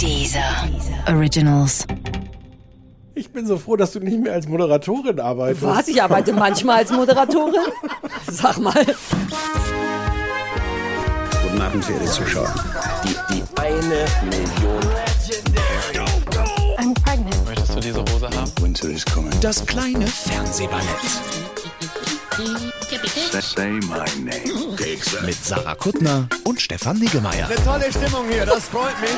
Dieser Originals. Ich bin so froh, dass du nicht mehr als Moderatorin arbeitest. Was? Ich arbeite manchmal als Moderatorin? Sag mal. Guten Abend, verehrte Zuschauer. Die, die eine Million. I'm pregnant. Möchtest du diese Hose haben? Winter is coming. Das kleine Fernsehballett Say my name. mit Sarah Kuttner und Stefan Niggemeier. Tolle Stimmung hier, das freut mich.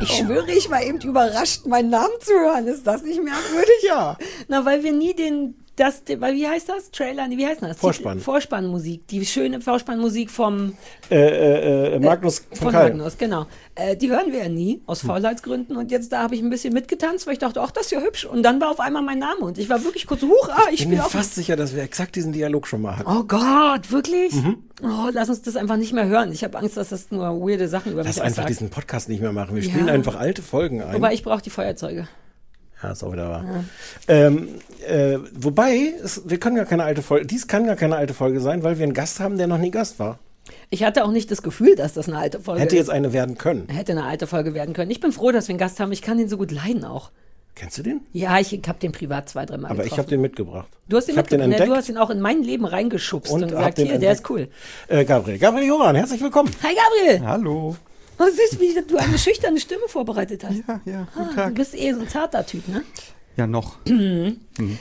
Ich schwöre, ich war eben überrascht, meinen Namen zu hören. Ist das nicht merkwürdig? Ja. Na, weil wir nie den, das, weil wie heißt das? Trailer? Wie heißt das? Vorspann. Vorspannmusik. Die schöne Vorspannmusik vom, Äh, äh, äh, Magnus von, von Kalk. Magnus, genau. Äh, die hören wir ja nie, aus Faulheitsgründen. Und jetzt da habe ich ein bisschen mitgetanzt, weil ich dachte, ach, das ist ja hübsch. Und dann war auf einmal mein Name. Und ich war wirklich kurz, huch, ah, ich Ich bin mir fast sicher, dass wir exakt diesen Dialog schon mal hatten. Oh Gott, wirklich? Mhm. Oh, lass uns das einfach nicht mehr hören. Ich habe Angst, dass das nur weirde Sachen über Lass mich einfach aussagt. diesen Podcast nicht mehr machen. Wir Ja. spielen einfach alte Folgen ein. Wobei ich brauche die Feuerzeuge. Ja, ist auch wieder wahr. Ähm, äh, wobei, es, wir können gar keine alte Folge, dies kann gar keine alte Folge sein, weil wir einen Gast haben, der noch nie Gast war. Ich hatte auch nicht das Gefühl, dass das eine alte Folge Hätte ist. jetzt eine werden können. Hätte eine alte Folge werden können. Ich bin froh, dass wir einen Gast haben. Ich kann den so gut leiden auch. Kennst du den? Ja, ich habe den privat zwei, dreimal Aber ich habe getroffen. den mitgebracht. Du hast den ich hab den mitgebracht. entdeckt Du hast ihn auch in mein Leben reingeschubst und, und gesagt, hier, der entdeckt. ist cool. Äh, Gabriel. Gabriel Joran, herzlich willkommen. Hi Gabriel! Hallo. Oh, süß, wie du eine schüchterne Stimme vorbereitet hast. Ja, ja, guten Ah, du Tag. bist eh so ein zarter Typ, ne? Ja, noch.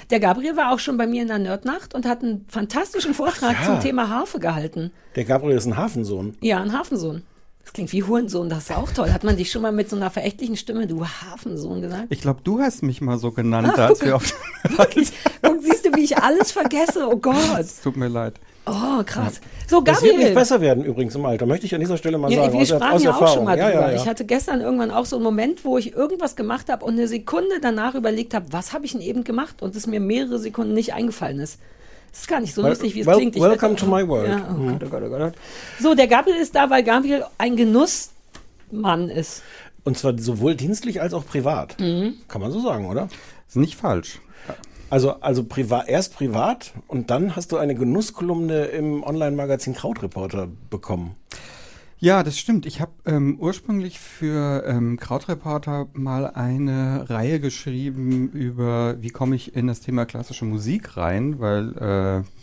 Der Gabriel war auch schon bei mir in der Nerdnacht und hat einen fantastischen Vortrag ja. zum Thema Harfe gehalten. Der Gabriel ist ein Hafensohn. Ja, ein Hafensohn. Das klingt wie Hurensohn, das ist auch toll. Hat man dich schon mal mit so einer verächtlichen Stimme, du Hafensohn, gesagt? Ich glaube, du hast mich mal so genannt, Ach, als guck. wir auf. Wirklich? Guck, siehst du, wie ich alles vergesse? Oh Gott. Es tut mir leid. Oh, krass. So, Das wird nicht Gabriel. besser werden übrigens im Alter, möchte ich an dieser Stelle mal Ja, sagen. wir aus, sprachen aus ja Erfahrung. auch schon mal ja, drüber. ja, ja. Ich hatte gestern irgendwann auch so einen Moment, wo ich irgendwas gemacht habe und eine Sekunde danach überlegt habe, was habe ich denn eben gemacht und es mir mehrere Sekunden nicht eingefallen ist. Das ist gar nicht so Well- lustig, wie es well- klingt. Ich welcome wette- to my world. Ja, oh Mhm. Gott, oh Gott, oh Gott. So, der Gabriel ist da, weil Gabriel ein Genussmann ist. Und zwar sowohl dienstlich als auch privat. Mhm. Kann man so sagen, oder? Ist nicht falsch. Also, also privat, erst privat und dann hast du eine Genusskolumne im Online-Magazin Krautreporter bekommen. Ja, das stimmt. Ich habe ähm, ursprünglich für ähm, Krautreporter mal eine Reihe geschrieben über, wie komme ich in das Thema klassische Musik rein, weil äh,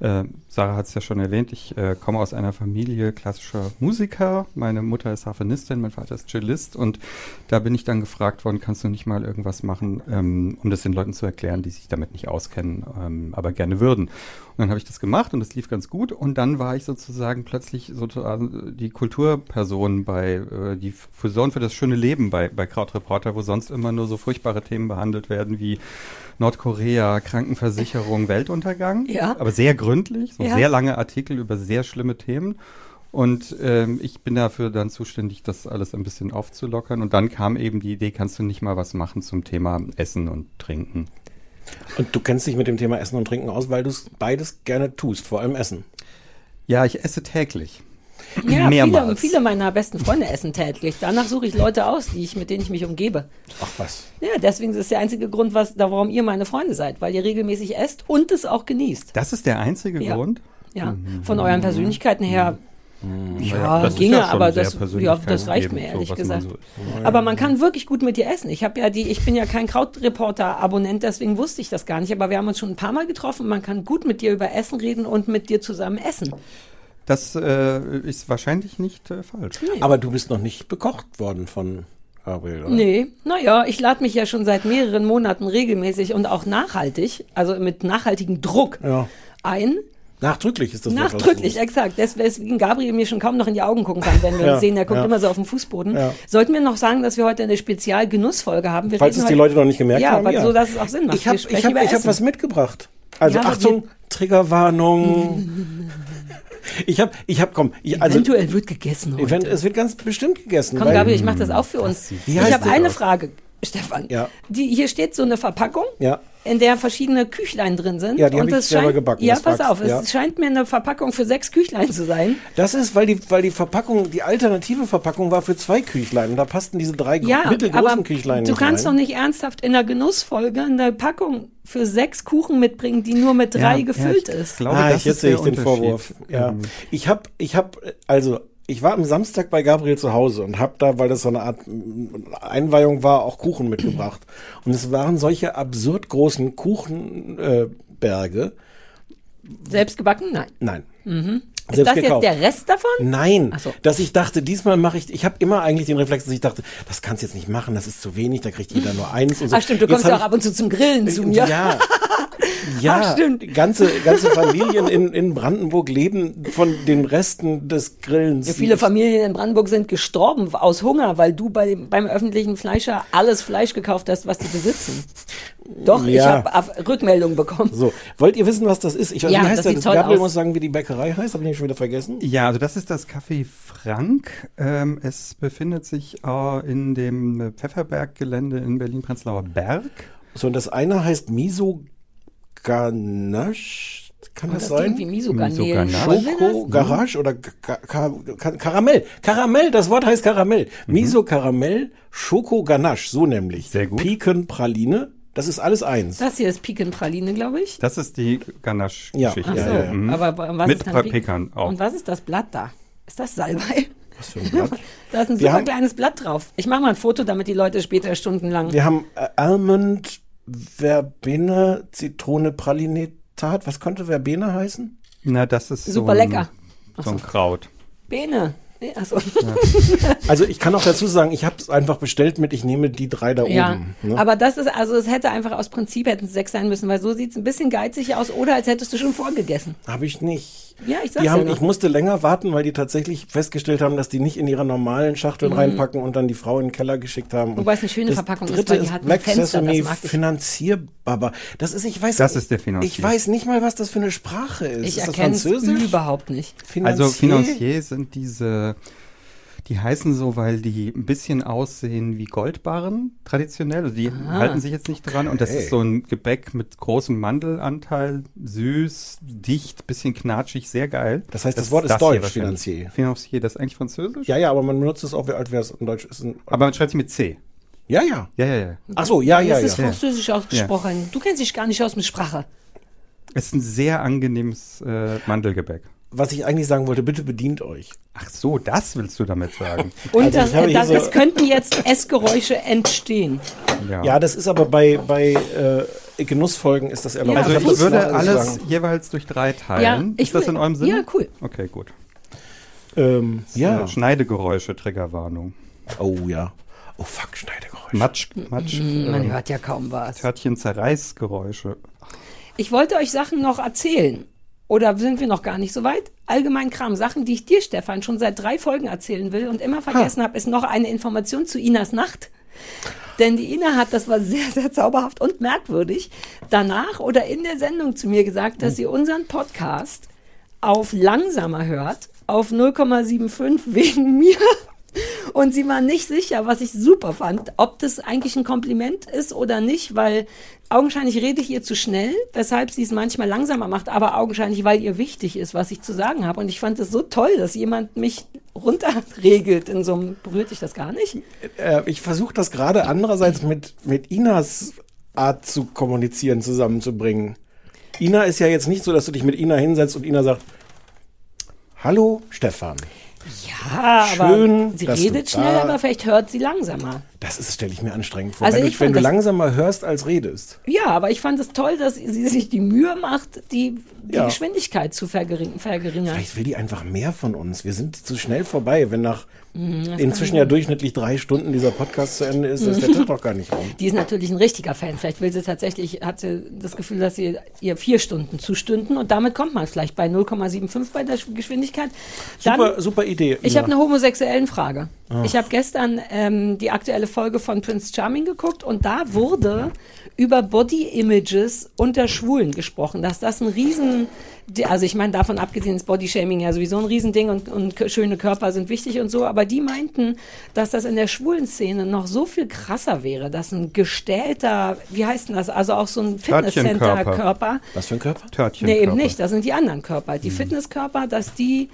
äh, Sarah hat es ja schon erwähnt, ich äh, komme aus einer Familie klassischer Musiker. Meine Mutter ist Harfenistin, mein Vater ist Cellist und da bin ich dann gefragt worden, kannst du nicht mal irgendwas machen, ähm, um das den Leuten zu erklären, die sich damit nicht auskennen, ähm, aber gerne würden. Und dann habe ich das gemacht und es lief ganz gut und dann war ich sozusagen plötzlich sozusagen die Kulturperson bei, äh, die Fusion für das schöne Leben bei, bei Krautreporter, wo sonst immer nur so furchtbare Themen behandelt werden wie Nordkorea, Krankenversicherung, Weltuntergang. Ja. Aber sehr gründlich, so Ja. sehr lange Artikel über sehr schlimme Themen. Und ähm, ich bin dafür dann zuständig, das alles ein bisschen aufzulockern. Und dann kam eben die Idee, kannst du nicht mal was machen zum Thema Essen und Trinken? Und du kennst dich mit dem Thema Essen und Trinken aus, weil du beides gerne tust, vor allem Essen. Ja, ich esse täglich. Ja, viele, Mehrmals. viele meiner besten Freunde essen täglich. Danach suche ich Leute aus, die ich, mit denen ich mich umgebe. Ach was. Ja, deswegen ist es der einzige Grund, was, da, warum ihr meine Freunde seid, weil ihr regelmäßig esst und es auch genießt. Das ist der einzige Ja. Grund? Ja, von euren Persönlichkeiten her. Ja, das ist ginge, ja aber das, ja, das reicht mir so, ehrlich man gesagt. so ist. Aber man kann wirklich gut mit dir essen. Ich habe ja die, ich bin ja kein Krautreporter-Abonnent, deswegen wusste ich das gar nicht. Aber wir haben uns schon ein paar Mal getroffen. Man kann gut mit dir über Essen reden und mit dir zusammen essen. Das äh, ist wahrscheinlich nicht äh, falsch. Aber du bist noch nicht bekocht worden von Gabriel, oder? Nee, naja, ich lade mich ja schon seit mehreren Monaten regelmäßig und auch nachhaltig, also mit nachhaltigem Druck Ja. ein. Nachdrücklich ist das Nachdrücklich, exakt. Des- Weswegen Gabriel mir schon kaum noch in die Augen gucken kann, wenn wir Ja, uns sehen. Er guckt ja. immer so auf den Fußboden. Ja. Sollten wir noch sagen, dass wir heute eine Spezial-Genussfolge haben? Wir Falls es die Leute noch nicht gemerkt ja, haben. aber so, dass es auch Sinn macht. Ich habe hab, ich hab was mitgebracht. Also Ja, Achtung, Triggerwarnung. ich habe, ich habe, komm, ich, also Eventuell wird gegessen heute. Event, es wird ganz bestimmt gegessen. Komm, weil- Gabriel, ich mache das auch für uns. Wie Ich habe eine? Frage, Stefan. Ja. Die, hier steht so eine Verpackung, Ja. in der verschiedene Küchlein drin sind. Ja, die hab und ich selber scheint, gebacken, Ja, pass Wachs, auf, es ja. scheint mir eine Verpackung für sechs Küchlein zu sein. Das ist, weil die, weil die Verpackung, die alternative Verpackung war für zwei Küchlein. Und da passten diese drei Ja, mittelgroßen aber Küchlein du kannst rein. doch nicht ernsthaft in der Genussfolge eine Packung für sechs Kuchen mitbringen, die nur mit drei Ja, gefüllt ja, ich ist. glaube, ah, das jetzt ist sehe ich den. Vorwurf. Ja. Ähm, Ich habe, ich habe, also ich war am Samstag bei Gabriel zu Hause und habe da, weil das so eine Art Einweihung war, auch Kuchen mitgebracht. Und es waren solche absurd großen Kuchenberge. Äh. Selbst gebacken? Nein. Nein. Ist das gekauft. jetzt der Rest davon? Nein, so. dass ich dachte, diesmal mache ich, ich habe immer eigentlich den Reflex, dass ich dachte, das kannst du jetzt nicht machen, das ist zu wenig, da kriegt jeder nur eins und so. Ach stimmt, du Jetzt kommst ja auch ab und zu zum Grillen zu mir. Ja. Ja, Ach, stimmt. ganze, ganze Familien in, in Brandenburg leben von den Resten des Grillens. Ja, viele Familien in Brandenburg sind gestorben aus Hunger, weil du bei, beim öffentlichen Fleischer alles Fleisch gekauft hast, was die besitzen. Doch, ich Ja. habe Rückmeldungen bekommen. So, wollt ihr wissen, was das ist? Ich, Ja, wie das heißt sieht das? toll Gabriel aus. muss sagen, wie die Bäckerei heißt, habe ich schon wieder vergessen. Ja, also das ist das Café Frank. Ähm, es befindet sich äh, in dem Pfefferberg-Gelände in Berlin-Prenzlauer Berg. So, und das eine heißt Miso Ganache. Kann das, Das sein? klingt wie. Was will Schoko, Garage oder Ka Ka Ka Karamell. Karamell, das Wort heißt Karamell. Miso Karamell, Schoko Ganache, so nämlich. Sehr gut. Piken Praline, das ist alles eins. Das hier ist Pikenpraline, glaube ich. Das ist die Ganache-Geschichte. Ach so, ja, ja. Mhm. aber was Mit ist dann Pik- Pekan auch. Und was ist das Blatt da? Ist das Salbei? Was für ein Blatt. Da ist ein Wir super kleines Blatt drauf. Ich mache mal ein Foto, damit die Leute später stundenlang. Wir haben äh, Almond, Verbene, Zitrone, Pralinetat. Was könnte Verbene heißen? Na, das ist so Super ein, lecker. So ein Kraut. Bene. Nee, achso. Also ich kann auch dazu sagen, ich habe es einfach bestellt mit, ich nehme die drei da Ja, oben. Ne? aber das ist, also es hätte einfach aus Prinzip hätten es sechs sein müssen, weil so sieht es ein bisschen geizig aus oder als hättest du schon vorgegessen. Habe ich nicht. Ja, ich sag's Die ja haben, noch. ich musste länger warten, weil die tatsächlich festgestellt haben, dass die nicht in ihre normalen Schachteln reinpacken und dann die Frau in den Keller geschickt haben. Mhm. Wobei es eine Und schöne das Verpackung ist, dritte weil die hat ein Black Fenster, das Sesame mag ich. Finanzierbaba. Das ist, ich weiß, Das ist der Financier. Ich weiß nicht mal, was das für eine Sprache ist. ich ist das erkenne es Französisch? überhaupt nicht. Also Financier sind diese, die heißen so, weil die ein bisschen aussehen wie Goldbarren traditionell. Also die Ah. halten sich jetzt nicht dran. Und das ist so ein Gebäck mit großem Mandelanteil, süß, dicht, bisschen knatschig, sehr geil. Das heißt, das Wort ist hier deutsch. Financier. Financier, das ist eigentlich französisch? Ja, ja, aber man benutzt es auch, wie alt wäre es in Deutsch? Ist ein, Aber man schreibt sich mit C. ja, ja. Ja, ja, ja. Ach so, ja, ja, es ist ja. französisch ausgesprochen. Du kennst dich gar nicht aus mit Sprache. Es ist ein sehr angenehmes äh, Mandelgebäck. Was ich eigentlich sagen wollte, bitte bedient euch. Ach so, das willst du damit sagen. Und Also das, das, so- es könnten jetzt Essgeräusche entstehen. Ja. Ja, das ist aber bei, bei äh, Genussfolgen ist das erlaubt. Ja, also ich das würde alles sagen. jeweils durch drei Ja, teilen. ich ist das in eurem Sinne? ja, cool. Okay, gut. Ähm, ja. Äh, Schneidegeräusche, Triggerwarnung. Oh ja. Oh fuck, Schneidegeräusch. Matsch, Matsch, Man ähm, hört ja kaum was. Törtchen, Zerreißgeräusche. Ich wollte euch Sachen noch erzählen. Oder sind wir noch gar nicht so weit? Allgemein Kram, Sachen, die ich dir, Stefan, schon seit drei Folgen erzählen will und immer vergessen habe, ist noch eine Information zu Inas Nacht. Denn die Ina hat, das war sehr, sehr zauberhaft und merkwürdig, danach oder in der Sendung zu mir gesagt, dass sie unseren Podcast auf langsamer hört, auf 0,75 wegen mir. Und sie war nicht sicher, was ich super fand, ob das eigentlich ein Kompliment ist oder nicht, weil augenscheinlich rede ich ihr zu schnell, weshalb sie es manchmal langsamer macht, aber augenscheinlich, weil ihr wichtig ist, was ich zu sagen habe. Und ich fand es so toll, dass jemand mich runterregelt in so einem, berührt dich das gar nicht? Äh, ich versuche das gerade andererseits mit, mit Inas Art zu kommunizieren zusammenzubringen. Ina ist ja jetzt nicht so, dass du dich mit Ina hinsetzt und Ina sagt, Hallo Stefan. Ja, aber Schön, sie dass du redet schnell, aber vielleicht hört sie langsamer. Das ist, stelle ich mir anstrengend vor. Also wenn ich du, wenn du das- langsamer hörst als redest. Ja, aber ich fand es toll, dass sie sich die Mühe macht, die, die Ja. Geschwindigkeit zu vergering verringern. Vielleicht will die einfach mehr von uns. Wir sind zu schnell vorbei, wenn nach Mhm, inzwischen ja durchschnittlich drei Stunden dieser Podcast zu Ende ist, ist der Tag doch gar nicht rum. Die ist natürlich ein richtiger Fan. Vielleicht will sie tatsächlich, hat sie das Gefühl, dass sie ihr vier Stunden zustünden und damit kommt man vielleicht bei 0,75 bei der Geschwindigkeit. Dann, Super, super Idee. ich habe eine homosexuellen Frage. Ich habe gestern ähm, die aktuelle Folge von Prince Charming geguckt und da wurde über Body Images unter Schwulen gesprochen, dass das ein riesen, also ich meine davon abgesehen ist Body Shaming ja sowieso ein Riesending und, und schöne Körper sind wichtig und so, aber die meinten, dass das in der schwulen Szene noch so viel krasser wäre, dass ein gestählter, wie heißt denn das, also auch so ein Törtchenkörper. Fitnesscenter-Körper, Was für ein Körper? Törtchen. Nee, eben nicht. Das sind die anderen Körper. Die Fitnesskörper, dass die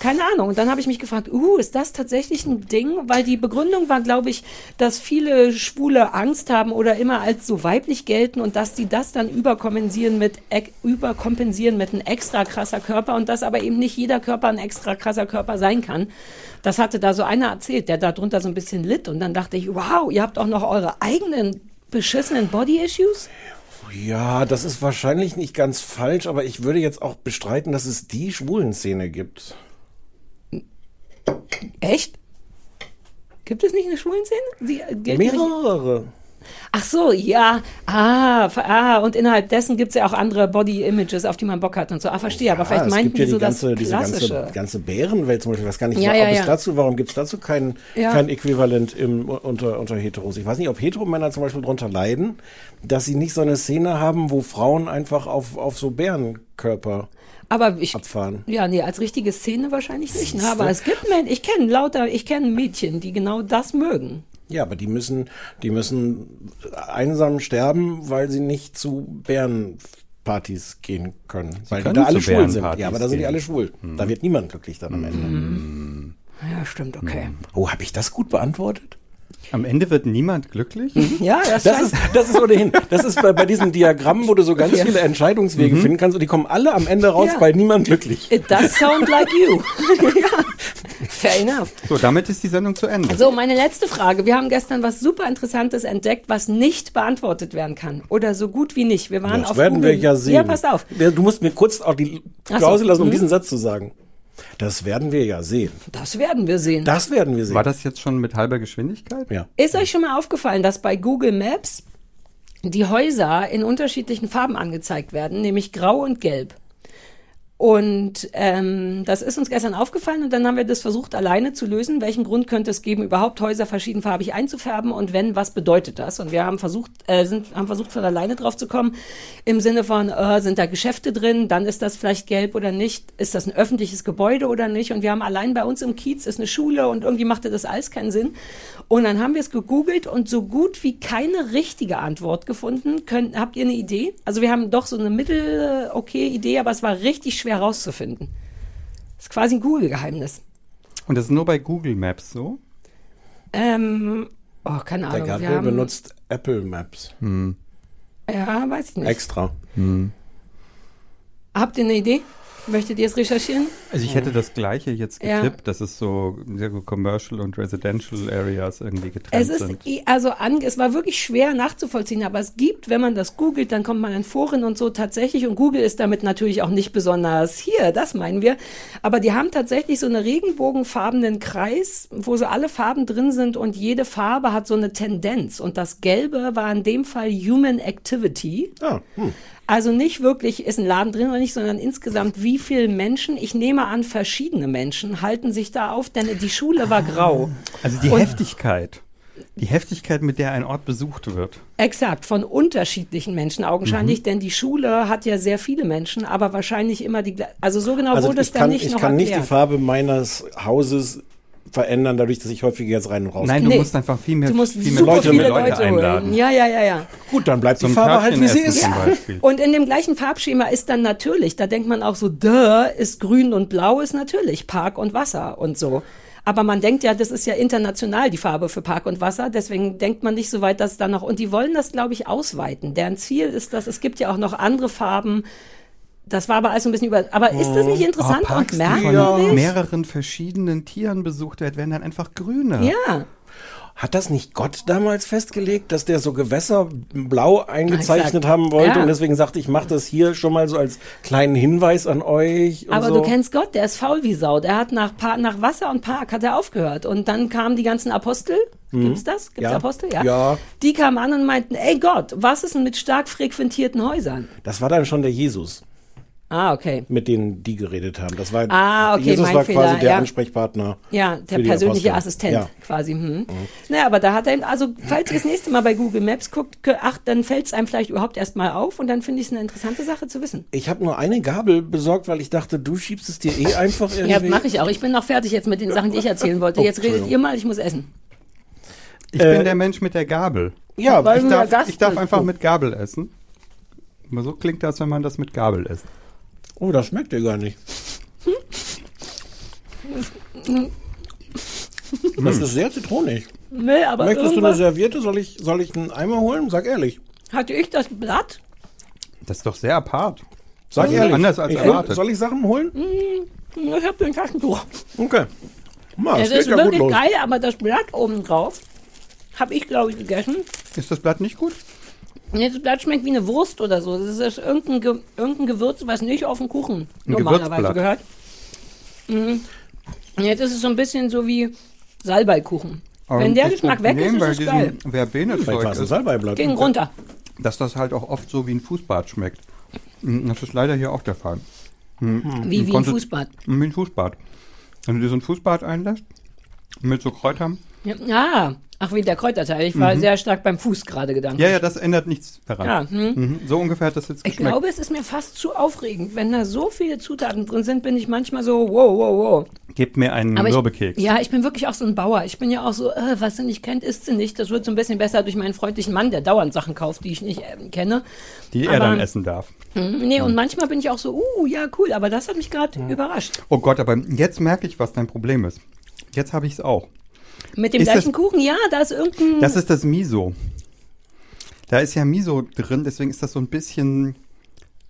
Keine Ahnung. Und dann habe ich mich gefragt, uh, ist das tatsächlich ein Ding? Weil die Begründung war, glaube ich, dass viele Schwule Angst haben oder immer als so weiblich gelten und dass die das dann überkompensieren mit, überkompensieren mit einem extra krasser Körper und dass aber eben nicht jeder Körper ein extra krasser Körper sein kann. Das hatte da so einer erzählt, der darunter so ein bisschen litt. Und dann dachte ich, wow, ihr habt auch noch eure eigenen beschissenen Body-Issues? Ja, das ist wahrscheinlich nicht ganz falsch, aber ich würde jetzt auch bestreiten, dass es die Schwulenszene gibt. Echt? Gibt es nicht eine Schwulenszene? Die, Mehrere. Ach so, ja. Ah, ah und innerhalb dessen gibt es ja auch andere Body-Images, auf die man Bock hat und so. Ah, verstehe. aber vielleicht es meinten gibt ja die die so ganze, das diese Klassische. ganze, ganze Bärenwelt zum Beispiel. Ich weiß gar nicht, Ja, ob ja, es ja. dazu, warum gibt es dazu kein, Ja. kein Äquivalent im, unter, unter Heteros? Ich weiß nicht, ob Heteromänner zum Beispiel darunter leiden, dass sie nicht so eine Szene haben, wo Frauen einfach auf, auf so Bärenkörper aber ich, abfahren. ja, nee, als richtige Szene wahrscheinlich nicht. ne? Aber es gibt Menschen, ich kenne lauter, ich kenne Mädchen, die genau das mögen. Ja, aber die müssen, die müssen einsam sterben, weil sie nicht zu Bärenpartys gehen können. Weil die können da alle schwul sind. Ja, aber da sind die alle schwul. Da wird niemand glücklich dann am Ende. Mhm. Ja, stimmt, okay. Oh, habe ich das gut beantwortet? Am Ende wird niemand glücklich. Ja, das, Das ist, das ist ohnehin, das ist bei, bei diesen Diagrammen, wo du so ganz viele Entscheidungswege finden kannst und die kommen alle am Ende raus Ja. bei niemand glücklich. It does sound like you. ja, fair enough. So, damit ist die Sendung zu Ende. So, meine letzte Frage. Wir haben gestern was super Interessantes entdeckt, was nicht beantwortet werden kann. Oder so gut wie nicht. Wir waren Das auf werden Google. wir ja sehen. Ja, passt auf. Ja, Du musst mir kurz auch die Ach so. Klausel lassen, um Mhm. diesen Satz zu sagen. Das werden wir ja sehen. Das werden wir sehen. Das werden wir sehen. War das jetzt schon mit halber Geschwindigkeit? Ja. Ist euch schon mal aufgefallen, dass bei Google Maps die Häuser in unterschiedlichen Farben angezeigt werden, nämlich grau und gelb? Und ähm, das ist uns gestern aufgefallen und dann haben wir das versucht alleine zu lösen. Welchen Grund könnte es geben, überhaupt Häuser verschiedenfarbig einzufärben und wenn, was bedeutet das? Und wir haben versucht, äh, sind, haben versucht von alleine drauf zu kommen, im Sinne von, äh, sind da Geschäfte drin, dann ist das vielleicht gelb oder nicht, ist das ein öffentliches Gebäude oder nicht? Und wir haben allein bei uns im Kiez ist eine Schule und irgendwie machte das alles keinen Sinn. Und dann haben wir es gegoogelt und so gut wie keine richtige Antwort gefunden. Könnt, habt ihr eine Idee? Also wir haben doch so eine mittel okay Idee, aber es war richtig schwer rauszufinden. Das ist quasi ein Google-Geheimnis. Und das ist nur bei Google Maps so? Ähm, oh, keine Der Ahnung. Wir Gabriel haben, benutzt Apple Maps. ja, weiß ich nicht. Extra. Habt ihr eine Idee? Möchtet ihr es recherchieren? Also ich hätte das gleiche jetzt Ja. getippt, dass es so sehr gut Commercial und Residential Areas irgendwie getrennt Es ist, sind. also an, es war wirklich schwer nachzuvollziehen, aber es gibt, wenn man das googelt, dann kommt man in Foren und so tatsächlich und Google ist damit natürlich auch nicht besonders hier, das meinen wir. Aber die haben tatsächlich so einen regenbogenfarbenen Kreis, wo so alle Farben drin sind und jede Farbe hat so eine Tendenz und das Gelbe war in dem Fall Human Activity. Ah, hm. Also nicht wirklich ist ein Laden drin oder nicht, sondern insgesamt wie viele Menschen, ich nehme an verschiedene Menschen, halten sich da auf, denn die Schule war grau. Also die Und- Heftigkeit. Die Heftigkeit, mit der ein Ort besucht wird. Exakt, von unterschiedlichen Menschen Mhm. augenscheinlich, denn die Schule hat ja sehr viele Menschen, aber wahrscheinlich immer die, also so genau Also wurde es ich dann nicht ich noch kann nicht die. Farbe meines Hauses verändern, dadurch, dass ich häufiger jetzt rein und raus Nein, du Nee. musst einfach viel mehr, Du musst viel mehr super Leute viele mit Leute, einladen. holen. Ja, ja, ja, ja. Gut, dann bleibt die Zum Farbe halt, wie sie ist. Beispiel. Und in dem gleichen Farbschema ist dann natürlich, da denkt man auch so, duh, ist grün und blau ist natürlich Park und Wasser und so. Aber man denkt ja, das ist ja international die Farbe für Park und Wasser, deswegen denkt man nicht so weit, dass da noch, und die wollen das, glaube ich, ausweiten. Deren Ziel ist, dass es gibt ja auch noch andere Farben. Das war aber alles so ein bisschen über, aber ist das nicht interessant Oh, Parks, und die von merkwürdig? mehreren verschiedenen Tieren besucht werden, werden dann einfach grüner. Ja. Hat das nicht Gott damals festgelegt, dass der so Gewässer blau eingezeichnet Exakt. haben wollte Ja. und deswegen sagte, ich mache das hier schon mal so als kleinen Hinweis an euch. Und Aber so. du kennst Gott, der ist faul wie Sau. Der hat nach, Pa- nach Wasser und Park hat er aufgehört. Und dann kamen die ganzen Apostel. Gibt's das? Gibt's Mhm. Ja. Apostel? Ja. Ja. Die kamen an und meinten, ey Gott, was ist denn mit stark frequentierten Häusern? Das war dann schon der Jesus, Ah, okay. mit denen die geredet haben. Das war Ah, okay, Jesus mein war Fehler, quasi der ja. Ansprechpartner. Ja, für der die persönliche Apostel. Assistent Ja. quasi. Hm. Naja, aber da hat er, also falls ihr das nächste Mal bei Google Maps guckt, ach, dann fällt es einem vielleicht überhaupt erst mal auf und dann finde ich es eine interessante Sache zu wissen. Ich habe nur eine Gabel besorgt, weil ich dachte, du schiebst es dir eh einfach irgendwie. Ja, mache ich auch. Ich bin noch fertig jetzt mit den Sachen, die ich erzählen wollte. Oh, Jetzt redet ihr mal, ich muss essen. Ich Äh, bin der Mensch mit der Gabel. Ja, Weil Ich darf, ich darf einfach mit Gabel essen. Aber so klingt das, wenn man das mit Gabel isst. Oh, das schmeckt dir gar nicht. Das ist sehr zitronig. Nee, aber Möchtest du eine irgendwas Serviette? Soll ich, soll ich einen Eimer holen? Sag ehrlich. hatte ich das Blatt. Das ist doch sehr apart. Sag Also ehrlich. anders als ich, erwartet. Soll ich Sachen holen? Ich habe ein Taschentuch. Okay. Mal, Es das ist ja gut wirklich los. geil, aber das Blatt oben drauf habe ich, glaube ich, gegessen. Ist das Blatt nicht gut? Nee, das Blatt schmeckt wie eine Wurst oder so. Das ist irgendein, Ge irgendein Gewürz, was nicht auf den Kuchen Ein normalerweise gehört. Mhm. Jetzt ist es so ein bisschen so wie Salbeikuchen. Wenn der Geschmack weg ist, ist es geil. Verbene-Zeug ist, Salbeiblatt. Ging runter. dass das halt auch oft so wie ein Fußbad schmeckt. Mm, Das ist leider hier auch der Fall. Wie, wie ein Fußbad. Wie ein Fußbad. Wenn du dir so ein Fußbad einlässt, mit so Kräutern. Ja, ah, ach, wie der Kräuterteil. Ich war sehr stark beim Fuß gerade gedanklich. Mhm. Ja, ja, das ändert nichts daran. Ja, hm. Mhm. So ungefähr hat das jetzt Ich geschmeckt. glaube, es ist mir fast zu aufregend. Wenn da so viele Zutaten drin sind, bin ich manchmal so, wow, wow, wow. Gebt mir einen Mürbekeks. Ich, ja, ich bin wirklich auch so ein Bauer. Ich bin ja auch so, äh, was sie nicht kennt, isst sie nicht. Das wird so ein bisschen besser durch meinen freundlichen Mann, der dauernd Sachen kauft, die ich nicht ähm, kenne. die er aber- dann essen darf. Hm, Nee, und manchmal bin ich auch so, uh, ja, cool. Aber das hat mich gerade überrascht. Oh Gott, aber jetzt merke ich, was dein Problem ist. Jetzt habe ich es auch. Mit dem Ist gleichen das- Kuchen, ja, da ist irgendein... Das ist das Miso. Da ist ja Miso drin, deswegen ist das so ein bisschen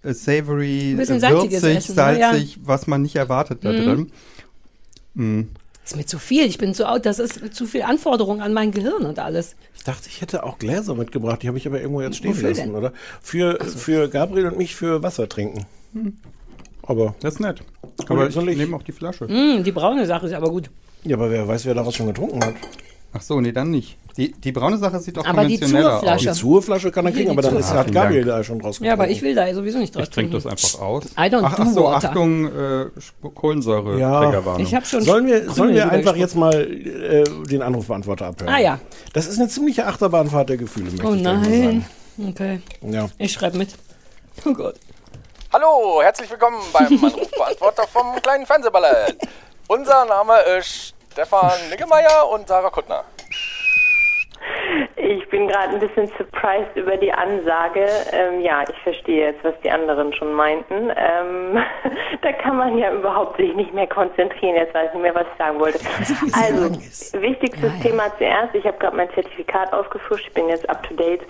äh, savory, Ein bisschen äh, salziges würzig, Essen, ne? Ja. salzig, was man nicht erwartet da drin. ist mir zu viel. Ich bin zu out. Das ist zu viel Anforderung an mein Gehirn und alles. Ich dachte, ich hätte auch Gläser mitgebracht. Die habe ich aber irgendwo jetzt stehen Wofür lassen, denn? oder? Für, für Gabriel und mich für Wasser trinken. Aber, Das ist nett. Aber ich- ich nehme auch die Flasche. Hm, die braune Sache ist aber gut. Ja, aber wer weiß, wer daraus schon getrunken hat. Ach so, nee, dann nicht. Die, die braune Sache sieht auch Aber die konventioneller Zurflasche. aus. Die Zur-Flasche kann er kriegen, die aber dann ist, hat Gabriel Dank. da schon draus Ja, aber getrunken. ich will da sowieso nicht draus Ich trinke das einfach aus. I don't ach, ach so, water. Achtung, äh, Kohlensäure, Ja. Ich habe schon Sollen wir, sollen wir einfach jetzt mal äh, den Anrufbeantworter abhören? Ah ja. Das ist eine ziemliche Achterbahnfahrt der Gefühle, möchte Oh ich nein. Okay. sagen. Ja. Ich schreibe mit. Oh Gott. Hallo, herzlich willkommen beim Anrufbeantworter vom kleinen Fernsehballett. Unser Name ist Stefan Niggemeier und Sarah Kuttner. Ich bin gerade ein bisschen surprised über die Ansage. Ähm, ja, ich verstehe jetzt, was die anderen schon meinten. Ähm, da kann man ja überhaupt sich nicht mehr konzentrieren. Jetzt weiß ich nicht mehr, was ich sagen wollte. Also, wichtigstes Thema zuerst. Ich habe gerade mein Zertifikat ausgefrischt. Ich bin jetzt up to date.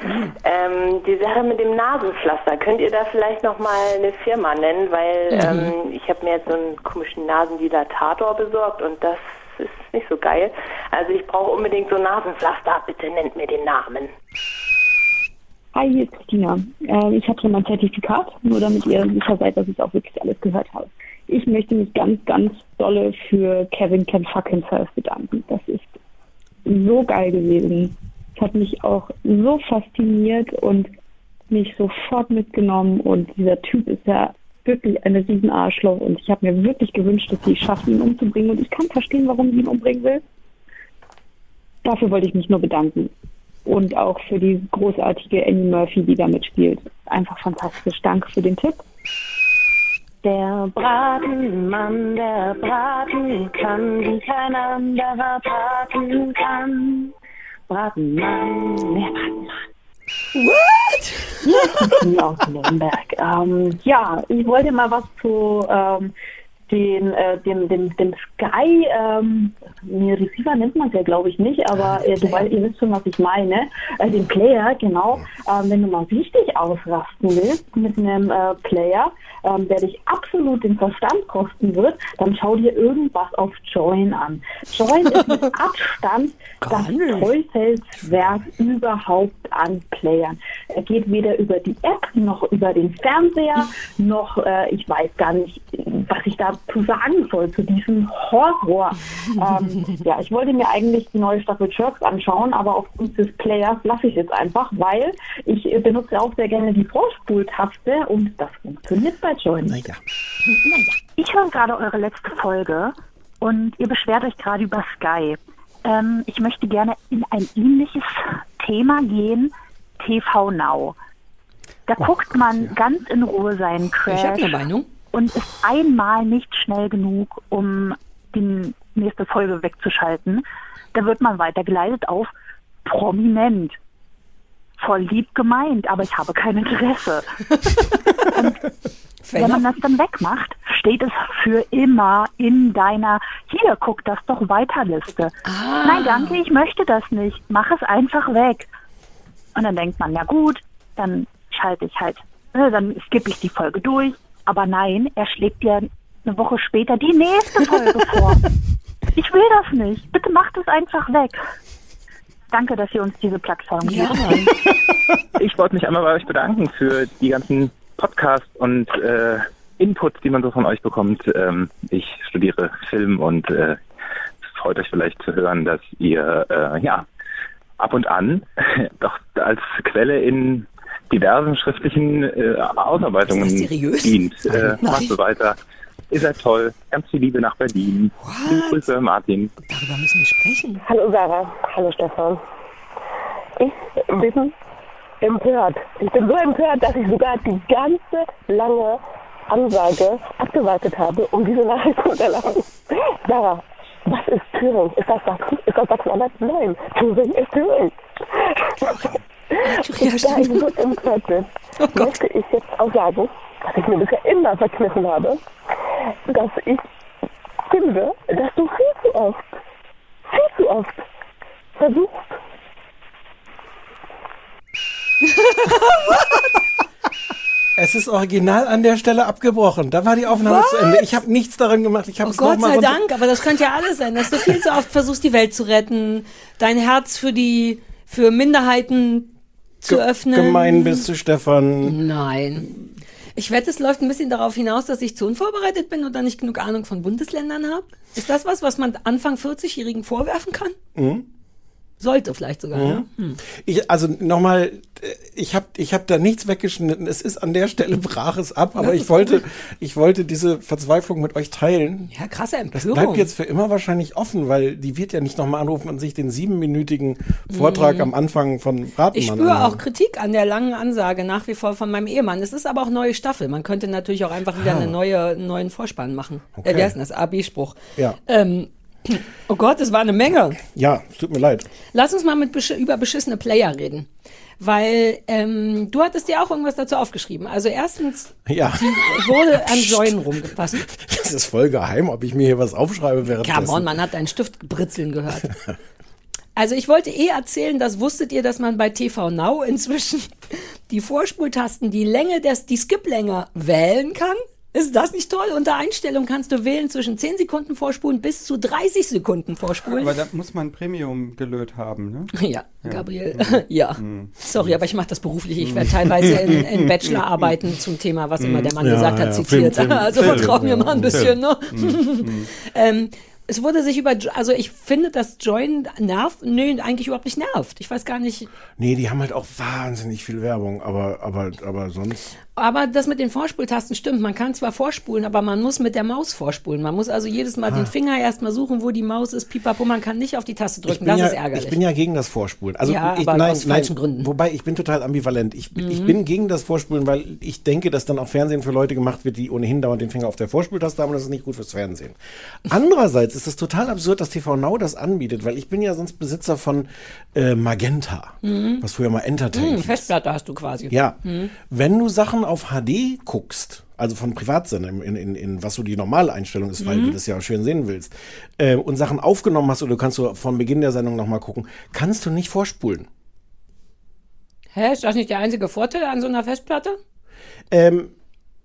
Ähm, die Sache mit dem Nasenpflaster. Könnt ihr da vielleicht nochmal eine Firma nennen? Weil ähm, ich habe mir jetzt so einen komischen Nasendilatator besorgt und das ist nicht so geil. Also ich brauche unbedingt so Nasenpflaster. Bitte nennt mir den Namen. Hi, hier ist Christina. Ähm, ich habe schon mein Zertifikat, nur damit ihr sicher seid, dass ich auch wirklich alles gehört habe. Ich möchte mich ganz, ganz dolle für Kevin Can Fuck Himself bedanken. Das ist so geil gewesen. Es hat mich auch so fasziniert und mich sofort mitgenommen. Und dieser Typ ist ja wirklich eine riesen Arschloch. Und ich habe mir wirklich gewünscht, dass sie es schafft, ihn umzubringen. Und ich kann verstehen, warum sie ihn umbringen will. Dafür wollte ich mich nur bedanken und auch für die großartige Annie Murphy, die da mitspielt. Einfach fantastisch. Danke für den Tipp. Der Bratenmann, der braten kann, wie kein anderer braten kann. Bratenmann, der Bratenmann. What? Ja, aus Nürnberg. Ähm, ja, ich wollte mal was zu ähm, den, äh, dem, dem, dem Sky, ähm, nee, Receiver nennt man es ja, glaube ich, nicht, aber äh, du weißt, ihr wisst schon, was ich meine. Äh, den Player, genau. Ähm, wenn du mal richtig ausrasten willst mit einem äh, Player, ähm, der dich absolut den Verstand kosten wird, dann schau dir irgendwas auf Join an. Join ist mit Abstand das tollste Werk überhaupt an Playern. Er geht weder über die App noch über den Fernseher, noch äh, ich weiß gar nicht, was ich dazu sagen soll zu diesem Horror. ähm, ja, ich wollte mir eigentlich die neue Staffel Jerks anschauen, aber aufgrund des Players lasse ich es jetzt einfach, weil ich äh, benutze auch sehr gerne die Vorspultaste und das funktioniert bei Join. Naja. Ich höre gerade eure letzte Folge und ihr beschwert euch gerade über Sky. Ähm, ich möchte gerne in ein ähnliches Thema gehen, TV Now. Da guckt man ganz in Ruhe seinen Ich habe Crash eine Meinung. Und ist einmal nicht schnell genug, um die nächste Folge wegzuschalten. Da wird man weitergeleitet auf prominent. Voll lieb gemeint, aber ich habe kein Interesse. Wenn man das dann wegmacht, steht es für immer in deiner, hier, guck das doch weiter Liste. Ah. Nein, danke, ich möchte das nicht. Mach es einfach weg. Und dann denkt man, ja gut, dann schalte ich halt, äh, dann skippe ich die Folge durch. Aber nein, er schlägt dir eine Woche später die nächste Folge vor. Ich will das nicht. Bitte macht es einfach weg. Danke, dass ihr uns diese Plattform gibt. Ja, Ich wollte mich einmal bei euch bedanken für die ganzen Podcasts und äh, Inputs, die man so von euch bekommt. Ähm, ich studiere Film und äh, es freut euch vielleicht zu hören, dass ihr äh, ja ab und an doch als Quelle in diversen schriftlichen äh, Ausarbeitungen dient. Äh, macht so weiter. Ihr seid toll. Ganz viel Liebe nach Berlin. Liebe Grüße, Martin. Darüber müssen wir sprechen. Hallo Sarah, hallo Stefan. Ich bin empört. Ich bin so empört, dass ich sogar die ganze lange Ansage abgewartet habe, um diese Nachricht zu unterlassen. Sarah, was ist Thüringen? Ist das Sachsen? Ist das Sachsen-Anhalt? Nein, Thüringen ist Thüringen. Und da ich so empört bin, möchte ich jetzt auch sagen, was ich mir bisher immer verkniffen habe, dass ich finde, dass du viel zu oft, viel zu oft versuchst, Es ist original an der Stelle abgebrochen. Da war die Aufnahme zu Ende. Ich habe nichts daran gemacht. Ich habe Oh es Gott noch mal sei Dank, aber das könnte ja alles sein, dass du viel zu oft versuchst, die Welt zu retten, dein Herz für die, für Minderheiten zu öffnen. Gemein bist du, Stefan. Nein. Ich wette, es läuft ein bisschen darauf hinaus, dass ich zu unvorbereitet bin dann nicht genug Ahnung von Bundesländern habe. Ist das was, was man Anfang 40-Jährigen vorwerfen kann? Mhm. Sollte vielleicht sogar, ja. Hm. Ich, also nochmal, ich habe ich hab da nichts weggeschnitten. Es ist an der Stelle brach es ab, aber ich wollte, ich wollte diese Verzweiflung mit euch teilen. Ja, krasse Das Empörung. bleibt jetzt für immer wahrscheinlich offen, weil die wird ja nicht nochmal anrufen und sich den siebenminütigen Vortrag Mhm. am Anfang von Ratenmann Ich spüre anhören. auch Kritik an der langen Ansage nach wie vor von meinem Ehemann. Es ist aber auch neue Staffel. Man könnte natürlich auch einfach wieder Ah. eine neue, einen neuen Vorspann machen. Okay. Äh, wie heißt denn das? AB-Spruch. Ja. Ähm, oh Gott, es war eine Menge. Ja, es tut mir leid. Lass uns mal mit besch über beschissene Player reden. Weil ähm, du hattest dir auch irgendwas dazu aufgeschrieben. Also erstens Ja. die wurde an Join rumgepasst. Das ist voll geheim, ob ich mir hier was aufschreibe währenddessen. Come on, man hat deinen Stift britzeln gehört. Also ich wollte eh erzählen, das wusstet ihr, dass man bei TV Now inzwischen die Vorspultasten, die Länge des, die Skip-Länge wählen kann? Ist das nicht toll? Unter Einstellung kannst du wählen zwischen 10 Sekunden vorspulen bis zu 30 Sekunden vorspulen. Aber da muss man Premium gelöt haben, ne? Ja, Gabriel. ja. Sorry, aber ich mache das beruflich. Ich werde teilweise in, in Bachelorarbeiten zum Thema, was immer der Mann Ja, gesagt hat, ja, zitiert. Film, Film, also vertraut mir ja, mal ein bisschen, ne? ähm, es wurde sich über, also ich finde, dass Join nervt, nö, eigentlich überhaupt nicht nervt. Ich weiß gar nicht, Nee, die haben halt auch wahnsinnig viel Werbung, aber, aber, aber sonst. Aber das mit den Vorspultasten stimmt. Man kann zwar vorspulen, aber man muss mit der Maus vorspulen. Man muss also jedes Mal den Finger erstmal suchen, wo die Maus ist. Pipapo, man kann nicht auf die Taste Ich drücken. Das ja, ist ärgerlich. ich bin ja gegen das Vorspulen. Also Ja, ich, nein, aus nein, falschen Gründen. Wobei ich bin total ambivalent. Ich, ich Mhm. bin gegen das Vorspulen, weil ich denke, dass dann auch Fernsehen für Leute gemacht wird, die ohnehin dauernd den Finger auf der Vorspultaste haben und das ist nicht gut fürs Fernsehen. Andererseits ist es total absurd, dass TV Now das anbietet, weil ich bin ja sonst Besitzer von äh, Magenta, Mhm. was früher mal Entertain Hm, hieß. Festplatte hast du quasi. Ja, Mhm. wenn du Sachen auf HD guckst, also von Privatsendern, in, in, in was so die normale Einstellung ist, weil Mhm. du das ja schön sehen willst, äh, und Sachen aufgenommen hast oder du kannst du von Beginn der Sendung nochmal gucken, kannst du nicht vorspulen. Hä, ist das nicht der einzige Vorteil an so einer Festplatte? Ähm,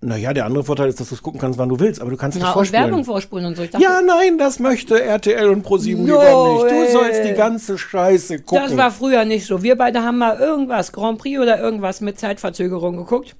naja, der andere Vorteil ist, dass du es gucken kannst, wann du willst, aber du kannst nicht Na, und vorspulen. Werbung vorspulen und so. Dachte, ja, nein, das möchte RTL und ProSieben No lieber nicht. Du sollst die ganze Scheiße gucken. Das war früher nicht so. Wir beide haben mal irgendwas, Grand Prix oder irgendwas mit Zeitverzögerung geguckt.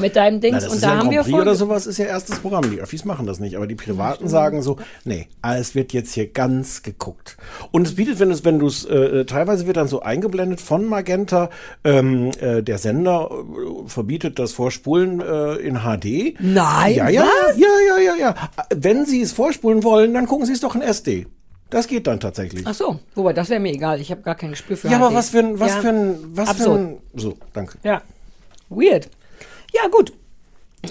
Mit deinem Dings. Na, und da ja haben wir vor. oder sowas ist ja erstes Programm. Die Öffis machen das nicht, aber die Privaten sagen so, nee, es wird jetzt hier ganz geguckt. Und es bietet, wenn es, wenn du es, äh, teilweise wird dann so eingeblendet von Magenta, ähm, äh, der Sender äh, verbietet das Vorspulen äh, in HD. Nein, ja, ja, was? ja, ja, ja, ja. Wenn Sie es vorspulen wollen, dann gucken Sie es doch in SD. Das geht dann tatsächlich. Ach so, wobei, das wäre mir egal. Ich habe gar kein Gespür für ja, aber HD. was für ein, was Ja, für ein, was absurd. für ein, so, danke. Ja, weird. Ja, gut.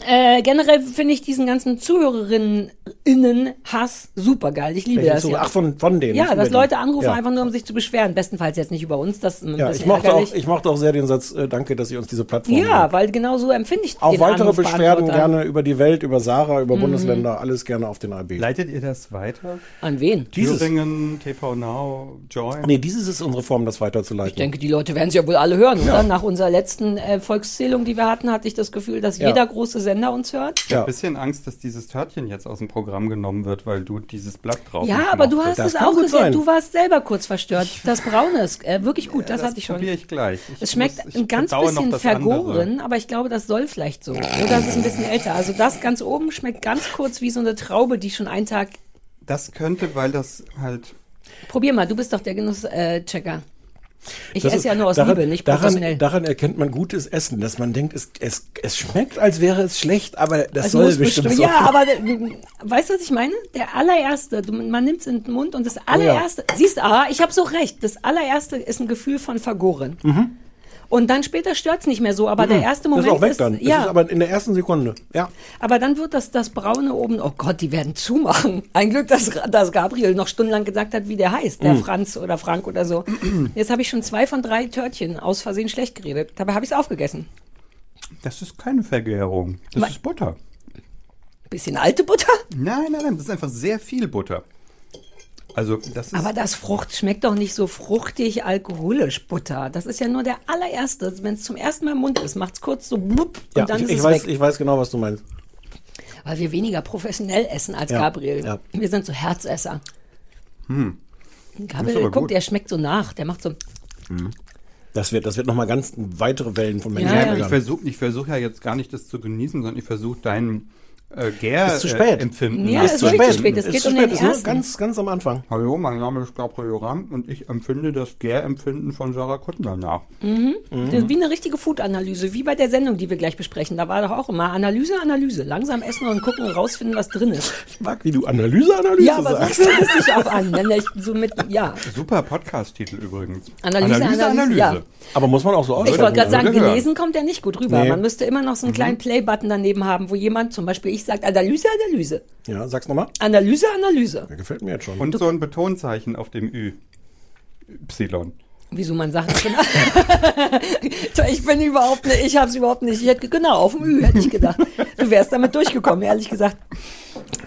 Äh, generell finde ich diesen ganzen Zuhörerinnen-Hass super geil. Ich liebe Welche das Zuhörer? ja. Ach, von- von denen, Ja, dass. Leute anrufen, Ja. einfach nur um sich zu beschweren. Bestenfalls jetzt nicht über uns. Das ist ein Ja, ich mochte, auch, ich mochte auch sehr den Satz, äh, danke, dass Sie uns diese Plattform ja, geben. weil genau so empfinde ich Auch den weitere Beschwerden gerne über die Welt, über Sarah, über Mhm. Bundesländer, alles gerne auf den AB. Leitet ihr das weiter? An wen? Dieses- Thüringen, TV Now, Join? Nee, dieses ist unsere Form, das weiterzuleiten. Ich denke, die Leute werden es ja wohl alle hören, Ja. oder? Nach unserer letzten äh, Volkszählung, die wir hatten, hatte ich das Gefühl, dass Ja. jeder große Sender uns hört. Ich habe ein bisschen Angst, dass dieses Törtchen jetzt aus dem Programm genommen wird, weil du dieses Blatt drauf Ja, aber du hast es auch gesehen. Du warst selber kurz verstört. Das Braune ist äh, wirklich gut, das, das hatte ich schon. probiere ich gleich. Ich es schmeckt muss- ein ganz bisschen das vergoren, andere. aber ich glaube, das soll vielleicht so. Oder es ist ein bisschen älter. Also das ganz oben schmeckt ganz kurz wie so eine Traube, die schon einen Tag. Das könnte, weil das halt. Probier mal, du bist doch der Genuss-Checker. Ich Das esse ist- ja nur aus daran, Liebe, nicht professionell. Daran, daran erkennt man gutes Essen, dass man denkt, es, es, es schmeckt, als wäre es schlecht, aber das Es soll bestimmt bestimmt- so. Ja, aber äh, weißt du, was ich meine? Der allererste, du, man nimmt es in den Mund und das allererste, siehst du, ah, ich habe so recht, das allererste ist ein Gefühl von vergoren. Mhm. Und dann später stört es nicht mehr so, aber der erste Moment das ist auch weg ist, dann. Das ja, ist aber in der ersten Sekunde. Ja. aber dann wird das, das Braune oben, oh Gott, die werden zumachen. Ein Glück, dass, dass Gabriel noch stundenlang gesagt hat, wie der heißt, der Mm. Franz oder Frank oder so. Jetzt habe ich schon zwei von drei Törtchen aus Versehen schlecht geredet. Dabei habe ich es aufgegessen. Das ist keine Vergärung. Das Ma- ist Butter. Bisschen alte Butter? Nein, nein, nein, das ist einfach sehr viel Butter. Also, das ist. Aber das Frucht schmeckt doch nicht so fruchtig alkoholisch Butter. Das ist ja nur der allererste. Wenn es zum ersten Mal im Mund ist, macht es kurz so blub und Ja, dann ich, ist ich, es weiß, weg. ich weiß genau, was du meinst. Weil wir weniger professionell essen als Ja, Gabriel. ja. Wir sind so Herzesser. Hm. Gabriel, guck, der schmeckt so nach. Der macht so. Das wird, das wird nochmal ganz weitere Wellen von Menschen Ja, ja. Ich versuche ich versuch ja jetzt gar nicht das zu genießen, sondern ich versuche deinen äh, Gär Ist zu spät. Äh, empfinden. Ja, ist wirklich zu spät. Es Ist geht zu um spät. den Ist ersten. ganz, ganz am Anfang. Hallo, mein Name ist Gabriel Ramm und ich empfinde das Gärempfinden von Sarah Kuttner nach. Mhm. Mhm. Das ist wie eine richtige Food-Analyse, wie bei der Sendung, die wir gleich besprechen. Da war doch auch immer Analyse, Analyse. Langsam essen und gucken und rausfinden, was drin ist. Ich mag, wie du Analyse, Analyse Ja, aber so sagst. fühlt es sich auch an. Wenn ich so mit, ja. Super Podcast-Titel übrigens. Analyse, Analyse, ja. Aber muss man auch so Ich wollte gerade sagen, gelesen kommt der nicht gut rüber. Nee. Man müsste immer noch so einen kleinen Play-Button daneben haben, wo jemand, zum Beispiel ich, sagt Analyse, Analyse. Ja, sag's nochmal. Analyse, Analyse. Der gefällt mir jetzt schon. Und so ein Betonzeichen auf dem Ü. Y. Wieso man Sachen. ich bin überhaupt nicht, ich habe es überhaupt nicht. Ich hätte, genau, auf dem Ü hätte ich gedacht. Du wärst damit durchgekommen, ehrlich gesagt.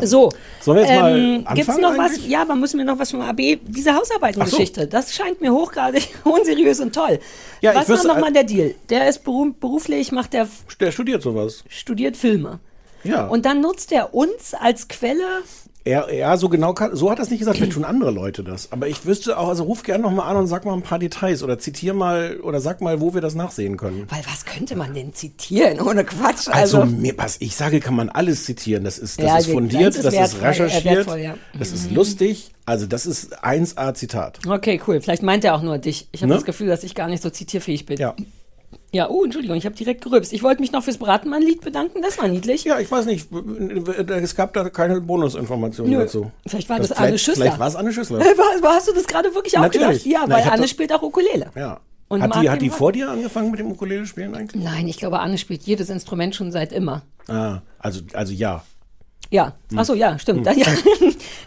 So. Sollen wir jetzt mal Gibt's noch was? eigentlich? Ja, aber müssen wir noch was vom AB? Diese Hausarbeitengeschichte, das scheint mir hochgradig unseriös und toll. Ja, was war nochmal der Deal? Der ist beru beruflich, macht der, Der studiert sowas. studiert Filme. Ja. Und dann nutzt er uns als Quelle. Er, ja, so genau kann, so hat das nicht gesagt, vielleicht tun andere Leute das. Aber ich wüsste auch, also ruf gerne nochmal an und sag mal ein paar Details oder zitier mal oder sag mal, wo wir das nachsehen können. Weil was könnte man denn zitieren? Ohne Quatsch. Also, Also, mir, was ich sage, kann man alles zitieren. Das ist, das Ja, ist die- fundiert, ist das ist äh, recherchiert, wertvoll, ja. das ist lustig. Also das ist 1A Zitat. okay, cool. Vielleicht meint er auch nur dich. Ich habe Ne? das Gefühl, dass ich gar nicht so zitierfähig bin. Ja. Ja, oh, Entschuldigung, ich habe direkt gerübst. Ich wollte mich noch fürs Bratenmann-Lied bedanken. Das war niedlich. Ja, ich weiß nicht, es gab da keine Bonusinformationen dazu. Vielleicht war das, vielleicht, Anne Schüssler. Vielleicht war es Anne Schüssler. War- Hast du das gerade wirklich auch Natürlich. gedacht? Ja, Na, weil Anne das- spielt auch Ukulele. Ja. Und hat die, hat die vor dir angefangen mit dem Ukulele spielen eigentlich? Nein, ich glaube, Anne spielt jedes Instrument schon seit immer. Ah, also, also ja. Ja, Hm. ach so, ja, stimmt. Ja.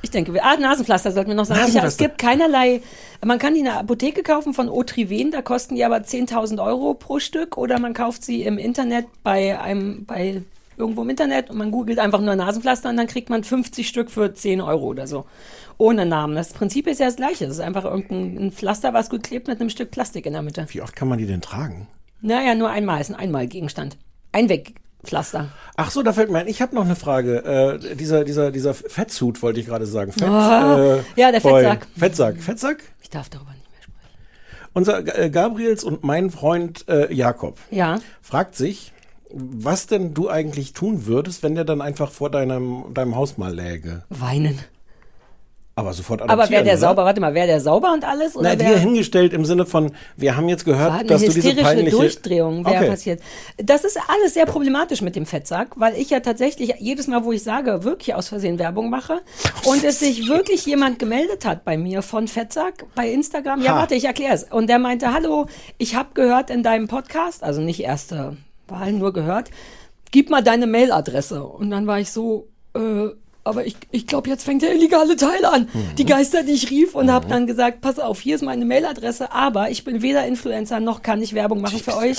Ich denke, wir, ah, Nasenpflaster sollten wir noch sagen. Ja, es gibt keinerlei, man kann die in der Apotheke kaufen von Otriven, da kosten die aber 10.000 Euro pro Stück oder man kauft sie im Internet bei einem, bei irgendwo im Internet und man googelt einfach nur Nasenpflaster und dann kriegt man 50 Stück für 10 Euro oder so. Ohne Namen. Das Prinzip ist ja das gleiche. Es ist einfach irgendein ein Pflaster, was gut klebt mit einem Stück Plastik in der Mitte. Wie oft kann man die denn tragen? Naja, nur einmal ist ein Einmalgegenstand. Einwegpflaster. Ach so, da fällt mir ein, ich habe noch eine Frage. Äh, dieser, dieser, dieser Fettsuit wollte ich gerade sagen. Fett, Ah, ja, der Boy. Fettsack. Fettsack. Fettsack? Ich darf darüber nicht. Unser äh, Gabriels und mein Freund äh, Jakob Ja. fragt sich, was denn du eigentlich tun würdest, wenn der dann einfach vor deinem, deinem Haus mal läge. Weinen. Aber sofort Aber wäre adoptieren, der oder? sauber? Warte mal, wäre der sauber und alles? Oder Na, dir hingestellt im Sinne von, wir haben jetzt gehört, eine dass du diese peinliche... Durchdrehung wäre Okay. passiert. Das ist alles sehr problematisch mit dem Fettsack, weil ich ja tatsächlich jedes Mal, wo ich sage, wirklich aus Versehen Werbung mache und es sich wirklich jemand gemeldet hat bei mir von Fettsack bei Instagram. Ja, Ha. warte, ich erkläre es. Und der meinte, hallo, ich habe gehört in deinem Podcast, also nicht erste Wahl, nur gehört, gib mal deine Mailadresse. Und dann war ich so, äh, aber ich, ich glaube, jetzt fängt der illegale Teil an. Die Geister, die ich rief und habe dann gesagt, pass auf, hier ist meine Mailadresse, aber ich bin weder Influencer noch kann ich Werbung machen für euch.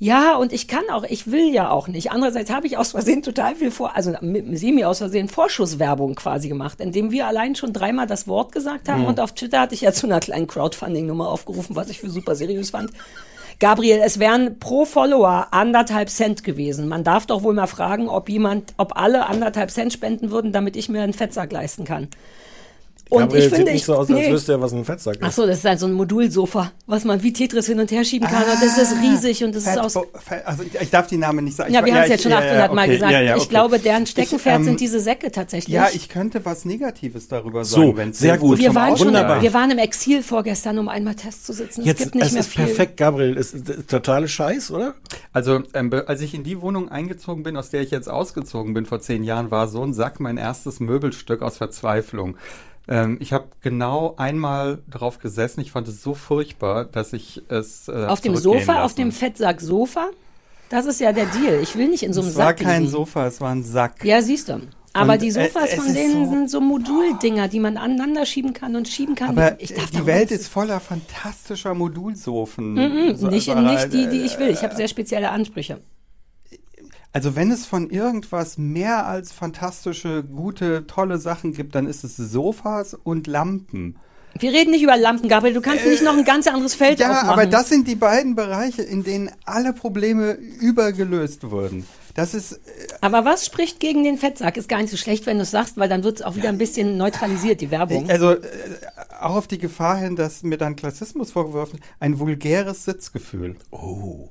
Ja, und ich kann auch, ich will ja auch nicht. Andererseits habe ich aus Versehen total viel vor, also mit Semi aus Versehen Vorschusswerbung quasi gemacht, indem wir allein schon dreimal das Wort gesagt haben Mhm. und auf Twitter hatte ich ja zu einer kleinen Crowdfunding-Nummer aufgerufen, was ich für super seriös fand. Gabriel, es wären pro Follower anderthalb Cent gewesen. Man darf doch wohl mal fragen, ob jemand, ob alle anderthalb Cent spenden würden, damit ich mir einen Fettsack leisten kann. Und Gabriel ich finde, sieht nicht ich, so aus, als nee. wüsste er, was ein Fettsack ist. Ach so, das ist halt so ein Modulsofa, was man wie Tetris hin und her schieben kann. und das ist riesig und das ist aus. Fa- Also ich, ich darf die Namen nicht sagen. Ja, Ich- wir haben es jetzt schon ja, 800 ja, Mal okay. gesagt. Ja, ja, Ich okay. glaube, deren Steckenpferd Ich, ähm, sind diese Säcke tatsächlich. Ja, ich könnte was Negatives darüber So, sagen. wenn's sehr gut. wir waren, schon, Ausschneiden- wir waren im Exil vorgestern, um einmal Test zu sitzen. Es Jetzt, gibt nicht es mehr ist viel. perfekt, Gabriel. Es ist, ist totale Scheiß, oder? Also, ähm, als ich in die Wohnung eingezogen bin, aus der ich jetzt ausgezogen bin vor zehn Jahren, war so ein Sack mein erstes Möbelstück aus Verzweiflung. Ähm, ich habe genau einmal drauf gesessen. Ich fand es so furchtbar, dass ich es äh, Auf dem Sofa, auf lassen. dem Fettsack-Sofa? Das ist ja der Deal. Ich will nicht in so einem Es war Sack kein liegen. Sofa, es war ein Sack. Ja, siehst du. Aber Und, die Sofas von denen so- sind so Moduldinger, die man aneinander schieben kann und schieben kann. Aber die Welt ist voller fantastischer Modulsofen. Mhm, So- nicht, also nicht halt, die, die äh, ich will. Ich habe sehr spezielle Ansprüche. Also wenn es von irgendwas mehr als fantastische, gute, tolle Sachen gibt, dann ist es Sofas und Lampen. Wir reden nicht über Lampen, Gabriel. Du kannst nicht noch ein ganz anderes Feld Äh, Ja, aufmachen. aber das sind die beiden Bereiche, in denen alle Probleme übergelöst wurden. Das ist, Aber was spricht gegen den Fettsack? Ist gar nicht so schlecht, wenn du es sagst, weil dann wird es auch wieder ein bisschen neutralisiert, die Werbung. also äh, auch auf die Gefahr hin, dass mir dann Klassismus vorgeworfen wird, ein vulgäres Sitzgefühl. Oh.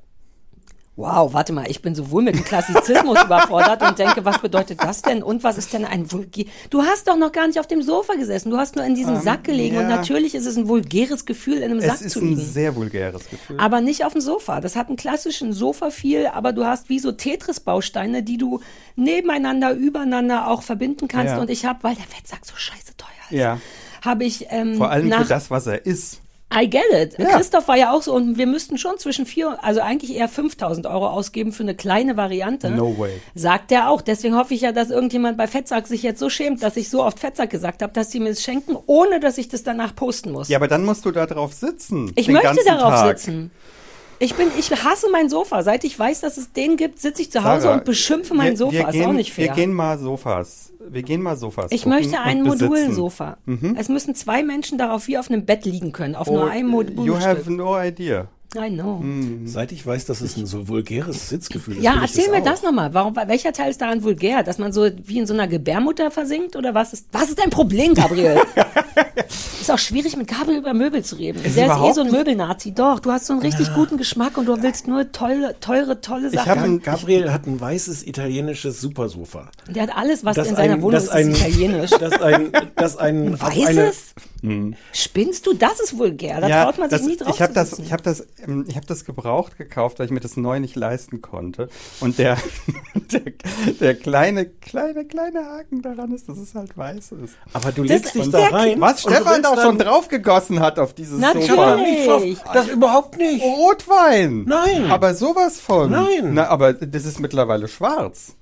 Wow, warte mal, ich bin sowohl mit dem Klassizismus überfordert und denke, was bedeutet das denn? Und was ist denn ein vulgär? Du hast doch noch gar nicht auf dem Sofa gesessen, du hast nur in diesem Ähm, Sack gelegen und ja. natürlich ist es ein vulgäres Gefühl, in einem Es Sack ist zu ein liegen. sehr vulgäres Gefühl. Aber nicht auf dem Sofa. Das hat einen klassischen Sofa-Feel, aber du hast wie so Tetris-Bausteine, die du nebeneinander, übereinander auch verbinden kannst. Ja. Und ich habe, weil der Fettsack so scheiße teuer ist, ja, habe ich ähm, vor allem nach, für das, was er ist. I get it. Ja. Christoph war ja auch so und wir müssten schon zwischen vier, also eigentlich eher 5000 Euro ausgeben für eine kleine Variante. No way. Sagt er auch. Deswegen hoffe ich ja, dass irgendjemand bei Fettsack sich jetzt so schämt, dass ich so oft Fettsack gesagt habe, dass die mir es schenken, ohne dass ich das danach posten muss. Ja, aber dann musst du da drauf sitzen. ich möchte darauf Tag. sitzen. Ich bin, ich hasse mein Sofa. Seit ich weiß, dass es den gibt, sitze ich zu Hause Sarah, und beschimpfe mein wir, Sofa. Wir ist gehen, auch nicht fair. Wir gehen mal Sofas. Wir gehen mal Sofas. ich möchte ein. Modulsofa. Mhm. Es müssen zwei Menschen darauf wie auf einem Bett liegen können, auf Oh, nur einem You Modulstück. have no idea. I know. Seit ich weiß, dass es ein so vulgäres Sitzgefühl ist. Ja, ich erzähl mir auch. das nochmal. Warum, welcher Teil ist daran vulgär? Dass man so wie in so einer Gebärmutter versinkt? Oder was ist, was ist dein Problem, Gabriel? ist auch schwierig, mit Gabriel über Möbel zu reden. Ist Der ist eh so ein Möbelnazi. Doch, du hast so einen richtig guten Geschmack und du willst nur tolle, teure, tolle Ich Sachen. hab, Gabriel hat ein weißes italienisches Supersofa. Der hat alles, was Das in seiner ein- Wohnung das ist, ein- ist italienisch. Das ein, das ein, auf eine, Weißes? Spinnst du? Das ist vulgär. Da traut man sich das, nie drauf ich habe zu das, ich habe das, ähm, ich habe das gebraucht gekauft, weil ich mir das neu nicht leisten konnte. Und der, der, der kleine, kleine, kleine Haken daran ist, dass es halt weiß ist. Aber du legst dich da rein. Was Stefan da schon dann- drauf gegossen hat auf dieses Natürlich. Sofa. Nicht. Das überhaupt nicht. Rotwein. Nein. Aber sowas von. Nein. Na, aber das ist mittlerweile schwarz.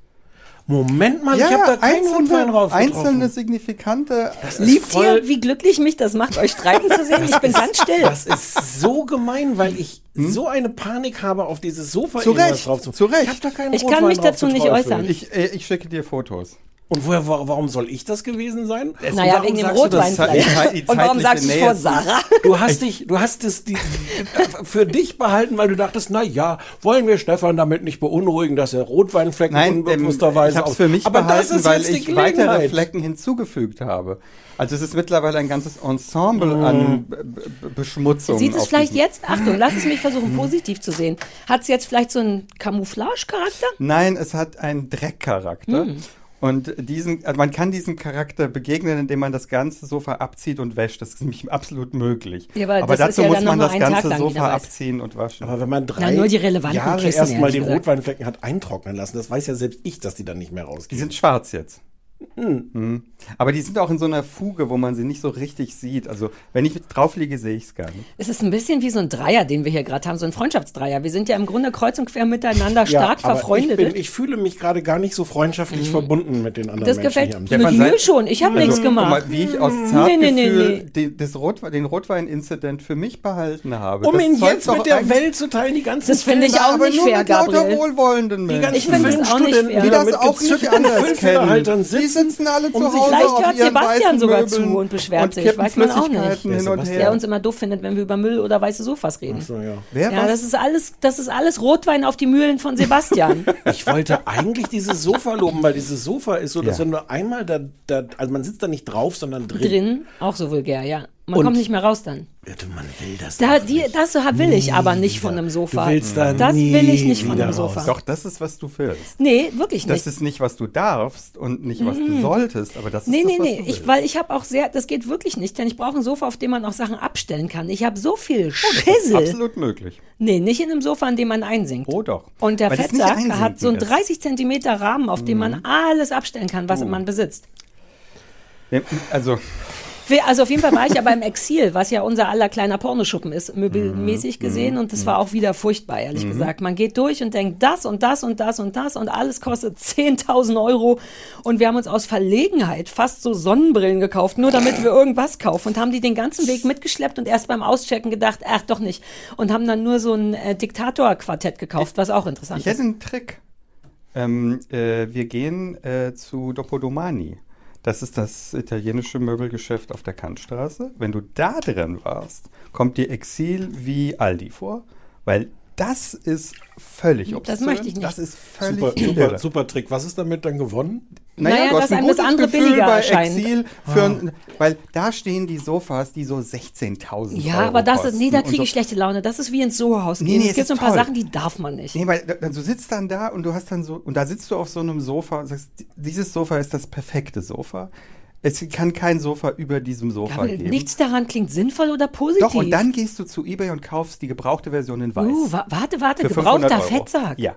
Moment mal, ich habe da keinen Rotwein drauf einzelne signifikante. Liebt voll- ihr, wie glücklich mich das macht, euch streiten zu sehen? Ich bin ganz still. Das ist so gemein, weil ich so eine Panik habe, auf dieses Sofa Hm? Zu irgendwas Recht, drauf zu zu Recht. Ich, hab da keinen Ich kann Rotwein mich drauf dazu zu nicht äußern. Ich, äh, ich schicke dir Fotos. Und woher, wa- warum soll ich das gewesen sein? Und Naja, wegen dem? Rotwein vielleicht. Und warum sagst du es vor Sarah? Du hast dich, du hast es die, für dich behalten, weil du dachtest, na ja, wollen wir Stefan damit nicht beunruhigen, dass er Rotweinflecken Nein, ähm, unbewussterweise ich es aus- für mich Aber behalten, das ist weil jetzt die ich weitere Gelegenheit. Flecken hinzugefügt habe. Also es ist mittlerweile ein ganzes Ensemble an B B Beschmutzung. Sieht es vielleicht jetzt, Achtung, lass es mich versuchen, positiv zu sehen. Hat es jetzt vielleicht so einen Camouflage-Charakter? Nein, es hat einen Dreckcharakter. Hm. Und diesen, also man kann diesem Charakter begegnen, indem man das ganze Sofa abzieht und wäscht. Das ist nämlich absolut möglich. Ja, aber das dazu ja muss man das ganze Sofa abziehen und waschen. Aber wenn man drei nur die relevanten Jahre Kissen, erstmal die gesagt. Rotweinflecken hat eintrocknen lassen, das weiß ja selbst ich, dass die dann nicht mehr die rausgehen. sind schwarz jetzt. Mhm. Aber die sind auch in so einer Fuge, wo man sie nicht so richtig sieht. Also wenn ich drauf liege, sehe ich es gar nicht. Es ist ein bisschen wie so ein Dreier, den wir hier gerade haben, so ein Freundschaftsdreier. Wir sind ja im Grunde kreuz und quer miteinander stark aber verfreundet. Ich, bin, ich fühle mich gerade gar nicht so freundschaftlich verbunden mit den anderen Mhm. das Menschen gefällt mit Tisch. mir schon. Ich habe nichts Also, guck gemacht. Mal, wie ich aus Zartgefühl nee, nee, nee. Den, das Rotwe den Rotwein-Inzident für mich behalten habe. Um Das ihn jetzt mit der Welt zu teilen, die ganzen Das finde ich auch aber nicht nur fair, Gabriel. wohlwollenden Die Menschen. ganzen Ich finde es auch nicht Filmstudenten, fair. die da das auch nicht anders kennen. Die sitzen alle zu um sich- Hause Vielleicht hört Sebastian sogar Möbeln zu und beschwert und sich. Weiß man auch nicht. Hin und? Der uns immer doof findet, wenn wir über Müll oder weiße Sofas reden. So, ja. Wer Ja, was? das ist alles, das ist alles Rotwein auf die Mühlen von Sebastian. Ich wollte eigentlich dieses Sofa loben, weil dieses Sofa ist so, dass Ja. wenn du einmal da, da, also man sitzt da nicht drauf, sondern drin. Drin, auch so vulgär, ja. Man Und- kommt nicht mehr raus dann. Bitte, man will das Da, die, nicht. das will ich aber nicht von einem Sofa. Du willst da das nie will ich nicht von wieder einem raus. Sofa. Doch, das ist, was du willst. Nee, wirklich Das nicht. ist nicht, was du darfst und nicht, was du solltest, aber das ist Nee, das, nee, was nee, du ich, willst. weil ich habe auch sehr, das geht wirklich nicht, denn ich brauche ein Sofa, auf dem man auch Sachen abstellen kann. Ich habe so viel Oh, Das ist Schissel. absolut möglich. Nee, nicht in einem Sofa, an dem man einsinkt. Oh doch. Und der Weil das Fettsack hat so einen ist. Mhm. 30 Zentimeter Rahmen, auf dem man alles abstellen kann, Oh. was man besitzt. Ja, Also, Also auf jeden Fall war ich ja beim Exil, was ja unser aller kleiner Pornoschuppen ist, möbelmäßig gesehen. Und das war auch wieder furchtbar, ehrlich gesagt. Man geht durch und denkt, das und das und das und das und alles kostet 10.000 Euro. Und wir haben uns aus Verlegenheit fast so Sonnenbrillen gekauft, nur damit wir irgendwas kaufen. Und haben die den ganzen Weg mitgeschleppt und erst beim Auschecken gedacht, ach doch nicht. Und haben dann nur so ein äh, Diktator-Quartett gekauft, was auch interessant ich ist. hätte einen Trick. Ähm, äh, wir gehen äh, zu Dopodomani. Das ist das italienische Möbelgeschäft auf der Kantstraße. Wenn du da drin warst, kommt dir Exil wie Aldi vor, weil das ist völlig obszön. Das möchte ich nicht. Das ist völlig Super, super, super Trick. Was ist damit dann gewonnen? Naja, du hast dass ein gutes andere Gefühl billiger bei erscheint. Exil für ein, weil da stehen die Sofas, die so 16.000 Ja, Euro aber das ist, nee, da kriege so. ich schlechte Laune. Das ist wie ins Soho-Haus Nee, gehen. nee, es es gibt so ein ist paar toll. Sachen, die darf man nicht. Nee, weil da- du sitzt dann da und du hast dann so, und da sitzt du auf so einem Sofa und sagst, dieses Sofa ist das perfekte Sofa. Es kann kein Sofa über diesem Sofa Aber geben. nichts daran klingt sinnvoll oder positiv. Doch, und dann gehst du zu Ebay und kaufst die gebrauchte Version in weiß. Uh, wa warte, warte, Für 500 gebrauchter. Fettsack. Ja.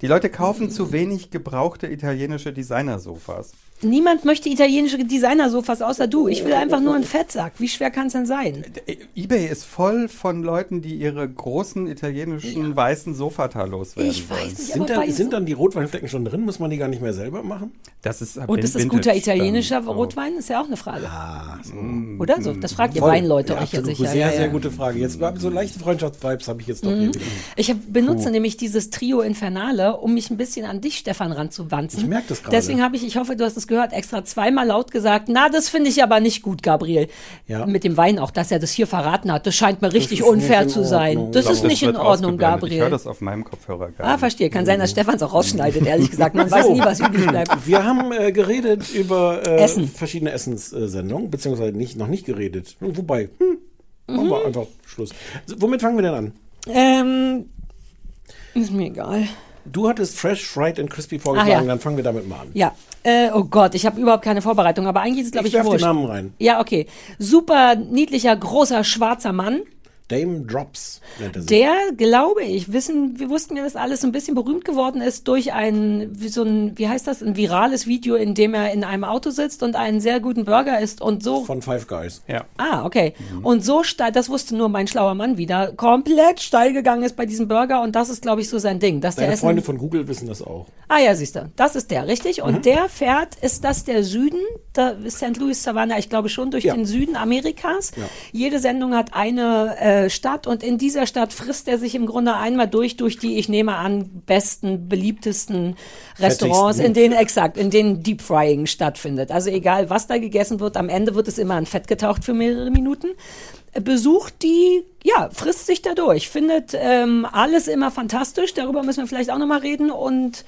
Die Leute kaufen zu wenig gebrauchte italienische Designersofas. Niemand möchte italienische Designersofas außer du. Ich will einfach nur einen Fettsack. Wie schwer kann es denn sein? Ebay ist voll von Leuten, die ihre großen italienischen weißen Sofata loswerden Ich wollen. weiß nicht, Sind, aber bei da, sind dann die Rotweinflecken schon drin? Muss man die gar nicht mehr selber machen? Das ist Und ist das guter italienischer dann so. Rotwein? Ist ja auch eine Frage. Ah, so. Oder so? Das fragt ihr Voll. Weinleute ja, euch ja sicher. Sehr, ja, sehr ja. Mhm. gute Frage. Jetzt so leichte Freundschaftsvibes habe ich jetzt doch hier wieder. Ich hab, benutze nämlich dieses Trio Infernale, um mich ein bisschen an dich, Stefan, ranzuwanzen. Ich merk das gerade. Deswegen habe ich, ich hoffe, du hast es gehört, extra zweimal laut gesagt, na, das finde ich aber nicht gut, Gabriel. Ja. Mit dem Wein auch, dass er das hier verraten hat. Das scheint mir richtig ist nicht unfair in zu sein. Ordnung. Das ist nicht in Ordnung, ausgeblendet. Ich höre Gabriel. das auf meinem Kopfhörer gar Ah, nicht. verstehe. Kann sein, dass Stefan es auch rausschneidet, ehrlich gesagt. Man weiß nie, was übrig bleibt. Wir haben äh, geredet über äh, Essen. verschiedene Essenssendungen, beziehungsweise nicht, noch nicht geredet. Wobei, hm, machen Mhm. wir einfach Schluss. So, womit fangen wir denn an? Ähm, ist mir egal. Du hattest Fresh, Fried and Crispy vorgeschlagen, Ach ja. dann fangen wir damit mal an. Ja. Äh, oh Gott, ich habe überhaupt keine Vorbereitung, aber eigentlich ist es, glaube Ich ich, werf wurscht. Namen rein. Ja, okay. Super niedlicher, großer, schwarzer Mann. Dame Drops nennt er sich. Der, glaube ich, wissen, wir wussten ja, dass alles ein bisschen berühmt geworden ist durch ein, wie so ein, wie heißt das, ein virales Video, in dem er in einem Auto sitzt und einen sehr guten Burger isst und so. Von Five Guys. Ja. Ah, okay. Und so steil, das wusste nur mein schlauer Mann wieder, komplett steil gegangen ist bei diesem Burger und das ist, glaube ich, so sein Ding. Dass der Deine Essen, Freunde von Google wissen das auch. Ah ja, siehst du, das ist der, richtig? Und der fährt, ist das der Süden, ist St. Louis Savannah, ich glaube schon, durch Ja. den Süden Amerikas. Ja. Jede Sendung hat eine äh, Stadt und in dieser Stadt frisst er sich im Grunde einmal durch, durch die, ich nehme an, besten, beliebtesten Restaurants, Fettigsten. in denen, exakt, in denen Deep Frying stattfindet. Also egal, was da gegessen wird, am Ende wird es immer in Fett getaucht für mehrere Minuten. Besucht die, ja, frisst sich da durch, findet ähm, alles immer fantastisch, darüber müssen wir vielleicht auch nochmal reden und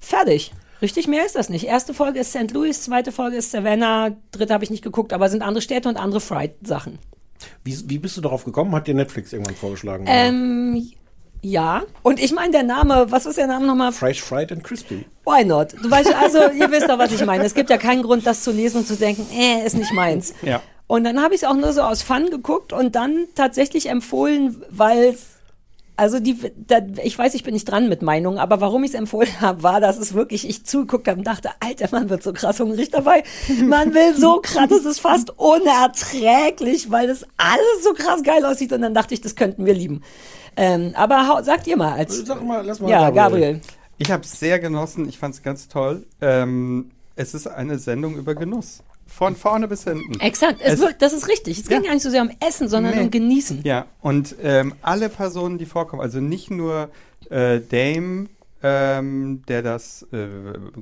Fertig. Richtig, mehr ist das nicht. Erste Folge ist St. Louis, zweite Folge ist Savannah, dritte habe ich nicht geguckt, aber sind andere Städte und andere Fried-Sachen. Wie, wie bist du darauf gekommen? Hat dir Netflix irgendwann vorgeschlagen? Ähm, ja. Und ich meine, der Name, was ist der Name nochmal? Fresh, Fried and Crispy. Why not? Du weißt, also, ihr wisst doch, was ich meine. Es gibt ja keinen Grund, das zu lesen und zu denken, äh, ist nicht meins. Ja. Und dann habe ich es auch nur so aus Fun geguckt und dann tatsächlich empfohlen, weil es Also die, da, ich weiß, ich bin nicht dran mit Meinungen, aber warum ich es empfohlen habe, war, dass es wirklich, ich zugeguckt habe und dachte, Alter, man wird so krass hungrig dabei. Man will so krass, es ist fast unerträglich, weil das alles so krass geil aussieht. Und dann dachte ich, das könnten wir lieben. Ähm, aber hau, sagt ihr mal als. Sag mal, lass mal Ja, Gabriel. Gabriel. Ich habe es sehr genossen, ich fand es ganz toll. Ähm, es ist eine Sendung über Genuss. Von vorne bis hinten. Exakt, es Es- wird, das ist richtig. Es ging Ja. gar nicht so sehr um Essen, sondern Nee. um Genießen. Ja, und ähm, alle Personen, die vorkommen, also nicht nur äh, Dame, ähm, der das äh,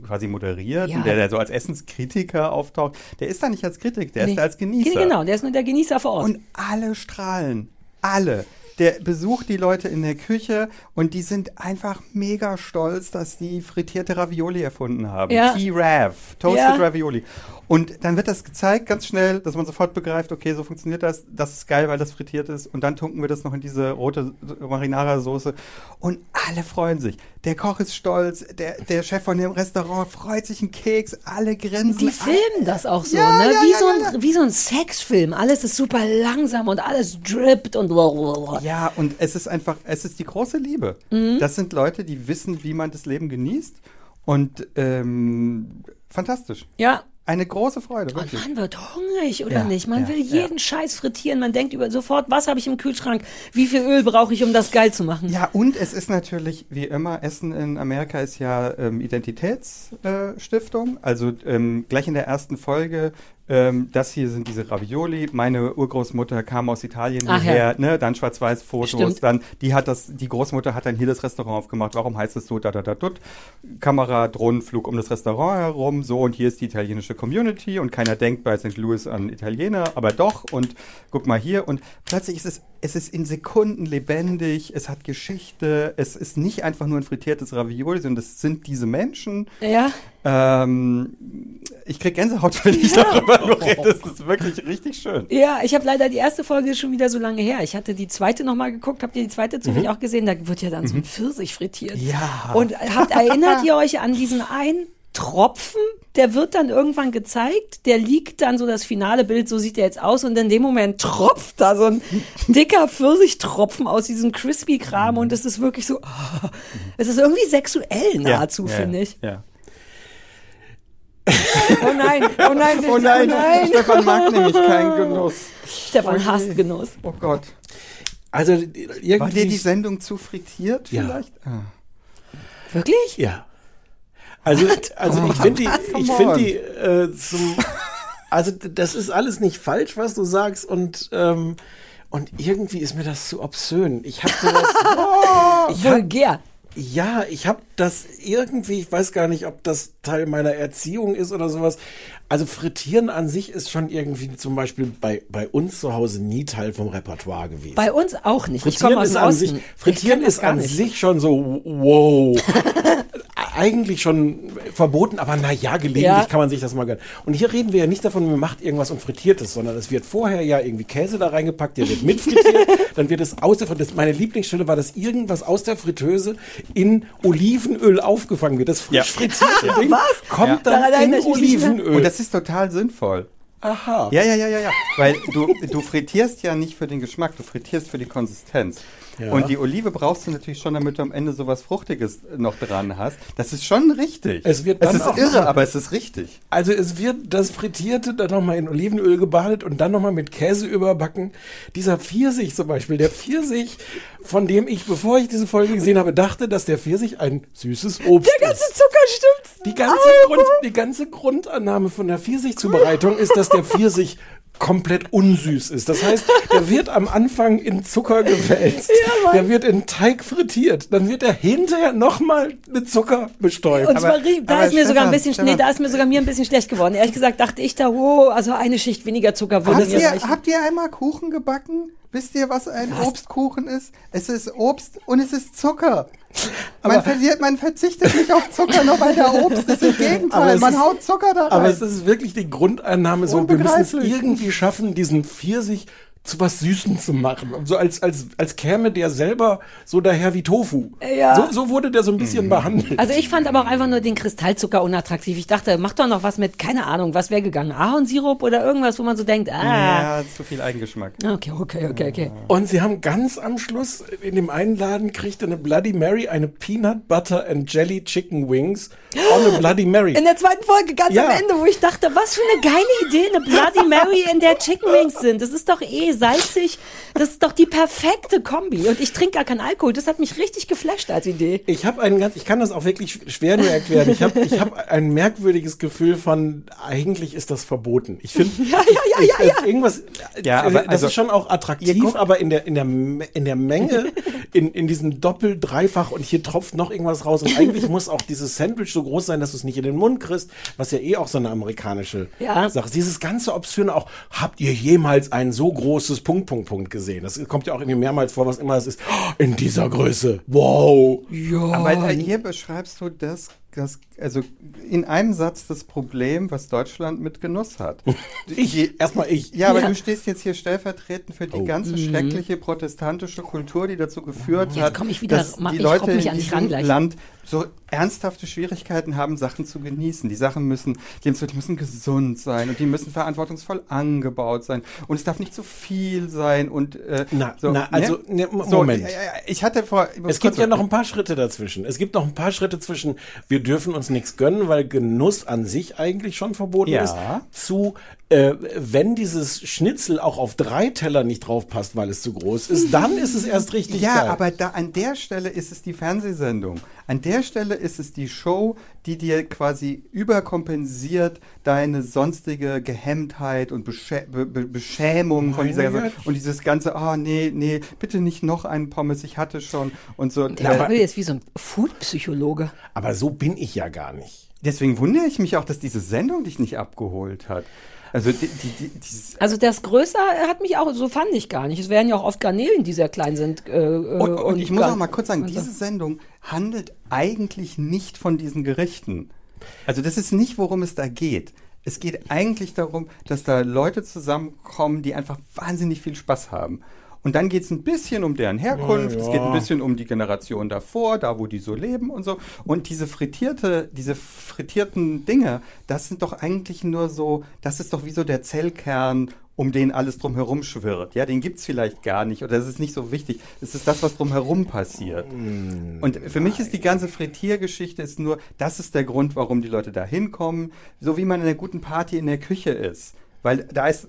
quasi moderiert, Ja. und der, der so als Essenskritiker auftaucht, der ist da nicht als Kritik, der Nee. ist da als Genießer. Genau, der ist nur der Genießer vor Ort. Und alle strahlen. Alle. Der besucht die Leute in der Küche und die sind einfach mega stolz, dass die frittierte Ravioli erfunden haben. Ja. T-Rav, Toasted Ja. Ravioli. Und dann wird das gezeigt, ganz schnell, dass man sofort begreift, okay, so funktioniert das. Das ist geil, weil das frittiert ist. Und dann tunken wir das noch in diese rote Marinara-Soße. Und alle freuen sich. Der Koch ist stolz, der, der Chef von dem Restaurant freut sich einen Keks, alle grinsen. Die filmen das auch so, Ja, ne? ja, wie, ja, so ein, wie so ein Sexfilm. Alles ist super langsam und alles drippt und blablabla. Ja, und es ist einfach, es ist die große Liebe. Mhm. Das sind Leute, die wissen, wie man das Leben genießt. Und ähm, fantastisch. Ja. Eine große Freude, Und wirklich. man wird hungrig, oder Ja, nicht? Man ja, will ja. jeden Scheiß frittieren. Man denkt über sofort, was habe ich im Kühlschrank? Wie viel Öl brauche ich, um das geil zu machen? Ja, und es ist natürlich, wie immer, Essen in Amerika ist ja ähm, Identitätsstiftung. Äh, also ähm, gleich in der ersten Folge, ähm, das hier sind diese Ravioli. Meine Urgroßmutter kam aus Italien Ach ja. hierher, ne? dann Schwarz-Weiß-Fotos, Stimmt. dann die hat das, die Großmutter hat dann hier das Restaurant aufgemacht. Warum heißt es so, da, da, da, dut? Kamera, Drohnenflug um das Restaurant herum, so und hier ist die italienische Community und keiner denkt bei St. Louis an Italiener, aber doch und guck mal hier und plötzlich ist es, es ist in Sekunden lebendig, es hat Geschichte, es ist nicht einfach nur ein frittiertes Ravioli, sondern es sind diese Menschen. Ja. Ähm, ich krieg Gänsehaut, wenn ich darüber nur rede. Das ist wirklich richtig schön. Ja, ich habe leider die erste Folge schon wieder so lange her. Ich hatte die zweite nochmal geguckt. Habt ihr die zweite zufällig Mhm. auch gesehen? Da wird ja dann so ein Pfirsich frittiert. Ja. Und habt, erinnert ihr euch an diesen einen Tropfen? Der wird dann irgendwann gezeigt, der liegt dann so das finale Bild, so sieht der jetzt aus und in dem Moment tropft da so ein dicker Pfirsichtropfen aus diesem Crispy-Kram und es ist wirklich so, oh, es ist irgendwie sexuell nahezu, ja, finde ich. Ja. Oh nein, oh nein, Oh nein, Stefan mag nämlich keinen Genuss. Stefan Oh hasst Genuss. Oh Gott. Also War dir die irgendwie. Sendung zu frittiert Ja. vielleicht? Ah. Wirklich? Ja. Also, also ich finde die, ich finde die äh, zum, also das ist alles nicht falsch, was du sagst und ähm, und irgendwie ist mir das zu obszön. Ich habe sowas, ich hab, Vulgär. Ja, ich habe das irgendwie, ich weiß gar nicht, ob das Teil meiner Erziehung ist oder sowas. Also Frittieren an sich ist schon irgendwie zum Beispiel bei, bei uns zu Hause nie Teil vom Repertoire gewesen. Bei uns auch nicht. ich Frittieren ist an sich, Ich Frittieren ist an sich schon so, wow. Eigentlich schon verboten, aber naja, gelegentlich Ja. kann man sich das mal gönnen. Und hier reden wir ja nicht davon, man macht irgendwas und frittiert es, sondern es wird vorher ja irgendwie Käse da reingepackt, der wird mit frittiert, dann wird es aus der das Meine Lieblingsstelle war, dass irgendwas aus der Fritteuse in Olivenöl aufgefangen wird. Das frisch Ja. frittierte Ding Was? kommt Ja. dann Daran in. Olivenöl. Und das ist total sinnvoll. Aha. Ja, ja, ja, ja, ja. Weil du, du frittierst ja nicht für den Geschmack, du frittierst für die Konsistenz. Ja. Und die Olive brauchst du natürlich schon, damit du am Ende sowas Fruchtiges noch dran hast. Das ist schon richtig. Es wird es ist auch irre, aber es ist richtig. Also es wird das Frittierte dann nochmal in Olivenöl gebadet und dann nochmal mit Käse überbacken. Dieser Pfirsich zum Beispiel, der Pfirsich, von dem ich, bevor ich diese Folge gesehen habe, dachte, dass der Pfirsich ein süßes Obst Der ganze ist. Zucker stimmt. Die ganze, Grund, die ganze Grundannahme von der Pfirsichzubereitung ist, dass der Pfirsich komplett unsüß ist. Das heißt, der wird am Anfang in Zucker gewälzt, der wird in Teig frittiert, dann wird er hinterher nochmal mit Zucker bestäubt. Und zwar, rie- da aber ist mir sogar ein Stefan, bisschen, nee, da ist mir sogar mir ein bisschen schlecht geworden. Ehrlich gesagt dachte ich da, oh, also eine Schicht weniger Zucker würde Habt mir ihr, reichen. habt ihr einmal Kuchen gebacken? Wisst ihr, was ein Obstkuchen ist? Es ist Obst und es ist Zucker. Man, verliert, man verzichtet nicht auf Zucker, nur weil der Obst ist. Im Gegenteil, man ist- haut Zucker da rein. Aber es ist wirklich die Grundannahme so, wir müssen es irgendwie schaffen, diesen Pfirsich zu was Süßen zu machen. So als, als, als käme der selber so daher wie Tofu. Ja. So, so wurde der so ein bisschen behandelt. Also ich fand aber auch einfach nur den Kristallzucker unattraktiv. Ich dachte, mach doch noch was mit, keine Ahnung, was wäre gegangen? Ahornsirup oder irgendwas, wo man so denkt, ah. Ja, zu viel Eigengeschmack. Okay, okay, okay, okay. Und sie haben ganz am Schluss, in dem einen Laden kriegt eine Bloody Mary eine Peanut Butter and Jelly Chicken Wings on a Bloody Mary. In der zweiten Folge, ganz Ja. am Ende, wo ich dachte, was für eine geile Idee, eine Bloody Mary, in der Chicken Wings sind. Das ist doch eh salzig. Das ist doch die perfekte Kombi. Und ich trinke gar keinen Alkohol. Das hat mich richtig geflasht als Idee. Ich habe einen ganz, ich kann das auch wirklich schwer nur erklären. Ich habe ich hab ein merkwürdiges Gefühl von, eigentlich ist das verboten. Ich finde, Ja, ja, ja, ja, ja. irgendwas, Ja, äh, aber das also- ist schon auch attraktiv, aber in der, in der, in der Menge, in, in diesem Doppel, Dreifach und hier tropft noch irgendwas raus. Und eigentlich muss auch dieses Sandwich so groß sein, dass du es nicht in den Mund kriegst, was ja eh auch so eine amerikanische Ja. Sache ist. Dieses ganze Obszöne auch, habt ihr jemals ein so großes Punkt, Punkt, Punkt gesehen? Das kommt ja auch irgendwie mehrmals vor, was immer es ist. Oh, In dieser Größe. Wow. Aber äh, hier beschreibst du das, das, also in einem Satz das Problem, was Deutschland mit Genuss hat. Ich, erstmal ich. Ja, aber Ja. du stehst jetzt hier stellvertretend für die Oh. ganze schreckliche protestantische Kultur, die dazu geführt Jetzt hat, komm ich wieder, dass Ma- die Leute in diesem. Land so ernsthafte Schwierigkeiten haben, Sachen zu genießen. Die Sachen müssen, die Lebensmittel müssen gesund sein und die müssen verantwortungsvoll angebaut sein und es darf nicht zu viel sein und äh, Na, so, na, also, ne, So, Moment. ja, ja, ja, ich hatte vor. Es gibt ja noch ein paar Schritte dazwischen. Es gibt noch ein paar Schritte zwischen, wir dürfen uns nichts gönnen, weil Genuss an sich eigentlich schon verboten Ja. ist, zu, äh, wenn dieses Schnitzel auch auf drei Teller nicht draufpasst, weil es zu groß ist, dann ist es erst richtig Ja, geil. aber da an der Stelle ist es die Fernsehsendung. An der Stelle ist es die Show, die dir quasi überkompensiert deine sonstige Gehemmtheit und Beschä Be Be Beschämung von dieser Sache. Und dieses ganze, oh nee, nee, bitte nicht noch einen Pommes, ich hatte schon und so. Der Äh, will jetzt wie so ein Food-Psychologe. aber so bin ich ja gar nicht. deswegen wundere ich mich auch, dass diese Sendung dich nicht abgeholt hat. Also die, die, die, dieses Also das Größer hat mich auch, so fand ich gar nicht. Es wären ja auch oft Garnelen, die sehr klein sind. Äh, Und, und ich muss auch mal kurz sagen, und so. diese Sendung handelt eigentlich nicht von diesen Gerichten. Also das ist nicht, worum es da geht. Es geht eigentlich darum, dass da Leute zusammenkommen, die einfach wahnsinnig viel Spaß haben. Und dann geht es ein bisschen um deren Herkunft, es geht ein bisschen um die Generation davor, da wo die so leben und so. Und diese frittierte, diese frittierten Dinge, das sind doch eigentlich nur so, das ist doch wie so der Zellkern, um den alles drumherum schwirrt. Ja, den gibt's vielleicht gar nicht oder das ist nicht so wichtig. Es ist das, was drumherum passiert. Und für mich ist die ganze Frittiergeschichte ist nur, das ist der Grund, warum die Leute da hinkommen, so wie man in einer guten Party in der Küche ist. Weil da ist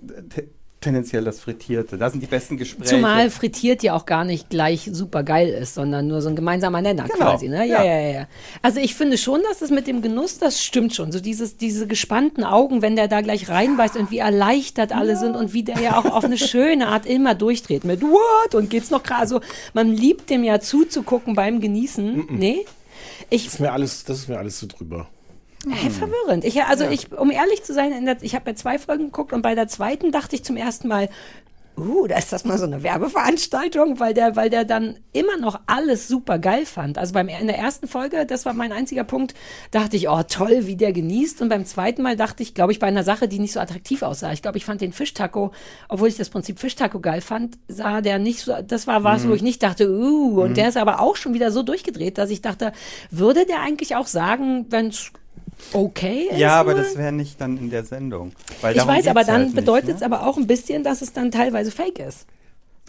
tendenziell das Frittierte, da sind die besten Gespräche. Zumal frittiert ja auch gar nicht gleich super geil ist, sondern nur so ein gemeinsamer Nenner Genau, quasi. Ne? Ja, ja. ja, ja, ja. Also ich finde schon, dass es mit dem Genuss, das stimmt schon. So dieses, diese gespannten Augen, wenn der da gleich reinbeißt und wie erleichtert alle sind und wie der ja auch auf eine schöne Art immer durchdreht mit What und geht's noch gerade. Also man liebt dem ja zuzugucken beim Genießen. Nee? Ich, Das ist mir alles, das ist mir alles zu drüber. Hey, verwirrend. Ich, also ich, um ehrlich zu sein, in der, ich habe ja zwei Folgen geguckt und bei der zweiten dachte ich zum ersten Mal, uh, da ist das mal so eine Werbeveranstaltung, weil der, weil der dann immer noch alles super geil fand. Also beim, in der ersten Folge, das war mein einziger Punkt, dachte ich, oh toll, wie der genießt. Und beim zweiten Mal dachte ich, glaube ich, bei einer Sache, die nicht so attraktiv aussah. Ich glaube, ich fand den Fischtaco, obwohl ich das Prinzip Fischtaco geil fand, sah der nicht so, das war was, wo ich nicht dachte, uh, und der ist aber auch schon wieder so durchgedreht, dass ich dachte, würde der eigentlich auch sagen, wenn es okay ist? Ja, aber mal? das wäre nicht dann in der Sendung. Weil Ich weiß, aber dann halt bedeutet es ne? aber auch ein bisschen, dass es dann teilweise fake ist.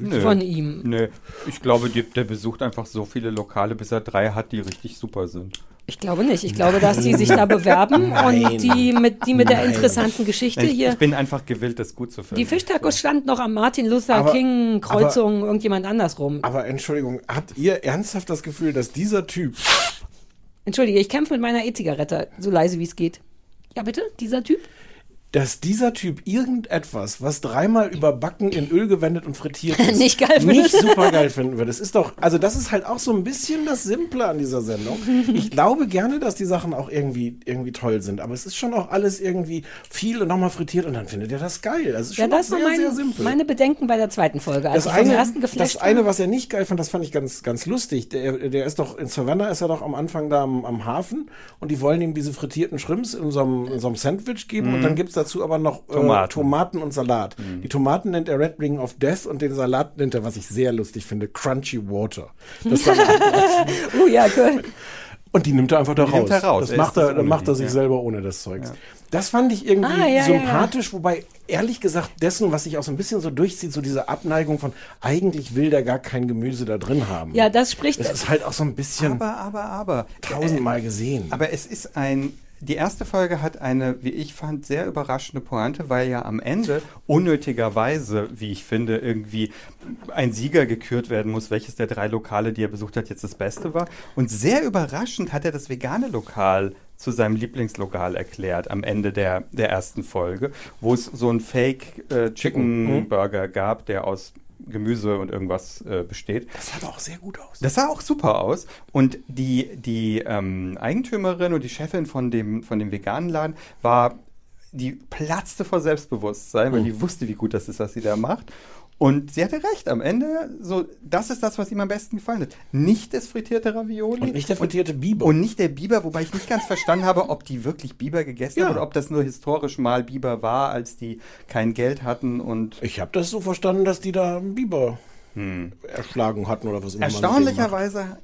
Nö. von ihm. Nö, ich glaube, die, der besucht einfach so viele Lokale, bis er drei hat, die richtig super sind. Ich glaube nicht. Ich glaube, dass die sich da bewerben Nein. und die mit, die mit der interessanten Geschichte Ich, hier. ich bin einfach gewillt, das gut zu finden. Die Fischtacos stand noch am Martin Luther Aber- King Kreuzung irgendjemand andersrum. Aber Entschuldigung, habt ihr ernsthaft das Gefühl, dass dieser Typ, Entschuldige, ich kämpfe mit meiner E-Zigarette, so leise wie es geht. Ja, bitte? Dieser Typ? Dass dieser Typ irgendetwas, was dreimal überbacken, in Öl gewendet und frittiert ist, Nicht geil nicht super geil finden würde. Es ist doch, also das ist halt auch so ein bisschen das Simple an dieser Sendung. Ich glaube gerne, dass die Sachen auch irgendwie, irgendwie toll sind, aber es ist schon auch alles irgendwie viel und nochmal frittiert und dann findet er das geil. Also es ist Ja, schon auch das sehr, waren sehr simpel. meine Bedenken bei der zweiten Folge. Als das eine, ersten das eine, was er nicht geil fand, das fand ich ganz, ganz lustig. Der, der ist doch, in Savannah ist er doch am Anfang da am, am Hafen und die wollen ihm diese frittierten Shrimps in so einem, in so einem Sandwich geben und dann gibt's dazu aber noch äh, Tomaten. Tomaten und Salat. Die Tomaten nennt er Red Ring of Death und den Salat nennt er, was ich sehr lustig finde, Crunchy Water. Das. Oh ja, cool. und die nimmt er einfach da Die raus. nimmt er raus. Das Er macht er, ohne macht er sich ja. selber ohne das Zeugs. Das fand ich irgendwie Ah, ja, ja, sympathisch, wobei ehrlich gesagt dessen, was sich auch so ein bisschen so durchzieht, so diese Abneigung von eigentlich will der gar kein Gemüse da drin haben. Ja, das spricht. Das ist halt auch so ein bisschen Aber, aber, aber. tausendmal gesehen. Aber es ist ein. Die erste Folge hat eine, wie ich fand, sehr überraschende Pointe, weil ja am Ende unnötigerweise, wie ich finde, irgendwie ein Sieger gekürt werden muss, welches der drei Lokale, die er besucht hat, jetzt das Beste war. Und sehr überraschend hat er das vegane Lokal zu seinem Lieblingslokal erklärt am Ende der, der ersten Folge, wo es so einen Fake äh, Chicken Burger gab, der aus Gemüse und irgendwas äh, besteht. das sah auch sehr gut aus. Das sah auch super aus. Und die, die ähm, Eigentümerin und die Chefin von dem, von dem veganen Laden war, die platzte vor Selbstbewusstsein, weil die wusste, wie gut das ist, was sie da macht. Und sie hatte recht, am Ende, so, das ist das, was ihm am besten gefallen hat. Nicht das frittierte Ravioli. Und nicht der frittierte Biber. Und nicht der Biber, wobei ich nicht ganz verstanden habe, ob die wirklich Biber gegessen Ja. haben oder ob das nur historisch mal Biber war, als die kein Geld hatten und Ich habe das so verstanden, dass die da einen Biber erschlagen hatten oder was immer. Erstaunlicherweise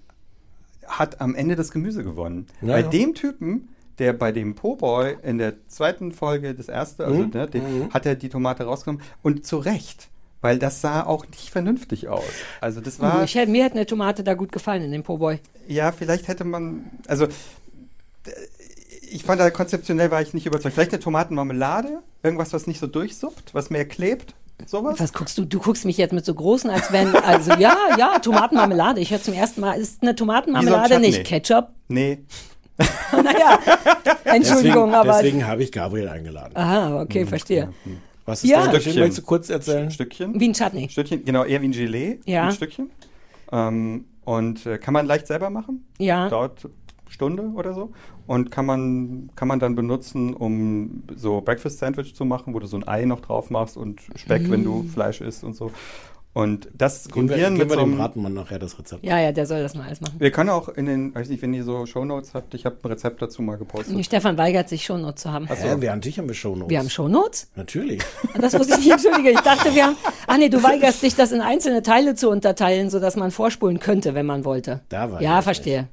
hat am Ende das Gemüse gewonnen. Ja, bei ja. dem Typen, der bei dem Po-Boy in der zweiten Folge, das erste, also Mhm. ne, den, hat er die Tomate rausgenommen und zu Recht. Weil das sah auch nicht vernünftig aus. Also das war, ich, hätte- mir hätte eine Tomate da gut gefallen in dem Po-Boy. ja, vielleicht hätte man, also ich fand da konzeptionell war ich nicht überzeugt. Vielleicht eine Tomatenmarmelade, irgendwas, was nicht so durchsuppt, was mehr klebt, sowas. Was guckst du? Du guckst mich jetzt mit so großen, als wenn, also ja, ja, Tomatenmarmelade. Ich höre zum ersten Mal, ist eine Tomatenmarmelade Chutney. nicht Ketchup? Nee, naja, Entschuldigung, deswegen, aber. Deswegen habe ich Gabriel eingeladen. Aha, okay, verstehe. Was ist Ja. der Unterschied? Stückchen. Möchtest du kurz erzählen? Stückchen. Wie ein Chutney. Stückchen, genau, eher wie ein Gelee, Ja. ein Stückchen. Ähm, und äh, kann man leicht selber machen. Ja. Dauert Stunde oder so. Und kann man, kann man dann benutzen, um so Breakfast Sandwich zu machen, wo du so ein Ei noch drauf machst und Speck, wenn du Fleisch isst und so. Und das Geben wir, kombinieren geben wir so dem einem- Ratenmann nachher das Rezept. Ja, ja, der soll das mal alles machen. Wir können auch in den, weiß nicht, wenn ihr so Shownotes habt, ich habe ein Rezept dazu mal gepostet. Nee, Stefan weigert sich, Shownotes zu haben. Hä, während dich haben wir Shownotes. Wir haben Shownotes? Natürlich. Das wusste ich nicht, entschuldige. Ich dachte, wir haben. Ach nee, du weigerst dich, das in einzelne Teile zu unterteilen, sodass man vorspulen könnte, wenn man wollte. Da war Ja, ich verstehe.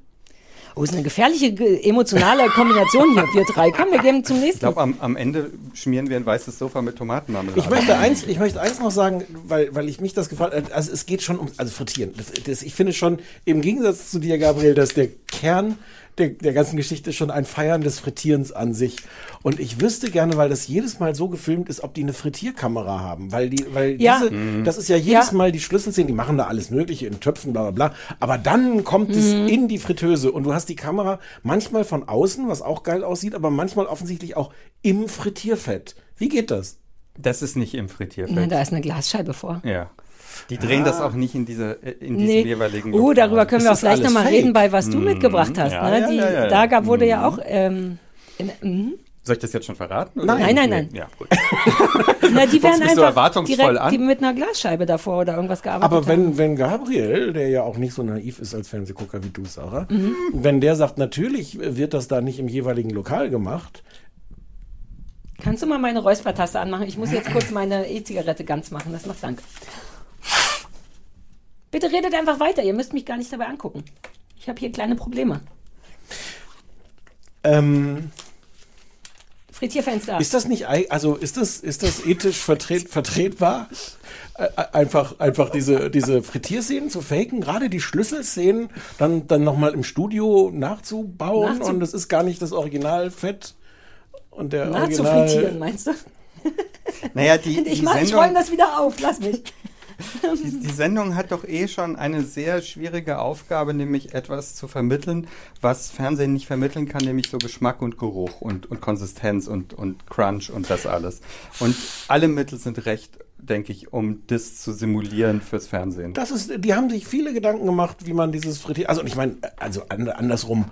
Oh, ist eine gefährliche, ge- emotionale Kombination hier, wir drei. Komm, wir gehen zum Ich nächsten. glaube, am, am Ende schmieren wir ein weißes Sofa mit Tomatenmarmelade. Ich möchte eins, ich möchte eins noch sagen, weil, weil ich mich das gefragt habe. Also es geht schon um, also frittieren. Das, das, ich finde schon, im Gegensatz zu dir, Gabriel, dass der Kern der, der ganzen Geschichte schon ein Feiern des Frittierens an sich. Und ich wüsste gerne, weil das jedes Mal so gefilmt ist, ob die eine Frittierkamera haben. Weil die, weil Ja. diese, Mhm. das ist ja jedes Ja. Mal die Schlüsselszene, die machen da alles Mögliche in Töpfen, bla bla bla. Aber dann kommt es Mhm. in die Fritteuse und du hast die Kamera manchmal von außen, was auch geil aussieht, aber manchmal offensichtlich auch im Frittierfett. Wie geht das? Das ist nicht im Frittierfett. Na, da ist eine Glasscheibe vor. Ja. Die drehen das auch nicht in, diese, äh, in diesem Nee. jeweiligen Oh, darüber können wir auch gleich nochmal reden, bei was du mitgebracht hast. Ja, ne? ja, Die, ja, ja, ja. Da gab, wurde ja auch. Ähm, in, mhm. Soll ich das jetzt schon verraten? oder? Nein, nein, nein. Ja, gut. Na, die werden einfach erwartungsvoll direkt an. die mit einer Glasscheibe davor oder irgendwas gearbeitet Aber haben. wenn, wenn Gabriel, der ja auch nicht so naiv ist als Fernsehgucker wie du, Sarah, Mhm. wenn der sagt, natürlich wird das da nicht im jeweiligen Lokal gemacht, Kannst du mal meine Räuspertaste anmachen? Ich muss jetzt kurz meine E-Zigarette ganz machen. Das macht Dank. Bitte redet einfach weiter. Ihr müsst mich gar nicht dabei angucken. Ich habe hier kleine Probleme. ähm, Frittierfenster. ist das nicht, also ist das, ist das ethisch vertret, vertretbar? Einfach, einfach diese, diese Frittierszenen zu faken, gerade die Schlüsselszenen dann, dann nochmal im Studio nachzubauen Nachzu- und das ist gar nicht das Originalfett und der Nachzufrittieren, Original. meinst du? Naja, die, Ich, die, mach, ich Sendung, räume das wieder auf. Lass mich. Die, die Sendung hat doch eh schon eine sehr schwierige Aufgabe, nämlich etwas zu vermitteln, was Fernsehen nicht vermitteln kann, nämlich so Geschmack und Geruch und, und Konsistenz und, und Crunch und das alles. Und alle Mittel sind recht, denke ich, um das zu simulieren fürs Fernsehen. Das ist, die haben sich viele Gedanken gemacht, wie man dieses Frittier, also ich meine, also and- andersrum,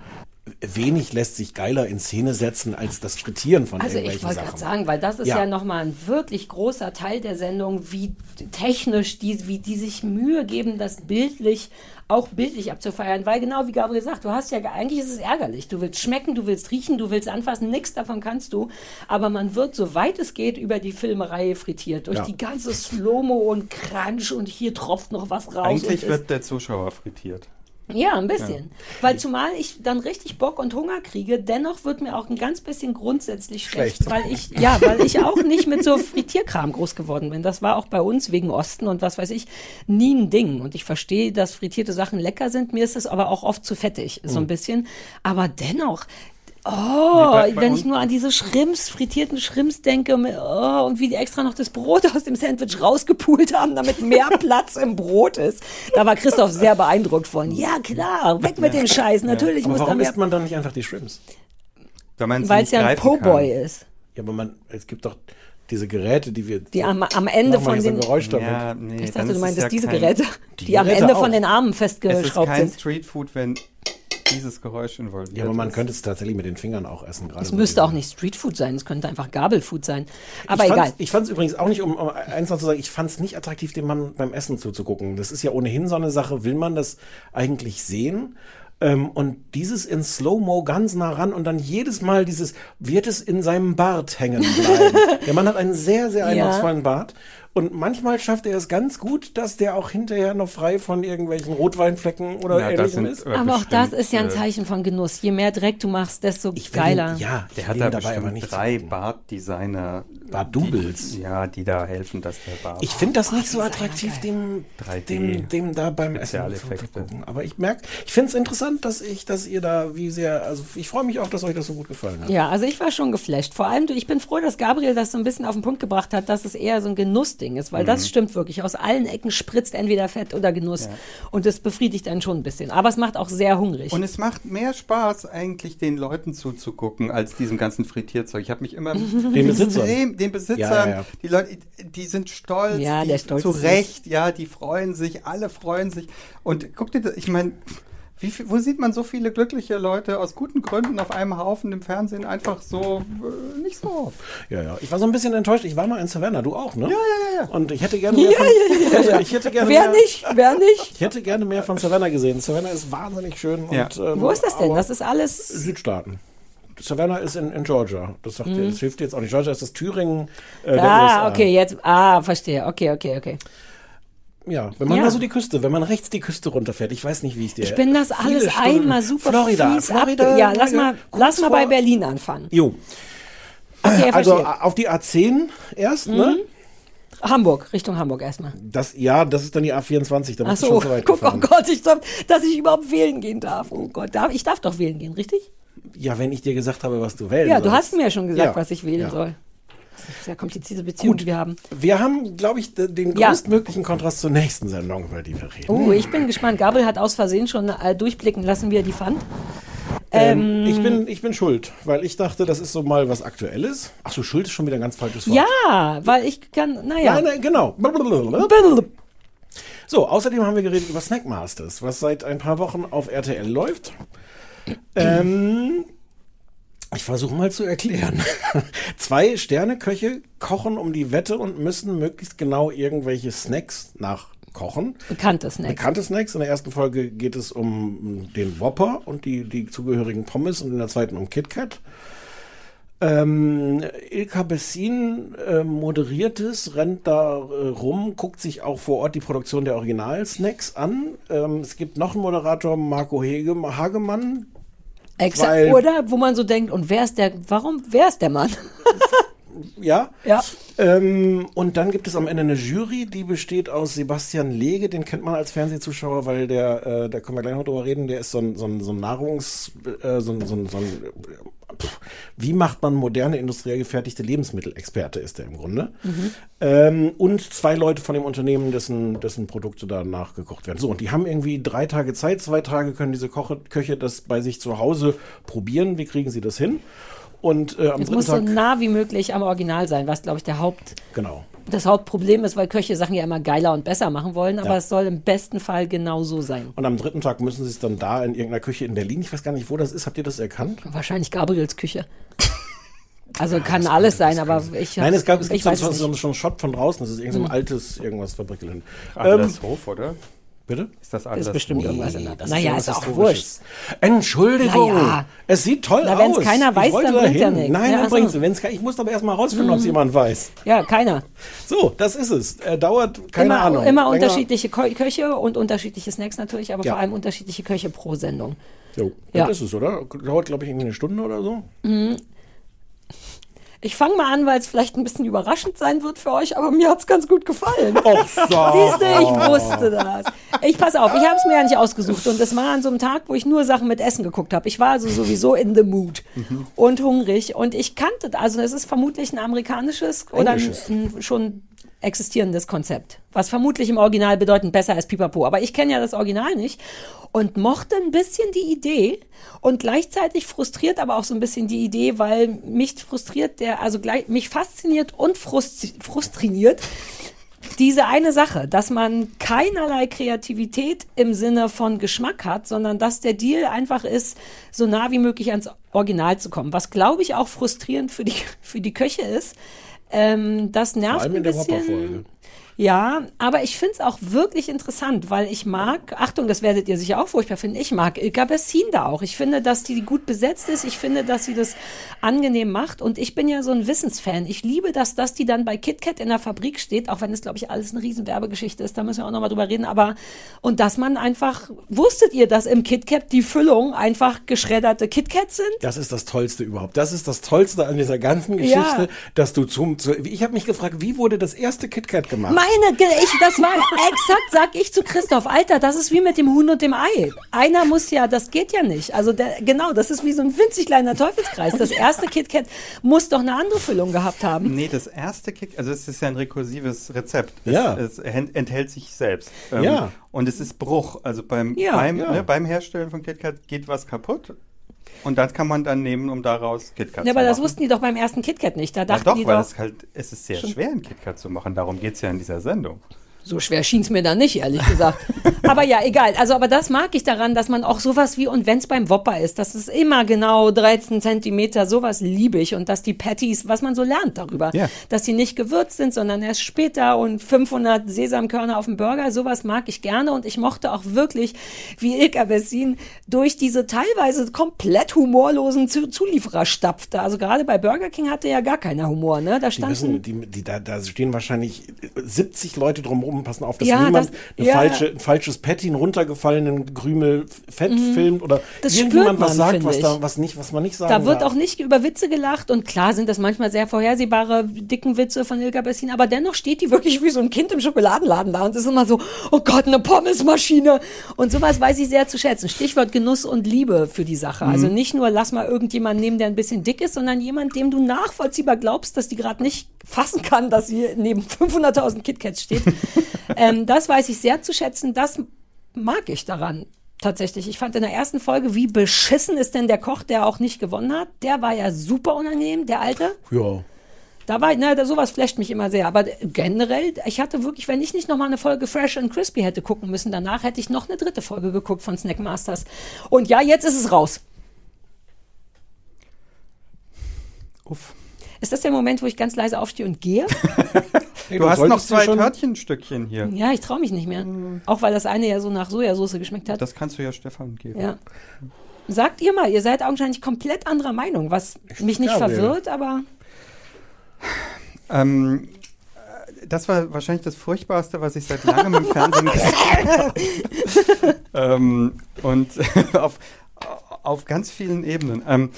wenig lässt sich geiler in Szene setzen als das Frittieren von Also ich irgendwelchen wollte gerade Sachen. sagen, weil das ist Ja. ja, nochmal ein wirklich großer Teil der Sendung, wie technisch, die, wie die sich Mühe geben, das bildlich, auch bildlich abzufeiern. Weil genau wie Gabriel sagt, du hast ja, eigentlich ist es ärgerlich. Du willst schmecken, du willst riechen, du willst anfassen, nichts davon kannst du. Aber man wird, soweit es geht, über die Filmerei frittiert. Durch Ja. die ganze Slow-Mo und Crunch und hier tropft noch was raus. Eigentlich wird der Zuschauer frittiert. Ja, ein bisschen. Weil zumal ich dann richtig Bock und Hunger kriege, dennoch wird mir auch ein ganz bisschen grundsätzlich schlecht, Schlecht. weil ich ja, weil ich auch nicht mit so Frittierkram groß geworden bin. Das war auch bei uns wegen Osten und was weiß ich nie ein Ding und ich verstehe, dass frittierte Sachen lecker sind, mir ist es aber auch oft zu fettig, so ein bisschen, aber dennoch Oh, wenn ich nur an diese Schrimps, frittierten Schrimps denke oh, und wie die extra noch das Brot aus dem Sandwich rausgepult haben, damit mehr Platz im Brot ist. Da war Christoph sehr beeindruckt von. Ja, klar, weg mit dem Scheiß. Natürlich Aber muss da warum mehr, isst man dann nicht einfach die Shrimps? Weil es ja ein Po-Boy ist. Ja, aber man, es gibt doch diese Geräte, die wir. Die am, am Ende von den. Geräusch damit. Ja, nee, Ich dachte, du es meintest ja diese kein, Geräte, Die die, am Geräte Ende auch. von den Armen Es ist festgeschraubt kein sind. Streetfood, wenn dieses Geräusch involviert Ja, aber man ist. könnte es tatsächlich mit den Fingern auch essen. gerade Es müsste auch nicht Streetfood sein, es könnte einfach Gabelfood sein. Aber ich egal. Ich fand es übrigens auch nicht, um, um eins noch zu sagen, ich fand es nicht attraktiv, dem Mann beim Essen zuzugucken. Das ist ja ohnehin so eine Sache, will man das eigentlich sehen? Ähm, und dieses in Slow-Mo ganz nah ran und dann jedes Mal dieses, wird es in seinem Bart hängen bleiben. Der Mann hat einen sehr, sehr Ja. eindrucksvollen Bart. Und manchmal schafft er es ganz gut, dass der auch hinterher noch frei von irgendwelchen Rotweinflecken oder Ja, das ähnlichem sind, ist. äh, Aber auch das ist ja ein äh, Zeichen von Genuss. Je mehr Dreck du machst, desto geiler. Den, ja, Der ich hat da dabei aber nicht drei. Bartdesigner. Bart-Doubles. die- Ja, die da helfen, dass der Bart. Ich finde das nicht so attraktiv, dem, 3D dem, dem da beim Essen Spezialeffekte. zuzugucken. Aber ich merke, ich finde es interessant, dass ich, dass ihr da wie sehr, also ich freue mich auch, dass euch das so gut gefallen hat. Ja, also ich war schon geflasht. Vor allem, ich bin froh, dass Gabriel das so ein bisschen auf den Punkt gebracht hat, dass es eher so ein Genussding ist, weil Mhm. das stimmt wirklich. Aus allen Ecken spritzt entweder Fett oder Genuss. Und das befriedigt einen schon ein bisschen. Aber es macht auch sehr hungrig. Und es macht mehr Spaß, eigentlich den Leuten zuzugucken, als diesem ganzen Frittierzeug. Ich habe mich immer Den Besitzern. den Besitzern, Ja, ja, ja. die Leute, die sind stolz, Ja, die, der Stolz zu ist Recht, ja, die freuen sich, alle freuen sich. Und guck dir das, ich meine, wie wo sieht man so viele glückliche Leute aus guten Gründen auf einem Haufen im Fernsehen einfach so äh, nicht so oft? Ja, ja. Ich war so ein bisschen enttäuscht. Ich war mal in Savannah, du auch, ne? Ja, ja, ja, ja. Und ich hätte gerne mehr von, Ich, hätte, ich hätte gerne Wer mehr, nicht? Wer nicht? Ich hätte gerne mehr von Savannah gesehen. Savannah ist wahnsinnig schön. Ja. Und, ähm, Wo ist das denn? Das ist alles. Südstaaten. Savannah ist in, in Georgia. Das, sagt ihr, das hilft jetzt auch nicht. Georgia ist das Thüringen äh, der Mhm. Ah, USA. okay, jetzt. Ah, verstehe. Okay, okay, okay. Ja, wenn man Ja. mal so die Küste, wenn man rechts die Küste runterfährt, ich weiß nicht, wie es dir Ich bin das alles Stunden- einmal super Florida, fies Florida, ab. Ja, lass mal, lass mal bei Berlin anfangen. Jo. Okay, Also verstehe. Mhm. auf die A10 erst, ne? Hamburg, Richtung Hamburg erstmal. Das, ja, das ist dann die A24, da bist du so, schon so weit guck, oh gefahren. Gott, ich darf, dass ich überhaupt wählen gehen darf. Oh Gott, darf, ich darf doch wählen gehen, richtig? Ja, wenn ich dir gesagt habe, was du wählen Ja, du sollst. hast mir ja schon gesagt, Ja, was ich wählen ja. soll. Sehr komplizierte Beziehung, die wir haben. Wir haben, glaube ich, den Ja. größtmöglichen Kontrast zur nächsten Sendung, über die wir reden. Oh, ich bin gespannt. Gabriel hat aus Versehen schon äh, durchblicken lassen, wie er die fand. Ähm, ich, bin, ich bin schuld, weil ich dachte, das ist so mal was Aktuelles. Ach so, schuld ist schon wieder ein ganz falsches Wort. Ja, weil ich kann, naja. Nein, nein, genau. So, außerdem haben wir geredet über Snackmasters, was seit ein paar Wochen auf RTL läuft. Ähm, ich versuche mal zu erklären. Zwei Sterneköche kochen um die Wette und müssen möglichst genau irgendwelche Snacks nachkochen. Bekannte Snacks. Bekannte Snacks. In der ersten Folge geht es um den Whopper und die, die zugehörigen Pommes und in der zweiten um KitKat. Ähm, Ilka Bessin äh, moderiert es, rennt da äh, rum, guckt sich auch vor Ort die Produktion der Original-Snacks an. Ähm, es gibt noch einen Moderator, Marco Hege, Hagemann. Exakt. Oder wo man so denkt, und wer ist der, warum, wer ist der Mann? Ja. Ja. Ähm, und dann gibt es am Ende eine Jury, die besteht aus Sebastian Lege, den kennt man als Fernsehzuschauer, weil der, äh, da können wir gleich noch drüber reden, der ist so ein, so ein, so ein Nahrungs, äh, so ein, so ein, so ein pff, wie macht man moderne industriell gefertigte Lebensmittelexperte ist der im Grunde. Ähm, und zwei Leute von dem Unternehmen, dessen, dessen Produkte da nachgekocht werden. So, und die haben irgendwie drei Tage Zeit, zwei Tage können diese Koche, Köche das bei sich zu Hause probieren. Wie kriegen sie das hin? Und äh, am Es muss so Tag. nah wie möglich am Original sein, was, glaube ich, der Haupt, genau. das Hauptproblem ist, weil Köche Sachen ja immer geiler und besser machen wollen, aber Ja. es soll im besten Fall genau so sein. Und am dritten Tag müssen sie es dann da in irgendeiner Küche in Berlin. Ich weiß gar nicht, wo das ist. Habt ihr das erkannt? Wahrscheinlich Gabriels Küche. Also kann alles sein, aber ich Nein, es gab es gibt so, so, es so, so einen Shot von draußen. Das ist irgend so ein Hm. altes irgendwas Fabrikeln. Adlershof, oder? Bitte? Ist das Das alles? ist bestimmt irgendwas in der das Naja, irgendwas ist auch wurscht. Entschuldigung. Naja. Es sieht toll Na, aus. wenn's keiner Ich weiß, wollte dann bringt's ja nichts. Nein, Ja, dann. Wenn's, ke- ich muss aber erstmal rausfinden, ob es Mhm. jemand weiß. Ja, keiner. So, das ist es. Äh, dauert, keine immer, Ahnung. Immer länger. unterschiedliche Kö Köche und unterschiedliche Snacks natürlich, aber Ja. vor allem unterschiedliche Köche pro Sendung. So, Ja. das ist es, oder? Dauert, glaube ich, irgendwie eine Stunde oder so. Mhm. Ich fange mal an, weil es vielleicht ein bisschen überraschend sein wird für euch, aber mir hat's ganz gut gefallen. Och, so. Siehst du, ich wusste das. Ich pass auf, ich habe es mir ja nicht ausgesucht und es war an so einem Tag, wo ich nur Sachen mit Essen geguckt habe. Ich war also sowieso in the mood und hungrig und ich kannte, also es ist vermutlich ein amerikanisches oder ein, ein schon existierendes Konzept, was vermutlich im Original bedeutend besser als Pipapo. Aber ich kenne ja das Original nicht und mochte ein bisschen die Idee und gleichzeitig frustriert aber auch so ein bisschen die Idee, weil mich frustriert der, also gleich, mich fasziniert und frustri frustriniert diese eine Sache, dass man keinerlei Kreativität im Sinne von Geschmack hat, sondern dass der Deal einfach ist, so nah wie möglich ans Original zu kommen. Was glaube ich auch frustrierend für die, für die Köche ist. Ähm, das nervt Vor allem ein in der bisschen. Whopper-Folge. Ja, aber ich finde es auch wirklich interessant, weil ich mag, Achtung, das werdet ihr sicher auch furchtbar finden, ich mag Ilka Bessin da auch. Ich finde, dass die gut besetzt ist, ich finde, dass sie das angenehm macht und ich bin ja so ein Wissensfan. Ich liebe das, dass die dann bei KitKat in der Fabrik steht, auch wenn es, glaube ich, alles eine riesen Werbegeschichte ist, da müssen wir auch nochmal drüber reden, aber und dass man einfach, wusstet ihr, dass im KitKat die Füllung einfach geschredderte KitKats sind? Das ist das Tollste überhaupt. Das ist das Tollste an dieser ganzen Ja. Geschichte, dass du zum. Zu, ich habe mich gefragt, wie wurde das erste KitKat gemacht? Meine, ich, das war exakt, sag ich zu Christoph, Alter, das ist wie mit dem Huhn und dem Ei. Einer muss ja, das geht ja nicht. Also der, genau, das ist wie so ein winzig kleiner Teufelskreis. Das erste KitKat muss doch eine andere Füllung gehabt haben. Nee, das erste Kick, also es ist ja ein rekursives Rezept. Ja. Es, es ent- enthält sich selbst. Ähm, Ja. Und es ist Bruch. Also beim, Ja. beim, Ja. Ne, beim Herstellen von KitKat geht was kaputt. Und das kann man dann nehmen, um daraus KitKat Ja, zu aber das machen. wussten die doch beim ersten KitKat nicht. Da Ja, dachten doch, die weil doch, es halt, es ist sehr Schon- schwer, ein KitKat zu machen. Darum geht es ja in dieser Sendung. So schwer schien es mir dann nicht, ehrlich gesagt. aber ja, egal. Also, aber das mag ich daran, dass man auch sowas wie, und wenn es beim Whopper ist, dass es immer genau 13 Zentimeter, sowas liebe ich. Und dass die Patties, was man so lernt darüber, Ja. dass die nicht gewürzt sind, sondern erst später und 500 Sesamkörner auf dem Burger, sowas mag ich gerne. Und ich mochte auch wirklich, wie Ilka Bessin durch diese teilweise komplett humorlosen Zu Zulieferer stapfte. Also gerade bei Burger King hatte ja gar keiner Humor, ne? Da Die standen müssen, die, die, da, da stehen wahrscheinlich 70 Leute drumherum, passen auf, dass Ja, niemand das- ja. falsche, ein falsches Patty, runtergefallenen Krümel Fett filmt oder Mhm. Das irgendjemand spürt was man, sagt, was, da, was, nicht, was man nicht sagen Da wird darf. auch nicht über Witze gelacht und klar sind das manchmal sehr vorhersehbare dicken Witze von Ilka Bessin, aber dennoch steht die wirklich wie so ein Kind im Schokoladenladen da und ist immer so, oh Gott, eine Pommesmaschine und sowas weiß ich sehr zu schätzen. Stichwort Genuss und Liebe für die Sache. Also Mhm. nicht nur lass mal irgendjemanden nehmen, der ein bisschen dick ist, sondern jemand, dem du nachvollziehbar glaubst, dass die gerade nicht fassen kann, dass sie neben 500.000 KitKats steht. ähm, das weiß ich sehr zu schätzen. Das mag ich daran. Tatsächlich. Ich fand in der ersten Folge, wie beschissen ist denn der Koch, der auch nicht gewonnen hat. Der war ja super unangenehm, der Alte. Ja. Da war, na, da, sowas flasht mich immer sehr. Aber generell, ich hatte wirklich, wenn ich nicht nochmal eine Folge Fresh and Crispy hätte gucken müssen, danach hätte ich noch eine dritte Folge geguckt von Snack Masters. Und ja, jetzt ist es raus. Uff. Ist das der Moment, wo ich ganz leise aufstehe und gehe? Hey, Du hast noch zwei Törtchenstückchen hier. ja, ich traue mich nicht mehr. Auch weil das eine ja so nach Sojasauce geschmeckt hat. Das kannst du ja Stefan geben. Ja. Sagt ihr mal, ihr seid augenscheinlich komplett anderer Meinung, was mich nicht verwirrt, aber Ähm, äh, das war wahrscheinlich das Furchtbarste, was ich seit langem im Fernsehen gesehen habe. ähm, und auf, auf ganz vielen Ebenen. Ähm,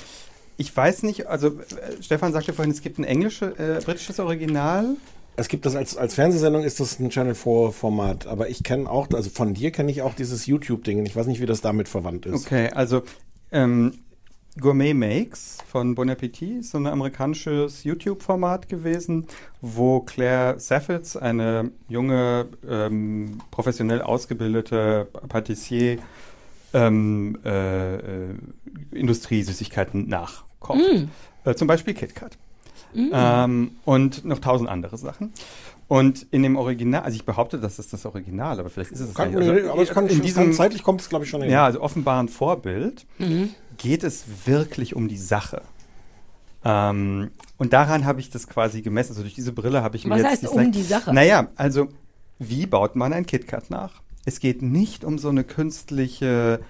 ich weiß nicht, also äh, Stefan sagte vorhin, es gibt ein englisches, äh, britisches Original. Es gibt das als, als Fernsehsendung, ist das ein Channel 4 Format. Aber ich kenne auch, also von dir kenne ich auch dieses YouTube-Ding. Ich weiß nicht, wie das damit verwandt ist. Okay, also ähm, Gourmet Makes von Bon Appetit ist so ein amerikanisches YouTube-Format gewesen, wo Claire Saffitz, eine junge, ähm, professionell ausgebildete Patissier, ähm, äh, äh, Industriesüßigkeiten nachkocht. Äh, zum Beispiel KitKat. Mhm. Ähm, und noch tausend andere Sachen. Und in dem Original, also ich behaupte, das ist das Original, aber vielleicht ist es Kann, gar nicht. Also, aber es kann, in schon- diesem, kann zeitlich kommt es, glaube ich, schon hin. ja, also offenbaren Vorbild Mhm. geht es wirklich um die Sache. Ähm, und daran habe ich das quasi gemessen. Also durch diese Brille habe ich mir Was jetzt heißt nicht um gesagt- die Sache? Naja, also wie baut man ein KitKat nach? Es geht nicht um so eine künstliche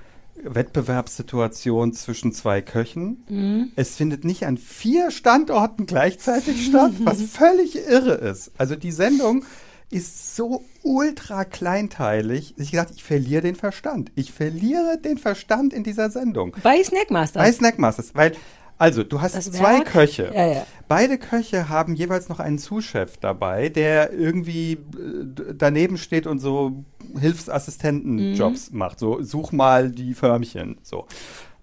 Wettbewerbssituation zwischen zwei Köchen. Mhm. Es findet nicht an vier Standorten gleichzeitig statt, was völlig irre ist. Also die Sendung ist so ultra kleinteilig. Ich gedacht, ich verliere den Verstand. Ich verliere den Verstand in dieser Sendung. Bei Snackmasters. Bei Snackmasters, weil also du hast Das zwei Werk? Köche. Ja, ja. Beide Köche haben jeweils noch einen Zuschef dabei, der irgendwie äh, daneben steht und so Hilfsassistentenjobs Mhm. macht. So such mal die Förmchen. So.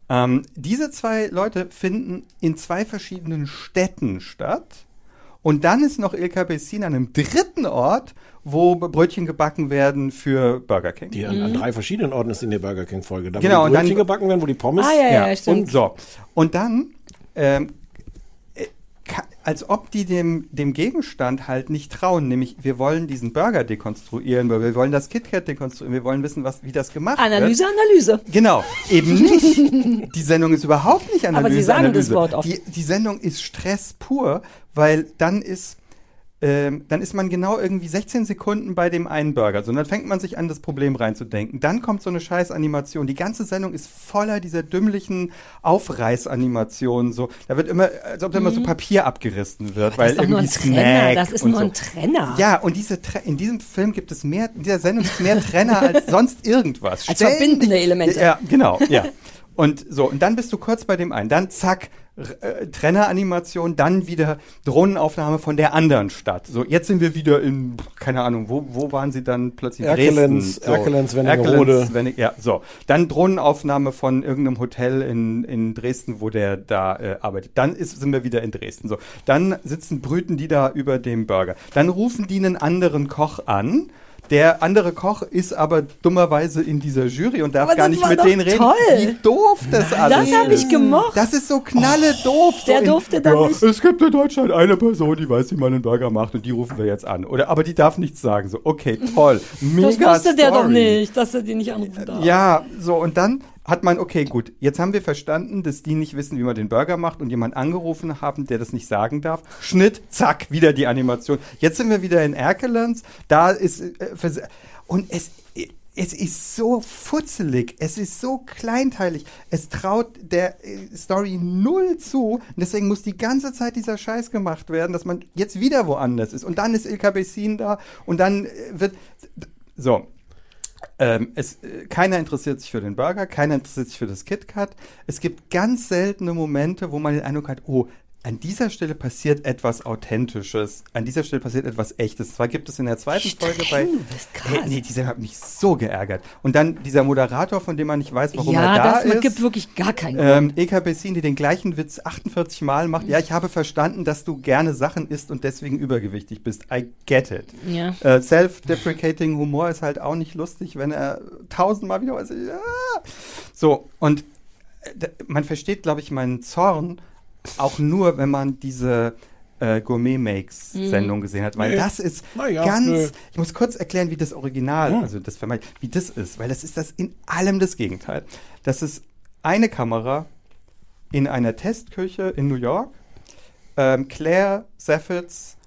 Ähm, diese zwei Leute finden in zwei verschiedenen Städten statt. Und dann ist noch Ilka Bessin an einem dritten Ort, wo Brötchen gebacken werden für Burger King. Die an, an drei verschiedenen Orten ist in der Burger King-Folge. Da, Mhm. Genau, wo die Brötchen dann- gebacken werden, wo die Pommes. Ah, ja, ja, stimmt. Und so. Und dann, ähm, äh, als ob die dem, dem Gegenstand halt nicht trauen, nämlich wir wollen diesen Burger dekonstruieren, wir wollen das KitKat dekonstruieren, wir wollen wissen, was, wie das gemacht Analyse, wird. Analyse. Genau, eben nicht. Die Sendung ist überhaupt nicht Analyse. Aber Sie sagen das Analyse. Wort oft. Die, die Sendung ist Stress pur, weil dann ist ähm, dann ist man genau irgendwie 16 Sekunden bei dem einen Burger. So, und dann fängt man sich an, das Problem reinzudenken. Dann kommt so eine scheiß Animation. Die ganze Sendung ist voller dieser dümmlichen Aufreißanimationen. So, da wird immer, als ob da immer so Papier abgerissen wird, Mhm. Das weil ist irgendwie ein Trenner. Snack Das ist nur so. ein Trenner. Ja, und diese Tre in diesem Film gibt es mehr, in dieser Sendung gibt es mehr Trenner als sonst irgendwas. Als Ständig- verbindende Elemente. Ja, genau, ja. Und so, und dann bist du kurz bei dem einen. Dann zack, äh, Trenneranimation, dann wieder Drohnenaufnahme von der anderen Stadt. So, jetzt sind wir wieder in, keine Ahnung, wo, wo waren sie dann plötzlich? Erkelenz. So. Erkelenz, Wernigerode. Erkelenz, ja, so. Dann Drohnenaufnahme von irgendeinem Hotel in, in Dresden, wo der da äh, arbeitet. Dann ist, sind wir wieder in Dresden. So. Dann sitzen, brüten die da über dem Burger. Dann rufen die einen anderen Koch an. Der andere Koch ist aber dummerweise in dieser Jury und darf Aber gar nicht mit denen reden. toll. Wie doof das alles Das habe ich ist. gemocht. Das ist so knalle doof. Der so in- durfte dann ja, nicht- Es gibt in Deutschland eine Person, die weiß, wie man einen Burger macht und die rufen wir jetzt an. Oder, aber die darf nichts sagen. So, okay, toll. Mega Das wusste der doch Story. nicht, dass er den nicht anrufen darf. Ja, so und dann hat man, okay, gut, jetzt haben wir verstanden, dass die nicht wissen, wie man den Burger macht und jemand angerufen haben, der das nicht sagen darf. Schnitt, zack, wieder die Animation. Jetzt sind wir wieder in Erkelenz. Da ist, äh, und es, es ist so futzelig, es ist so kleinteilig, es traut der äh, Story null zu. Und deswegen muss die ganze Zeit dieser Scheiß gemacht werden, dass man jetzt wieder woanders ist. Und dann ist Ilka Bessin da und dann äh, wird, so, ähm, es, äh, keiner interessiert sich für den Burger, keiner interessiert sich für das KitKat. Es gibt ganz seltene Momente, wo man den Eindruck hat, oh, an dieser Stelle passiert etwas Authentisches, an dieser Stelle passiert etwas Echtes. Zwar gibt es in der zweiten Folge bei. du bist krass. Hey, nee, dieser hat mich so geärgert. Und dann dieser Moderator, von dem man nicht weiß, warum ja, er da das ist. gibt wirklich gar keinen Ähm, Grund. Eka Bessin, die den gleichen Witz 48 Mal macht. Ja, ich habe verstanden, dass du gerne Sachen isst und deswegen übergewichtig bist. I get it. Ja. Äh, Self-deprecating Humor ist halt auch nicht lustig, wenn er tausendmal wieder. Ja. So, und äh, man versteht, glaube ich, meinen Zorn auch nur, wenn man diese äh, Gourmet-Makes-Sendung gesehen hat, weil Nee. das ist ja, ganz. nö. Ich muss kurz erklären, wie das Original, also das vermeid, wie das ist, weil das ist das in allem das Gegenteil. Das ist eine Kamera in einer Testküche in New York, ähm, Claire Saffitz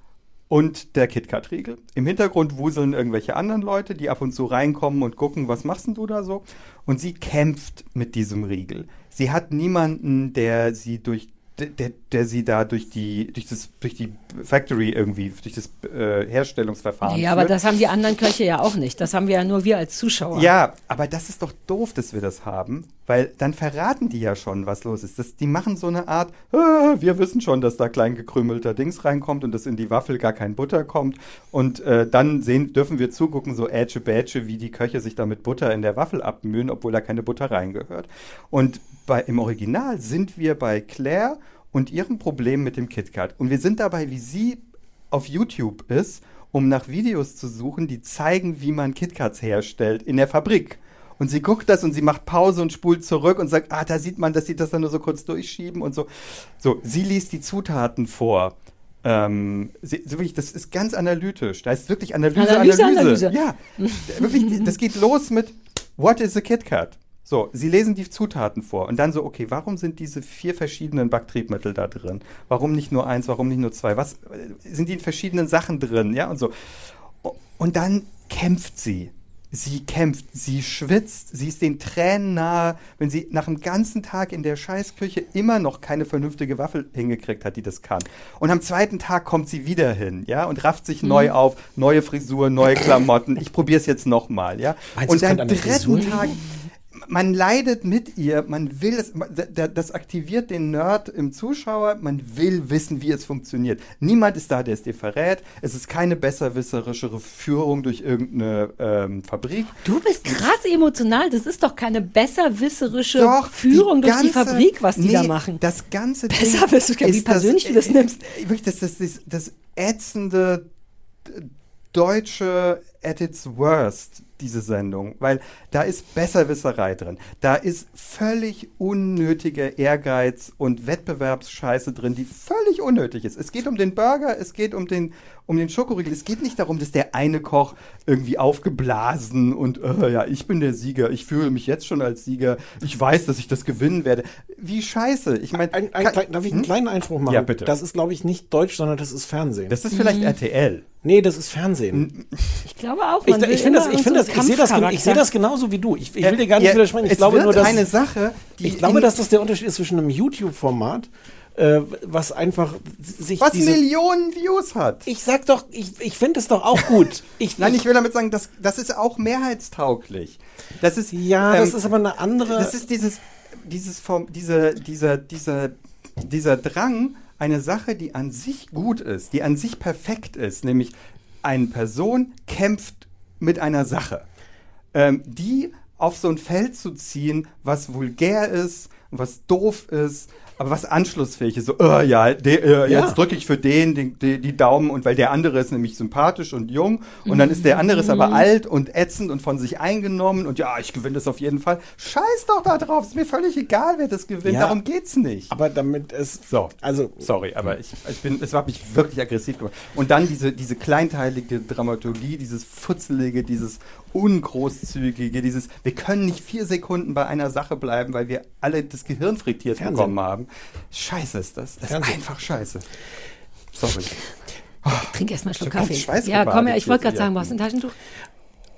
und der KitKat-Riegel. Im Hintergrund wuseln irgendwelche anderen Leute, die ab und zu reinkommen und gucken, was machst denn du da so? Und sie kämpft mit diesem Riegel. Sie hat niemanden, der sie durch der, der, der sie da durch die durch das durch die Factory irgendwie durch das äh, Herstellungsverfahren Ja, aber das haben die anderen Köche ja auch nicht. Das haben wir ja nur wir als Zuschauer. Ja, aber das ist doch doof, dass wir das haben, weil dann verraten die ja schon, was los ist. Das, die machen so eine Art, ah, wir wissen schon, dass da klein gekrümelter Dings reinkommt und dass in die Waffel gar kein Butter kommt. Und äh, dann sehen, dürfen wir zugucken, so ätsche bätsche, wie die Köche sich da mit Butter in der Waffel abmühen, obwohl da keine Butter reingehört. Und bei, im Original sind wir bei Claire und ihrem Problem mit dem KitKat. Und wir sind dabei, wie sie auf YouTube ist, um nach Videos zu suchen, die zeigen, wie man KitKats herstellt in der Fabrik. Und sie guckt das und sie macht Pause und spult zurück und sagt, ah, da sieht man, dass sie das dann nur so kurz durchschieben und so. So, sie liest die Zutaten vor. Ähm, sie, wirklich, das ist ganz analytisch. Da ist wirklich Analyse, Analyse, Analyse. Analyse. Ja, wirklich, das geht los mit What is a KitKat? So, sie lesen die Zutaten vor und dann so, okay, warum sind diese vier verschiedenen Backtriebmittel da drin? Warum nicht nur eins, warum nicht nur zwei? Was äh, sind die in verschiedenen Sachen drin? Ja, und so. Und dann kämpft sie. Sie kämpft, sie schwitzt, sie ist den Tränen nahe, wenn sie nach einem ganzen Tag in der Scheißküche immer noch keine vernünftige Waffel hingekriegt hat, die das kann. Und am zweiten Tag kommt sie wieder hin, ja, und rafft sich neu auf, neue Frisur, neue Klamotten. Ich probiere es jetzt nochmal, ja. Meinst und am der Frisur dritten Tag, man leidet mit ihr, man will es, das aktiviert den Nerd im Zuschauer, man will wissen, wie es funktioniert. Niemand ist da, der es dir verrät. Es ist keine besserwisserischere Führung durch irgendeine ähm, Fabrik. Du bist krass emotional. Das ist doch keine besserwisserische Doch, Führung durch die Fabrik, was die da nee, machen. Das ganze Ding Besserwisserlich, wie ist persönlich du das nimmst. Wirklich, das, das, das, das ätzende deutsche at its worst, diese Sendung, weil da ist Besserwisserei drin. Da ist völlig unnötiger Ehrgeiz und Wettbewerbsscheiße drin, die völlig unnötig ist. Es geht um den Burger, es geht um den, um den Schokoriegel. Es geht nicht darum, dass der eine Koch irgendwie aufgeblasen und äh, ja, ich bin der Sieger, ich fühle mich jetzt schon als Sieger, ich weiß, dass ich das gewinnen werde. Wie scheiße. Ich meine, Ein, ein, klein- darf ich einen kleinen Einspruch machen? Ja, bitte. Das ist, glaube ich, nicht Deutsch, sondern das ist Fernsehen. das ist vielleicht RTL. nee, das ist Fernsehen. Ich glaube auch, Ich, man will ich finde das, ich finde das, ich sehe das, ich sehe das genauso wie du. Ich, ich will dir gar nicht Ja, widersprechen. Ich es glaube wird nur, dass eine Sache, die ich glaube, dass das der Unterschied ist zwischen einem YouTube-Format, äh, was einfach sich was diese, Millionen Views hat. Ich sag doch, ich, ich finde es doch auch gut. Ich, Nein, ich will damit sagen, das, das ist auch mehrheitstauglich. Das ist ja, ähm, das ist aber eine andere. das ist dieses dieses Form, diese, dieser dieser dieser Drang, eine Sache, die an sich gut ist, die an sich perfekt ist, nämlich eine Person kämpft mit einer Sache, ähm, die auf so ein Feld zu ziehen, was vulgär ist, was doof ist, aber was anschlussfähig ist. So, äh, ja, de, äh, Ja. jetzt drücke ich für den, den die, die Daumen und weil der andere ist nämlich sympathisch und jung und dann ist der andere ist aber alt und ätzend und von sich eingenommen und ja, ich gewinne das auf jeden Fall. Scheiß doch da drauf, ist mir völlig egal, wer das gewinnt, Ja. darum geht's nicht. aber damit es. So, Also, Sorry, aber ich, ich bin, es hat mich wirklich aggressiv gemacht. Und dann diese, diese kleinteilige Dramaturgie, dieses Futzelige, dieses Ungroßzügige, dieses, wir können nicht vier Sekunden bei einer Sache bleiben, weil wir alle das Gehirn frittiert Fernsehen. bekommen haben. Scheiße ist das. Das ist Fernsehen. einfach scheiße. Sorry. Trink erstmal einen Schluck Kaffee. Ja, komm her, ich wollte gerade sagen, brauchst du ein Taschentuch?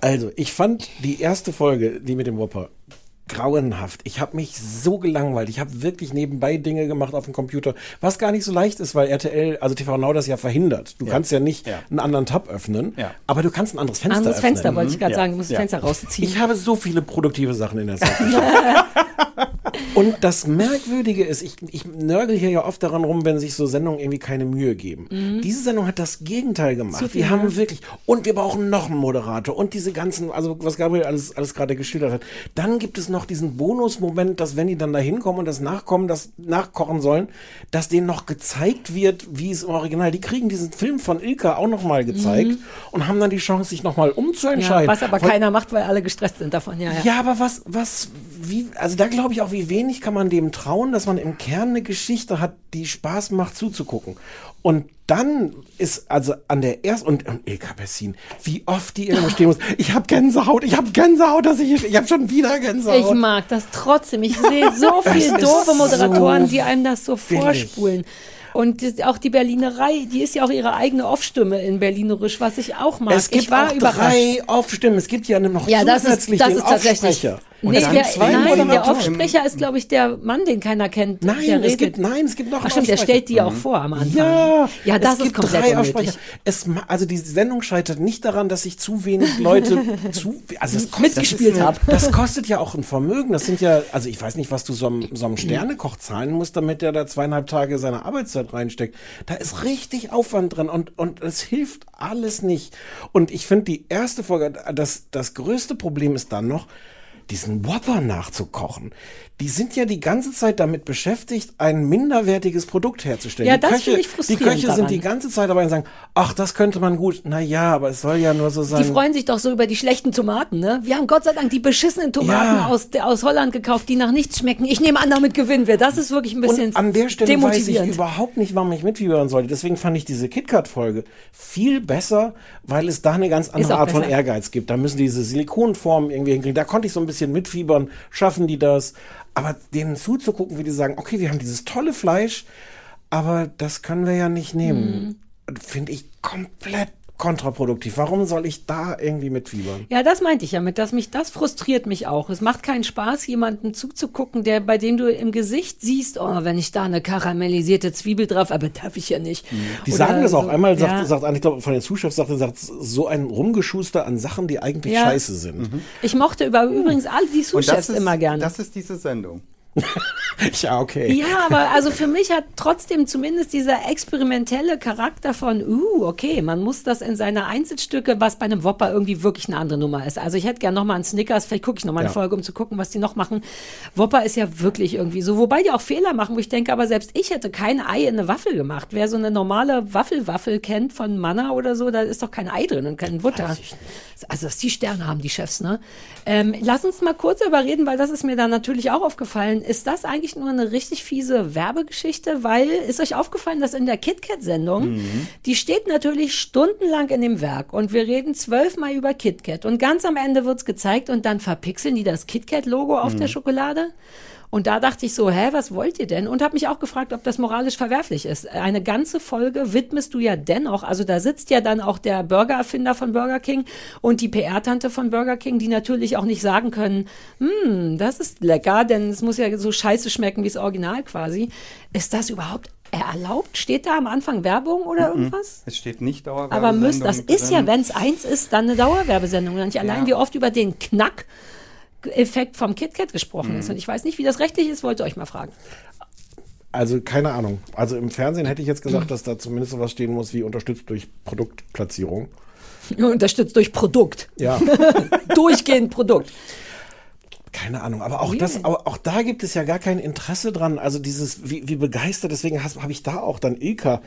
Also, ich fand die erste Folge, die mit dem Whopper, grauenhaft. Ich habe mich so gelangweilt. Ich habe wirklich nebenbei Dinge gemacht auf dem Computer, was gar nicht so leicht ist, weil RTL, also TV Now das ja verhindert. Du kannst ja nicht Ja. einen anderen Tab öffnen, Ja. aber du kannst ein anderes Fenster Anderes öffnen. Fenster, wollte ich gerade Ja. sagen. Du musst Ja. das Fenster rausziehen. Ich habe so viele produktive Sachen in der Zeit. Und das Merkwürdige ist, ich, ich nörgel hier ja oft daran rum, wenn sich so Sendungen irgendwie keine Mühe geben. Diese Sendung hat das Gegenteil gemacht. Die haben wirklich, und wir brauchen noch einen Moderator und diese ganzen, also was Gabriel alles, alles gerade geschildert hat. Dann gibt es noch diesen Bonusmoment, dass wenn die dann da hinkommen und das Nachkommen, das nachkochen sollen, dass denen noch gezeigt wird, wie es im Original, die kriegen diesen Film von Ilka auch noch mal gezeigt und haben dann die Chance, sich noch mal umzuentscheiden. ja, was aber Weil- keiner macht, weil alle gestresst sind davon. Ja, ja. ja, aber was, was, wie, also da glaube ich auch, wie wenig kann man dem trauen, dass man im Kern eine Geschichte hat, die Spaß macht zuzugucken. Und dann ist also an der ersten und, und Ilka Bessin, wie oft die irgendwo stehen muss. Ich habe Gänsehaut, ich habe Gänsehaut, dass ich, ich habe schon wieder Gänsehaut. Ich mag das trotzdem. Ich sehe so viele doofe Moderatoren, so die einem das so billig. vorspulen. Und das, auch die Berlinerei, die ist ja auch ihre eigene Off-Stimme in Berlinerisch, was ich auch mag. es gibt ich war auch überrascht. drei Aufstimmen. Es gibt ja noch Ja, das ist, zusätzlich das den ist tatsächlich. Aufsprecher. Nee, der, nein, der. Aufsprecher ist, glaube ich, der Mann, den keiner kennt. Nein, es gibt, nein, es gibt noch Ach einen stimmt, der stellt die auch vor am Anfang. Ja, ja das es ist gibt komplett drei unnötig. Aufsprecher. Es, also die Sendung scheitert nicht daran, dass sich zu wenig Leute zu, also das kostet, Mitgespielt ist- haben. Das kostet ja auch ein Vermögen. Das sind ja, also ich weiß nicht, was du so einem, so einem Sternekoch zahlen musst, damit der da zweieinhalb Tage seine Arbeitszeit reinsteckt. Da ist richtig Aufwand drin und, und es hilft alles nicht. Und ich finde die erste Folge, das, das größte Problem ist dann noch, diesen Whopper nachzukochen. Die sind ja die ganze Zeit damit beschäftigt, ein minderwertiges Produkt herzustellen. Ja, die das Köche, finde ich Die frustrierend Köche sind daran. die ganze Zeit dabei und sagen, ach, das könnte man gut. Na ja, aber es soll ja nur so sein. Die freuen sich doch so über die schlechten Tomaten, ne? Wir haben Gott sei Dank die beschissenen Tomaten Ja. aus, aus Holland gekauft, die nach nichts schmecken. Ich nehme an, damit gewinnen wir. Das ist wirklich ein bisschen Und an der Stelle weiß ich überhaupt nicht, warum ich mitfiebern sollte. Deswegen fand ich diese KitKat-Folge viel besser, weil es da eine ganz andere Art von besser. Ehrgeiz gibt. Da müssen diese Silikonformen irgendwie hinkriegen. Da konnte ich so ein bisschen mitfiebern. Schaffen die das? Aber denen zuzugucken, wie die sagen, okay, wir haben dieses tolle Fleisch, aber das können wir ja nicht nehmen. Mhm. Finde ich komplett kontraproduktiv. Warum soll ich da irgendwie mitfiebern? Ja, das meinte ich ja mit, dass mich das frustriert mich auch. Es macht keinen Spaß, jemanden zuzugucken, der bei dem du im Gesicht siehst, oh, wenn ich da eine karamellisierte Zwiebel drauf, aber darf ich ja nicht. Die Oder sagen das auch. so, Einmal sagt, ja. sagt einer, ich glaube, von den Zuschauern sagt, er, sagt so ein Rumgeschuster an Sachen, die eigentlich Ja. scheiße sind. Ich mochte über übrigens alle die ist, immer gerne. das ist diese Sendung. Ja, okay. Ja, aber also für mich hat trotzdem zumindest dieser experimentelle Charakter von, uh, okay, man muss das in seine Einzelstücke, was bei einem Whopper irgendwie wirklich eine andere Nummer ist. Also ich hätte gerne nochmal einen Snickers, vielleicht gucke ich nochmal eine Ja. Folge, um zu gucken, was die noch machen. Whopper ist ja wirklich irgendwie so, wobei die auch Fehler machen, wo ich denke, aber selbst ich hätte kein Ei in eine Waffel gemacht. Wer so eine normale Waffelwaffel kennt von Manna oder so, da ist doch kein Ei drin und keine Butter. Also, dass die Sterne haben, die Chefs, ne? Ähm, lass uns mal kurz darüber reden, weil das ist mir dann natürlich auch aufgefallen. Ist das eigentlich nur eine richtig fiese Werbegeschichte? Weil, ist euch aufgefallen, dass in der KitKat-Sendung, die steht natürlich stundenlang in dem Werk und wir reden zwölfmal über KitKat und ganz am Ende wird's gezeigt und dann verpixeln die das KitKat-Logo auf der Schokolade. Und da dachte ich so, hä, was wollt ihr denn? Und habe mich auch gefragt, ob das moralisch verwerflich ist. Eine ganze Folge widmest du ja dennoch, also da sitzt ja dann auch der Burgererfinder von Burger King und die PR-Tante von Burger King, die natürlich auch nicht sagen können, hm, das ist lecker, denn es muss ja so scheiße schmecken wie das Original quasi. Ist das überhaupt erlaubt? Steht da am Anfang Werbung oder irgendwas? Es steht nicht Dauerwerbesendung Aber müsst, das ist ja, wenn es eins ist, dann eine Dauerwerbesendung. Und nicht allein, Ja. wie oft über den Knack-Effekt vom KitKat gesprochen ist. Und ich weiß nicht, wie das rechtlich ist, wollte euch mal fragen. Also keine Ahnung. Also im Fernsehen hätte ich jetzt gesagt, dass da zumindest sowas stehen muss wie unterstützt durch Produktplatzierung. Unterstützt durch Produkt. Ja, Durchgehend Produkt. keine Ahnung. Aber auch das, auch, auch da gibt es ja gar kein Interesse dran. Also dieses, wie, wie begeistert, deswegen habe ich da auch dann Ilka,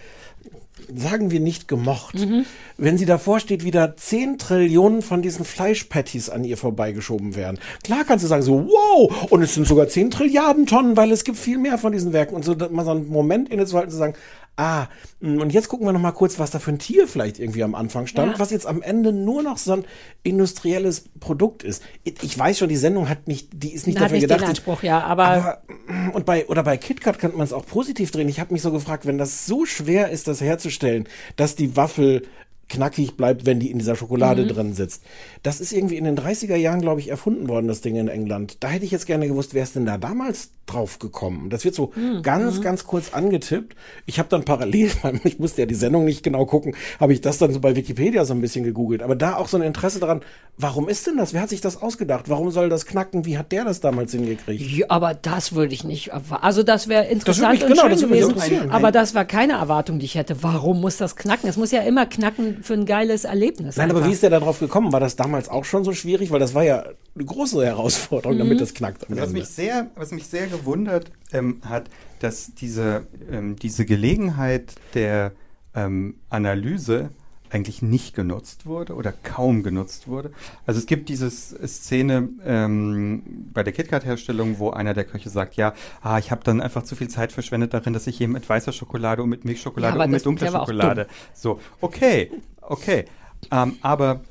sagen wir nicht gemocht. Mhm. Wenn sie davor steht, wieder 10 Trillionen von diesen Fleischpatties an ihr vorbeigeschoben werden. Klar kannst du sagen so, wow, und es sind sogar 10 Trilliarden Tonnen, weil es gibt viel mehr von diesen Werken. Und so mal so einen Moment innezuhalten zu sagen, ah, mh, und jetzt gucken wir noch mal kurz, was da für ein Tier vielleicht irgendwie am Anfang stand, Ja. was jetzt am Ende nur noch so ein industrielles Produkt ist. Ich weiß schon, die Sendung hat nicht, die ist nicht Hat dafür nicht gedacht. den Anspruch, ja, aber, Aber, mm, und bei, oder bei KitKat könnte man es auch positiv drehen. Ich habe mich so gefragt, wenn das so schwer ist, das herzustellen, dass die Waffel knackig bleibt, wenn die in dieser Schokolade Mhm. drin sitzt. Das ist irgendwie in den 30er Jahren, glaube ich, erfunden worden, das Ding in England. Da hätte ich jetzt gerne gewusst, wer ist denn da damals drauf gekommen? Das wird so Mhm. ganz, ganz kurz angetippt. Ich habe dann parallel, ich musste ja die Sendung nicht genau gucken, habe ich das dann so bei Wikipedia so ein bisschen gegoogelt. Aber da auch so ein Interesse daran, warum ist denn das? Wer hat sich das ausgedacht? Warum soll das knacken? Wie hat der das damals hingekriegt? ja, aber das würde ich nicht. Also das wäre interessant mich- und genau, schön das gewesen. interessieren. aber das war keine Erwartung, die ich hätte. Warum muss das knacken? Es muss ja immer knacken für ein geiles Erlebnis. Nein, aber einfach. wie ist der da drauf gekommen? War das damals auch schon so schwierig? Weil das war ja eine große Herausforderung, Mhm. damit das knackt. am Was Ende. mich sehr, was mich sehr gewundert ähm, hat, dass diese, ähm, diese Gelegenheit der ähm, Analyse eigentlich nicht genutzt wurde oder kaum genutzt wurde. Also es gibt diese Szene ähm, bei der KitKat-Herstellung, wo einer der Köche sagt, ja, ah, ich habe dann einfach zu viel Zeit verschwendet darin, dass ich eben mit weißer Schokolade und mit Milchschokolade Ja, und mit dunkler Schokolade. So, okay, okay. Ähm, aber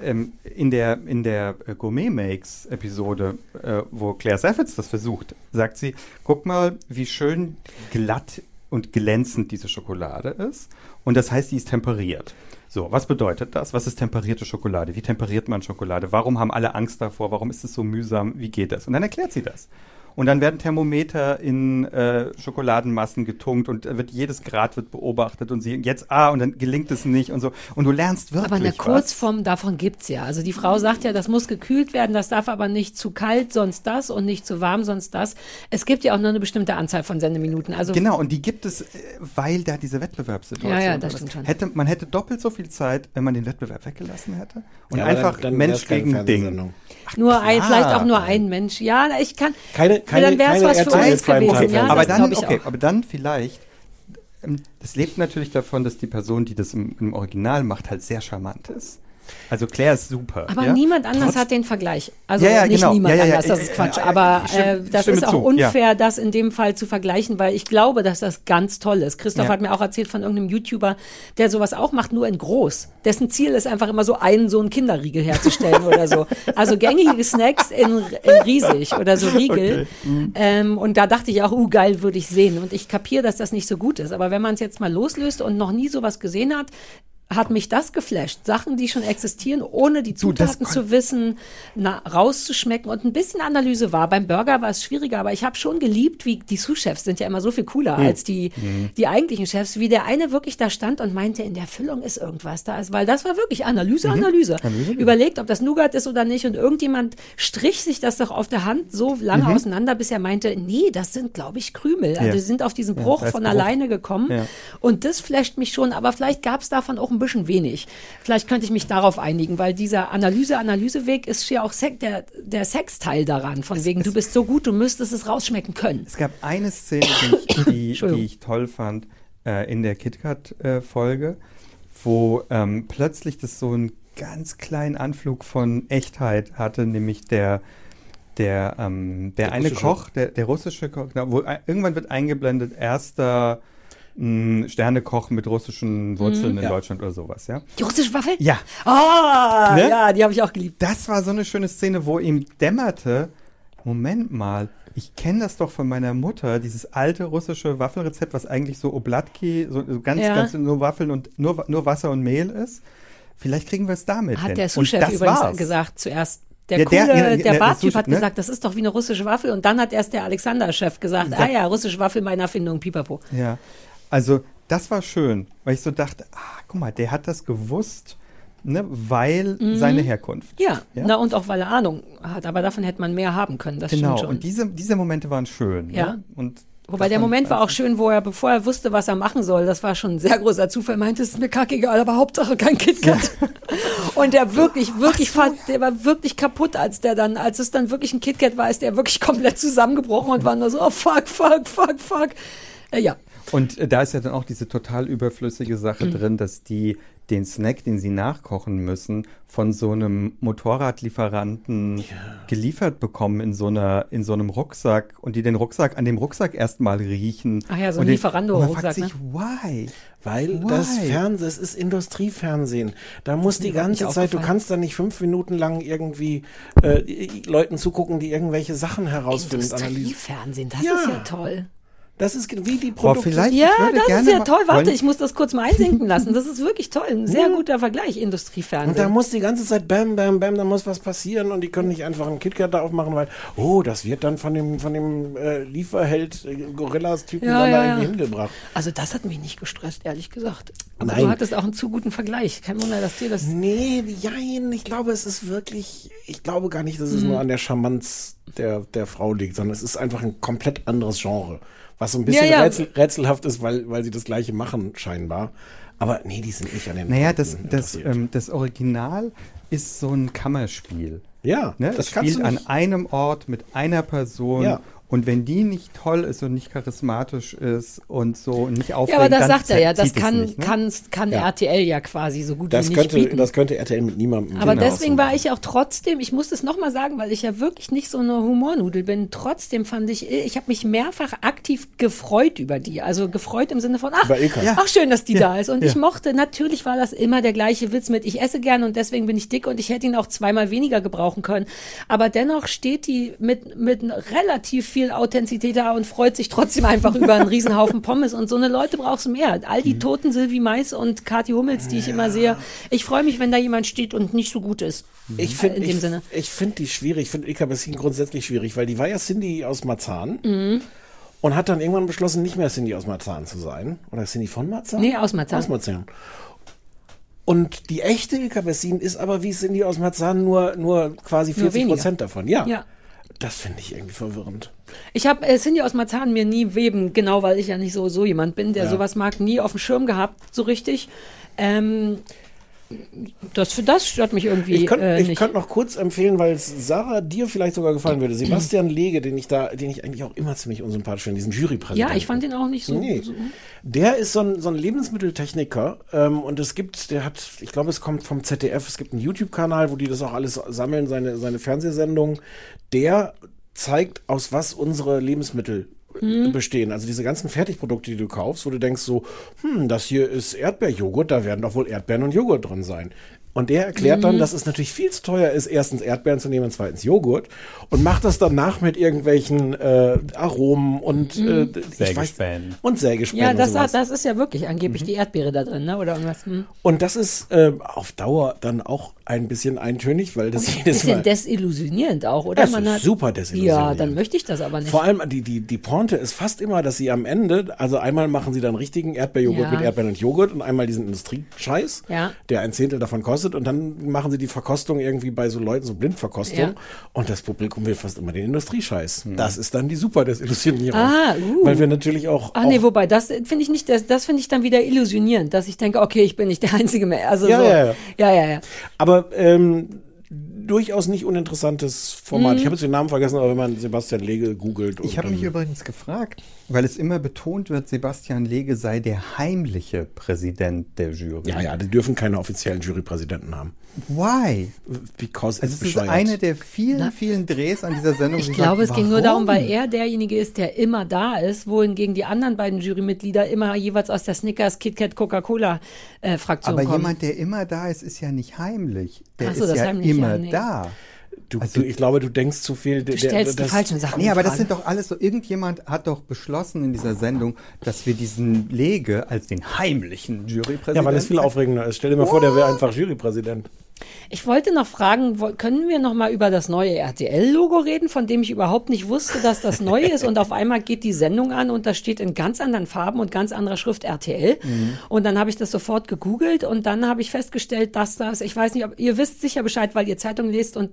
ähm, in der, in der äh, Gourmet-Makes-Episode, äh, wo Claire Saffitz das versucht, sagt sie, guck mal, wie schön glatt und glänzend diese Schokolade ist. Und das heißt, die ist temperiert. So, was bedeutet das? Was ist temperierte Schokolade? Wie temperiert man Schokolade? Warum haben alle Angst davor? Warum ist es so mühsam? Wie geht das? Und dann erklärt sie das. Und dann werden Thermometer in äh, Schokoladenmassen getunkt und wird jedes Grad wird beobachtet und sie jetzt ah und dann gelingt es nicht und so und du lernst wirklich Aber eine was. Kurzform davon gibt's ja. Also die Frau sagt ja, das muss gekühlt werden, das darf aber nicht zu kalt, sonst das und nicht zu warm, sonst das. Es gibt ja auch nur eine bestimmte Anzahl von Sendeminuten. Also Genau, und die gibt es, äh, weil da diese Wettbewerbssituation Ja, ja, das stimmt schon. Hätte, man hätte doppelt so viel Zeit, wenn man den Wettbewerb weggelassen hätte. Und Ja, einfach dann- dann Mensch gegen Ding. Fernsehsendung. nur ein, vielleicht auch nur ein Mensch. Ja, ich kann. Keine- keine- dann wäre es keine was für uns gewesen. Ja, aber dann, okay, aber dann vielleicht, ähm, das lebt natürlich davon, dass die Person, die das im, im Original macht, halt sehr charmant ist. Also Claire ist super. Aber ja? niemand anders Trotz- hat den Vergleich. Also Ja, ja, nicht genau. niemand anders, das ist Quatsch. Aber äh, das ist auch zu, unfair, das in dem Fall zu vergleichen, weil ich glaube, dass das ganz toll ist. Christoph hat mir auch erzählt von irgendeinem YouTuber, der sowas auch macht, nur in groß. Dessen Ziel ist einfach immer so einen so einen Kinderriegel herzustellen oder so. Also gängige Snacks in, in riesig oder so Riegel. Okay. Mhm. Ähm, und da dachte ich auch, uh, geil, würde ich sehen. Und ich kapiere, dass das nicht so gut ist. Aber wenn man es jetzt mal loslöst und noch nie sowas gesehen hat, hat mich das geflasht. Sachen, die schon existieren, ohne die Du, Zutaten kon- zu wissen, na, rauszuschmecken und ein bisschen Analyse war. Beim Burger war es schwieriger, aber ich habe schon geliebt, wie die Sous-Chefs sind ja immer so viel cooler Hm. als die, Mhm. die eigentlichen Chefs, wie der eine wirklich da stand und meinte, in der Füllung ist irgendwas da. Ist, weil das war wirklich Analyse, Mhm. Analyse. Analyse. Überlegt, ob das Nougat ist oder nicht und irgendjemand strich sich das doch auf der Hand so lange Mhm. auseinander, bis er meinte, nee, das sind, glaube ich, Krümel. Also Ja. die sind auf diesen Ja, Bruch ist von Bruch. alleine gekommen. Ja. Und das flasht mich schon, aber vielleicht gab es davon auch ein bisschen wenig. Vielleicht könnte ich mich darauf einigen, weil dieser Analyse-Analyseweg ist ja auch Sex, der, der Sexteil daran, von wegen, du bist so gut, du müsstest es rausschmecken können. Es gab eine Szene, die ich, die, ich toll fand, äh, in der KitKat-Folge, wo ähm, plötzlich das so einen ganz kleinen Anflug von Echtheit hatte, nämlich der der, ähm, der, Der eine russische. Koch, der, der russische Koch, genau, wo ein- irgendwann wird eingeblendet, erster mh, Sternekoch mit russischen Wurzeln Mhm. in Ja. Deutschland oder sowas, ja? Die russische Waffel? Ja. Ah, Ne? ja, die habe ich auch geliebt. Das war so eine schöne Szene, wo ihm dämmerte, Moment mal, ich kenne das doch von meiner Mutter, dieses alte russische Waffelrezept, was eigentlich so Oblatki, so, so ganz, Ja. ganz nur Waffeln und nur, nur Wasser und Mehl ist. Vielleicht kriegen wir es damit hin. Hat der Und Sous-Chef übrigens war's. gesagt zuerst. Der Ja, der- coole, ja, der der Bartyp Sous- hat ne? gesagt, das ist doch wie eine russische Waffel. Und dann hat erst der Alexander-Chef gesagt, Sag- ah ja, russische Waffel, meine Erfindung, pipapo. Ja, also das war schön, weil ich so dachte, ah, guck mal, der hat das gewusst, ne, weil Mhm. seine Herkunft. Ja, Ja? na und auch weil er Ahnung hat. Aber davon hätte man mehr haben können, das genau, stimmt schon. und diese, diese Momente waren schön. Ja. Ne? Und Wobei der Moment war auch schön, wo er, bevor er wusste, was er machen soll, das war schon ein sehr großer Zufall, meinte, es ist mir kackegal, aber Hauptsache kein KitKat. Und der wirklich, wirklich, fa- der war wirklich kaputt, als der dann, als es dann wirklich ein KitKat war, ist der wirklich komplett zusammengebrochen und war nur so, oh fuck, fuck, fuck, fuck. Äh, ja. Und äh, da ist ja dann auch diese total überflüssige Sache Mhm. drin, dass die den Snack, den sie nachkochen müssen, von so einem Motorradlieferanten geliefert bekommen in so einer in so einem Rucksack und die den Rucksack an dem Rucksack erstmal riechen. Ach ja, so ein Lieferando-Rucksack, fragt sich, ne? why? Weil Why? das Fernsehen, es ist Industriefernsehen. Da muss die ganze Zeit, du kannst da nicht fünf Minuten lang irgendwie äh, Leuten zugucken, die irgendwelche Sachen herausfinden. Industriefernsehen, das Ja. ist ja toll. Das ist wie die Boah, Produkte. vielleicht- Ja, das ist ja toll. Warte, wollen- ich muss das kurz mal einsinken lassen. Das ist wirklich toll. Ein sehr guter Vergleich, Industriefernsehen. Und da muss die ganze Zeit bam, bam, bam, da muss was passieren und die können nicht einfach einen KitKat da aufmachen, weil, oh, das wird dann von dem, von dem äh, Lieferheld äh, Gorillas-Typen Ja, dann ja, da ja. irgendwie hingebracht. Also das hat mich nicht gestresst, ehrlich gesagt. Aber Nein. du hattest auch einen zu guten Vergleich. Kein Wunder, dass dir das... Nee, jein, ich glaube, es ist wirklich, ich glaube gar nicht, dass es Mhm. nur an der Charmanz der, der Frau liegt, sondern es ist einfach ein komplett anderes Genre. Was so ein bisschen Ja, ja. Rätsel, rätselhaft ist, weil, weil sie das gleiche machen, scheinbar. Aber nee, die sind nicht an den Naja, das, das, ähm, das Original ist so ein Kammerspiel. Ja, ne? das Es kannst spielt du an einem Ort mit einer Person. Ja. Und wenn die nicht toll ist und nicht charismatisch ist und so und nicht Ja, aufregend, aber das dann sagt er ja. Das es kann, nicht, ne? kann, kann Ja. RTL ja quasi so gut das wie nicht könnte, bieten. das könnte RTL mit niemandem. Aber genau deswegen so war ich auch trotzdem, ich muss das nochmal sagen, weil ich ja wirklich nicht so eine Humornudel bin. Trotzdem fand ich, ich habe mich mehrfach aktiv gefreut über die. Also gefreut im Sinne von, ach. Ja. ach schön, dass die Ja. da ist. Und ich Ja. mochte, natürlich war das immer der gleiche Witz mit, ich esse gern und deswegen bin ich dick und ich hätte ihn auch zweimal weniger gebrauchen können. Aber dennoch steht die mit, mit relativ viel Authentizität da und freut sich trotzdem einfach über einen Riesenhaufen Pommes. Und so eine Leute brauchst du mehr. All Mhm. die toten Sylvie Mais und Kathi Hummels, die ich immer sehe. Ich freue mich, wenn da jemand steht und nicht so gut ist. Ich finde in dem ich, Sinne. ich find die schwierig, ich finde Ika Bessin grundsätzlich schwierig, weil die war ja Cindy aus Marzahn Mhm. und hat dann irgendwann beschlossen, nicht mehr Cindy aus Marzahn zu sein. Oder Cindy von Marzahn? Nee, aus Marzahn. Aus Marzahn. Und die echte Ilka Bessin ist aber wie Cindy aus Marzahn nur, nur quasi Nur 40 weniger. Prozent davon. Ja. Ja. Das finde ich irgendwie verwirrend. Ich habe äh, Cindy aus Marzahn mir nie weben, genau weil ich ja nicht so, so jemand bin, der Ja. sowas mag, nie auf dem Schirm gehabt, so richtig. Ähm, das, für das stört mich irgendwie Ich könnte äh, könnt noch kurz empfehlen, weil es Sarah dir vielleicht sogar gefallen würde. Sebastian Lege, den ich da, den ich eigentlich auch immer ziemlich unsympathisch finde, diesen Jurypräsidenten. ja, ich fand den auch nicht so. Nee. so Der ist so ein, so ein Lebensmitteltechniker ähm, und es gibt, der hat, ich glaube, es kommt vom ZDF, es gibt einen YouTube-Kanal, wo die das auch alles sammeln, seine, seine Fernsehsendung. Der zeigt, aus was unsere Lebensmittel Mhm. bestehen. Also diese ganzen Fertigprodukte, die du kaufst, wo du denkst so, hm, das hier ist Erdbeerjoghurt, da werden doch wohl Erdbeeren und Joghurt drin sein. Und der erklärt dann, Mhm. dass es natürlich viel zu teuer ist, erstens Erdbeeren zu nehmen und zweitens Joghurt und macht das danach mit irgendwelchen äh, Aromen und äh, ich weiß- Sägespänen. und Sägespänen. ja, und das, sowas. das ist ja wirklich angeblich die Erdbeere da drin, ne? Oder irgendwas. Hm. Und das ist äh, auf Dauer dann auch ein bisschen eintönig, weil das jedes Bisschen Mal. desillusionierend auch, oder? Das ist super desillusionierend. Ja, dann möchte ich das aber nicht. Vor allem die, die, die Pointe ist fast immer, dass sie am Ende, also einmal machen sie dann richtigen Erdbeerjoghurt Ja. mit Erdbeeren und Joghurt und einmal diesen Industriescheiß, Ja. der ein Zehntel davon kostet und dann machen sie die Verkostung irgendwie bei so Leuten, so Blindverkostung Ja. und das Publikum will fast immer den Industriescheiß. Das ist dann die super Desillusionierung. Ah, uh. Weil wir natürlich auch, Ach auch nee, wobei, das finde ich nicht, das, das finde ich dann wieder illusionierend, dass ich denke, okay, ich bin nicht der Einzige mehr. Also Ja, so. ja, ja. ja, ja, ja. Aber ähm, durchaus nicht uninteressantes Format. Mhm. Ich habe jetzt den Namen vergessen, aber wenn man Sebastian Lege googelt. Ich habe mich übrigens gefragt, weil es immer betont wird, Sebastian Lege sei der heimliche Präsident der Jury. Ja, ja, die dürfen keine offiziellen Jurypräsidenten haben. Why? Because Also it's es ist bescheuert. eine der vielen, vielen Drehs an dieser Sendung. Ich die glaube, sagt, es ging nur darum, weil er derjenige ist, der immer da ist, wohingegen die anderen beiden Jurymitglieder immer jeweils aus der Snickers, KitKat, Coca-Cola-Fraktion Aber kommen. jemand, der immer da ist, ist ja nicht heimlich. Der so, ist das ja Heimliche, immer nee. da. Du, du, ich glaube, du denkst zu viel. Du stellst die falschen Sachen. Nee, aber das sind doch alles so. Irgendjemand hat doch beschlossen in dieser Sendung, dass wir diesen Lege als den heimlichen Jurypräsidenten. Ja, weil es viel aufregender ist. Stell dir mal vor, der wäre einfach Jurypräsident. Ich wollte noch fragen, können wir noch mal über das neue RTL-Logo reden, von dem ich überhaupt nicht wusste, dass das neu ist und auf einmal geht die Sendung an und da steht in ganz anderen Farben und ganz anderer Schrift RTL Mhm. und dann habe ich das sofort gegoogelt und dann habe ich festgestellt, dass das, ich weiß nicht, ob ihr wisst sicher Bescheid, weil ihr Zeitung lest und,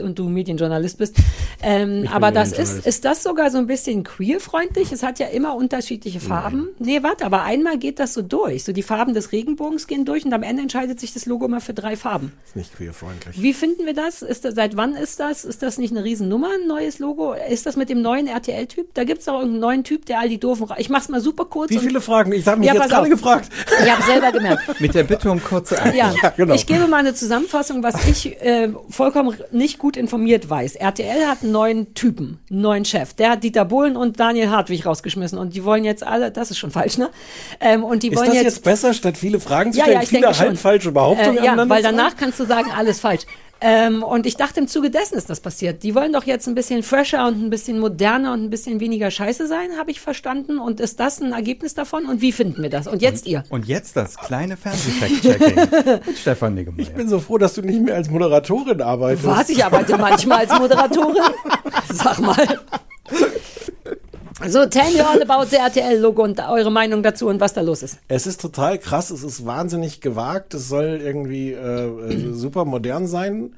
und du Medienjournalist bist, ähm, aber das ist, ist das sogar so ein bisschen queerfreundlich? Es hat ja immer unterschiedliche Farben. Nee, warte, aber einmal geht das so durch, so die Farben des Regenbogens gehen durch und am Ende entscheidet sich das Logo immer für drei Farben. Ist nicht queerfreundlich. Wie finden wir das? Ist das? Seit wann ist das? Ist das nicht eine Riesennummer, ein neues Logo? Ist das mit dem neuen RTL-Typ? Da gibt es doch irgendeinen neuen Typ, der all die doofen... Ich mach's mal super kurz. Wie viele Fragen? Ich habe mich Ja, jetzt gerade auf. gefragt. Ich habe selber gemerkt. Mit der Bitte um kurze Antwort. Ja, genau. ich gebe mal eine Zusammenfassung, was ich äh, vollkommen nicht gut informiert weiß. RTL hat einen neuen Typen, einen neuen Chef. Der hat Dieter Bohlen und Daniel Hartwig rausgeschmissen und die wollen jetzt alle, das ist schon falsch, ne? Ähm, und die Ist wollen das jetzt, jetzt besser, statt viele Fragen zu ja, stellen? ja, ich viele denke schon. halb falsche Behauptungen Äh, ja, weil danach kannst du sagen, alles falsch. Ähm, und ich dachte, im Zuge dessen ist das passiert. Die wollen doch jetzt ein bisschen fresher und ein bisschen moderner und ein bisschen weniger scheiße sein, habe ich verstanden. Und ist das ein Ergebnis davon? Und wie finden wir das? Und jetzt ihr. Und jetzt das kleine Fernsehfact-Checking mit Stefan Niggemeier. Ich bin so froh, dass du nicht mehr als Moderatorin arbeitest. Was? Ich arbeite manchmal als Moderatorin. Sag mal. So, tell me all about the RTL-Logo und eure Meinung dazu und was da los ist. Es ist total krass, es ist wahnsinnig gewagt, es soll irgendwie äh, äh, super modern sein.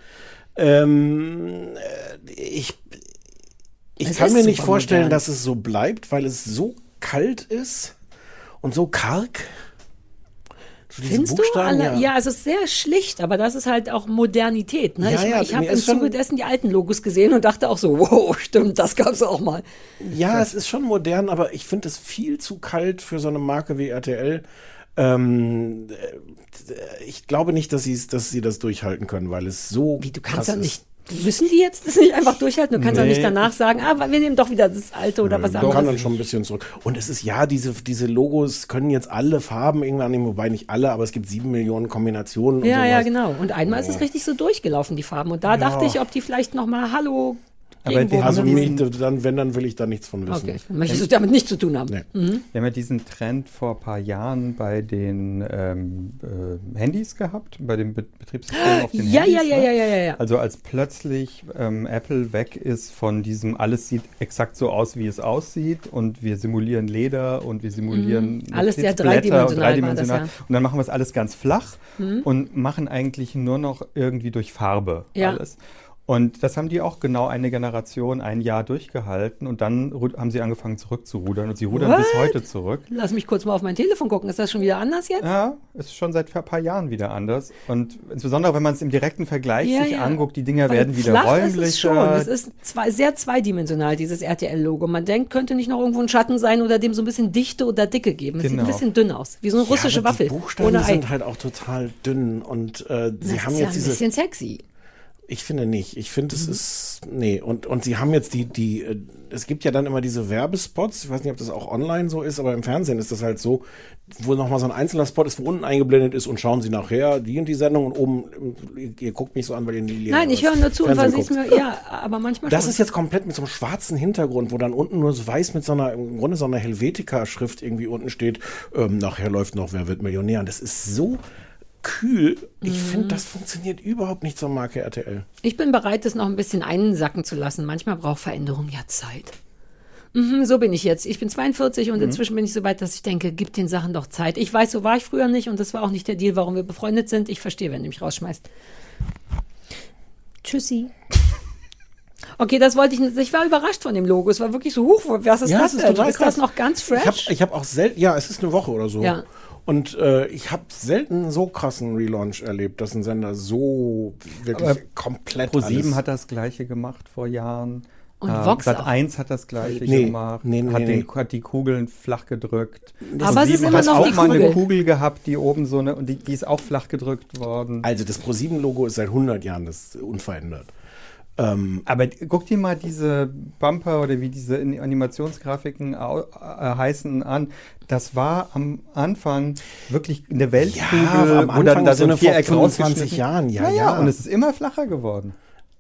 Ähm, äh, ich ich Es kann mir nicht vorstellen, modern. dass es so bleibt, weil es so kalt ist und so karg. So Findest du? Alle, ja. es ist sehr schlicht, aber das ist halt auch Modernität. Ne? Ja, ich ja, ich habe im Zuge dessen die alten Logos gesehen und dachte auch so, wow, stimmt, das gab's auch mal. Ja, es ist schon modern, aber ich finde es viel zu kalt für so eine Marke wie RTL. Ähm, äh, ich glaube nicht, dass, dass sie das durchhalten können, weil es so. Wie, du kannst ja nicht, müssen die jetzt das nicht einfach durchhalten? Du kannst ja Nee. nicht danach sagen, ah, wir nehmen doch wieder das alte oder was Man kann dann anderes. schon ein bisschen zurück. Und es ist ja, diese, diese Logos können jetzt alle Farben irgendwann nehmen, wobei nicht alle, aber es gibt sieben Millionen Kombinationen. Und Ja, sowas. ja, genau. Und einmal ist es richtig so durchgelaufen, die Farben. Und da dachte ich, ob die vielleicht noch mal Hallo Aber Also mich, dann, wenn, dann will ich da nichts von wissen. okay, möchtest du damit nichts zu tun haben. Nee. Mhm. Wir haben ja diesen Trend vor ein paar Jahren bei den ähm, äh, Handys gehabt, bei dem Be Betriebssystem auf den Ja, Handys. ja, ja, ne? ja, ja, ja, ja. Also als plötzlich ähm, Apple weg ist von diesem, alles sieht exakt so aus, wie es aussieht und wir simulieren Leder und wir simulieren Mhm. Alles sehr Notizblätter und dreidimensional dreidimensional. das, ja. Und dann machen wir es alles ganz flach Mhm. und machen eigentlich nur noch irgendwie durch Farbe Ja. alles. Und das haben die auch genau eine Generation, ein Jahr durchgehalten und dann haben sie angefangen zurückzurudern und sie rudern What? bis heute zurück. Lass mich kurz mal auf mein Telefon gucken. Ist das schon wieder anders jetzt? Ja, ist schon seit ein paar Jahren wieder anders. Und insbesondere, wenn man es im direkten Vergleich Ja, sich ja. anguckt, die Dinger Weil werden wieder flach räumlicher. Ist es, schon. es ist zwei, sehr zweidimensional, dieses RTL-Logo. Man denkt, könnte nicht noch irgendwo ein Schatten sein oder dem so ein bisschen Dichte oder Dicke geben. Es sieht Genau. ein bisschen dünn aus, wie so eine russische ja, aber Waffel. Die Buchstaben sind halt auch total dünn und äh, sie das haben ist ja jetzt ein diese. bisschen sexy. Ich finde nicht. Ich finde, Mhm. es ist. Nee, und, und sie haben jetzt die, die, äh, es gibt ja dann immer diese Werbespots, ich weiß nicht, ob das auch online so ist, aber im Fernsehen ist das halt so, wo nochmal so ein einzelner Spot ist, wo unten eingeblendet ist und schauen Sie nachher die und die Sendung und oben, ähm, ihr guckt mich so an, weil ihr nie Nein, ich höre nur zu und Fernsehen versieh's guckt. mir. Ja, aber manchmal Das schon. ist jetzt komplett mit so einem schwarzen Hintergrund, wo dann unten nur so weiß mit so einer, im Grunde so einer Helvetica-Schrift irgendwie unten steht, ähm, nachher läuft noch Wer wird Millionär. Und das ist so kühl. Ich Mhm. finde, das funktioniert überhaupt nicht zur Marke RTL. Ich bin bereit, das noch ein bisschen einsacken zu lassen. Manchmal braucht Veränderung ja Zeit. Mhm, so bin ich jetzt. Ich bin 42 und Mhm. inzwischen bin ich so weit, dass ich denke, gib den Sachen doch Zeit. Ich weiß, so war ich früher nicht und das war auch nicht der Deal, warum wir befreundet sind. Ich verstehe, wenn du mich rausschmeißt. Tschüssi. Okay, das wollte ich nicht. Ich war überrascht von dem Logo. Es war wirklich so hoch. Was ist Ja, das ist denn? total ist das noch ganz fresh? Ich habe ich hab auch selten, ja, es ist eine Woche oder so. Ja. Und äh, ich habe selten so krassen Relaunch erlebt, dass ein Sender so wirklich Aber komplett Pro7 alles- hat das gleiche gemacht vor Jahren. Und Ähm, Vox Sat auch. 1 hat das gleiche Nee, gemacht. nee, nee, hat, nee. Den, hat die Kugeln flach gedrückt. Aber es ist ProSieben immer hat noch auch die mal eine Kugel. Kugel gehabt, die oben so eine, und die, die ist auch flach gedrückt worden. Also das Pro7-Logo ist seit 100 Jahren das unverändert. Ähm, Aber guck dir mal diese Bumper oder wie diese In- Animationsgrafiken au- äh, heißen an. Das war am Anfang wirklich eine Weltkugel, Ja, am Anfang dann da so ein Sinne vor Viereck 25 rausgeschnitten- Jahren, ja, ja, ja. ja. Und es ist immer flacher geworden.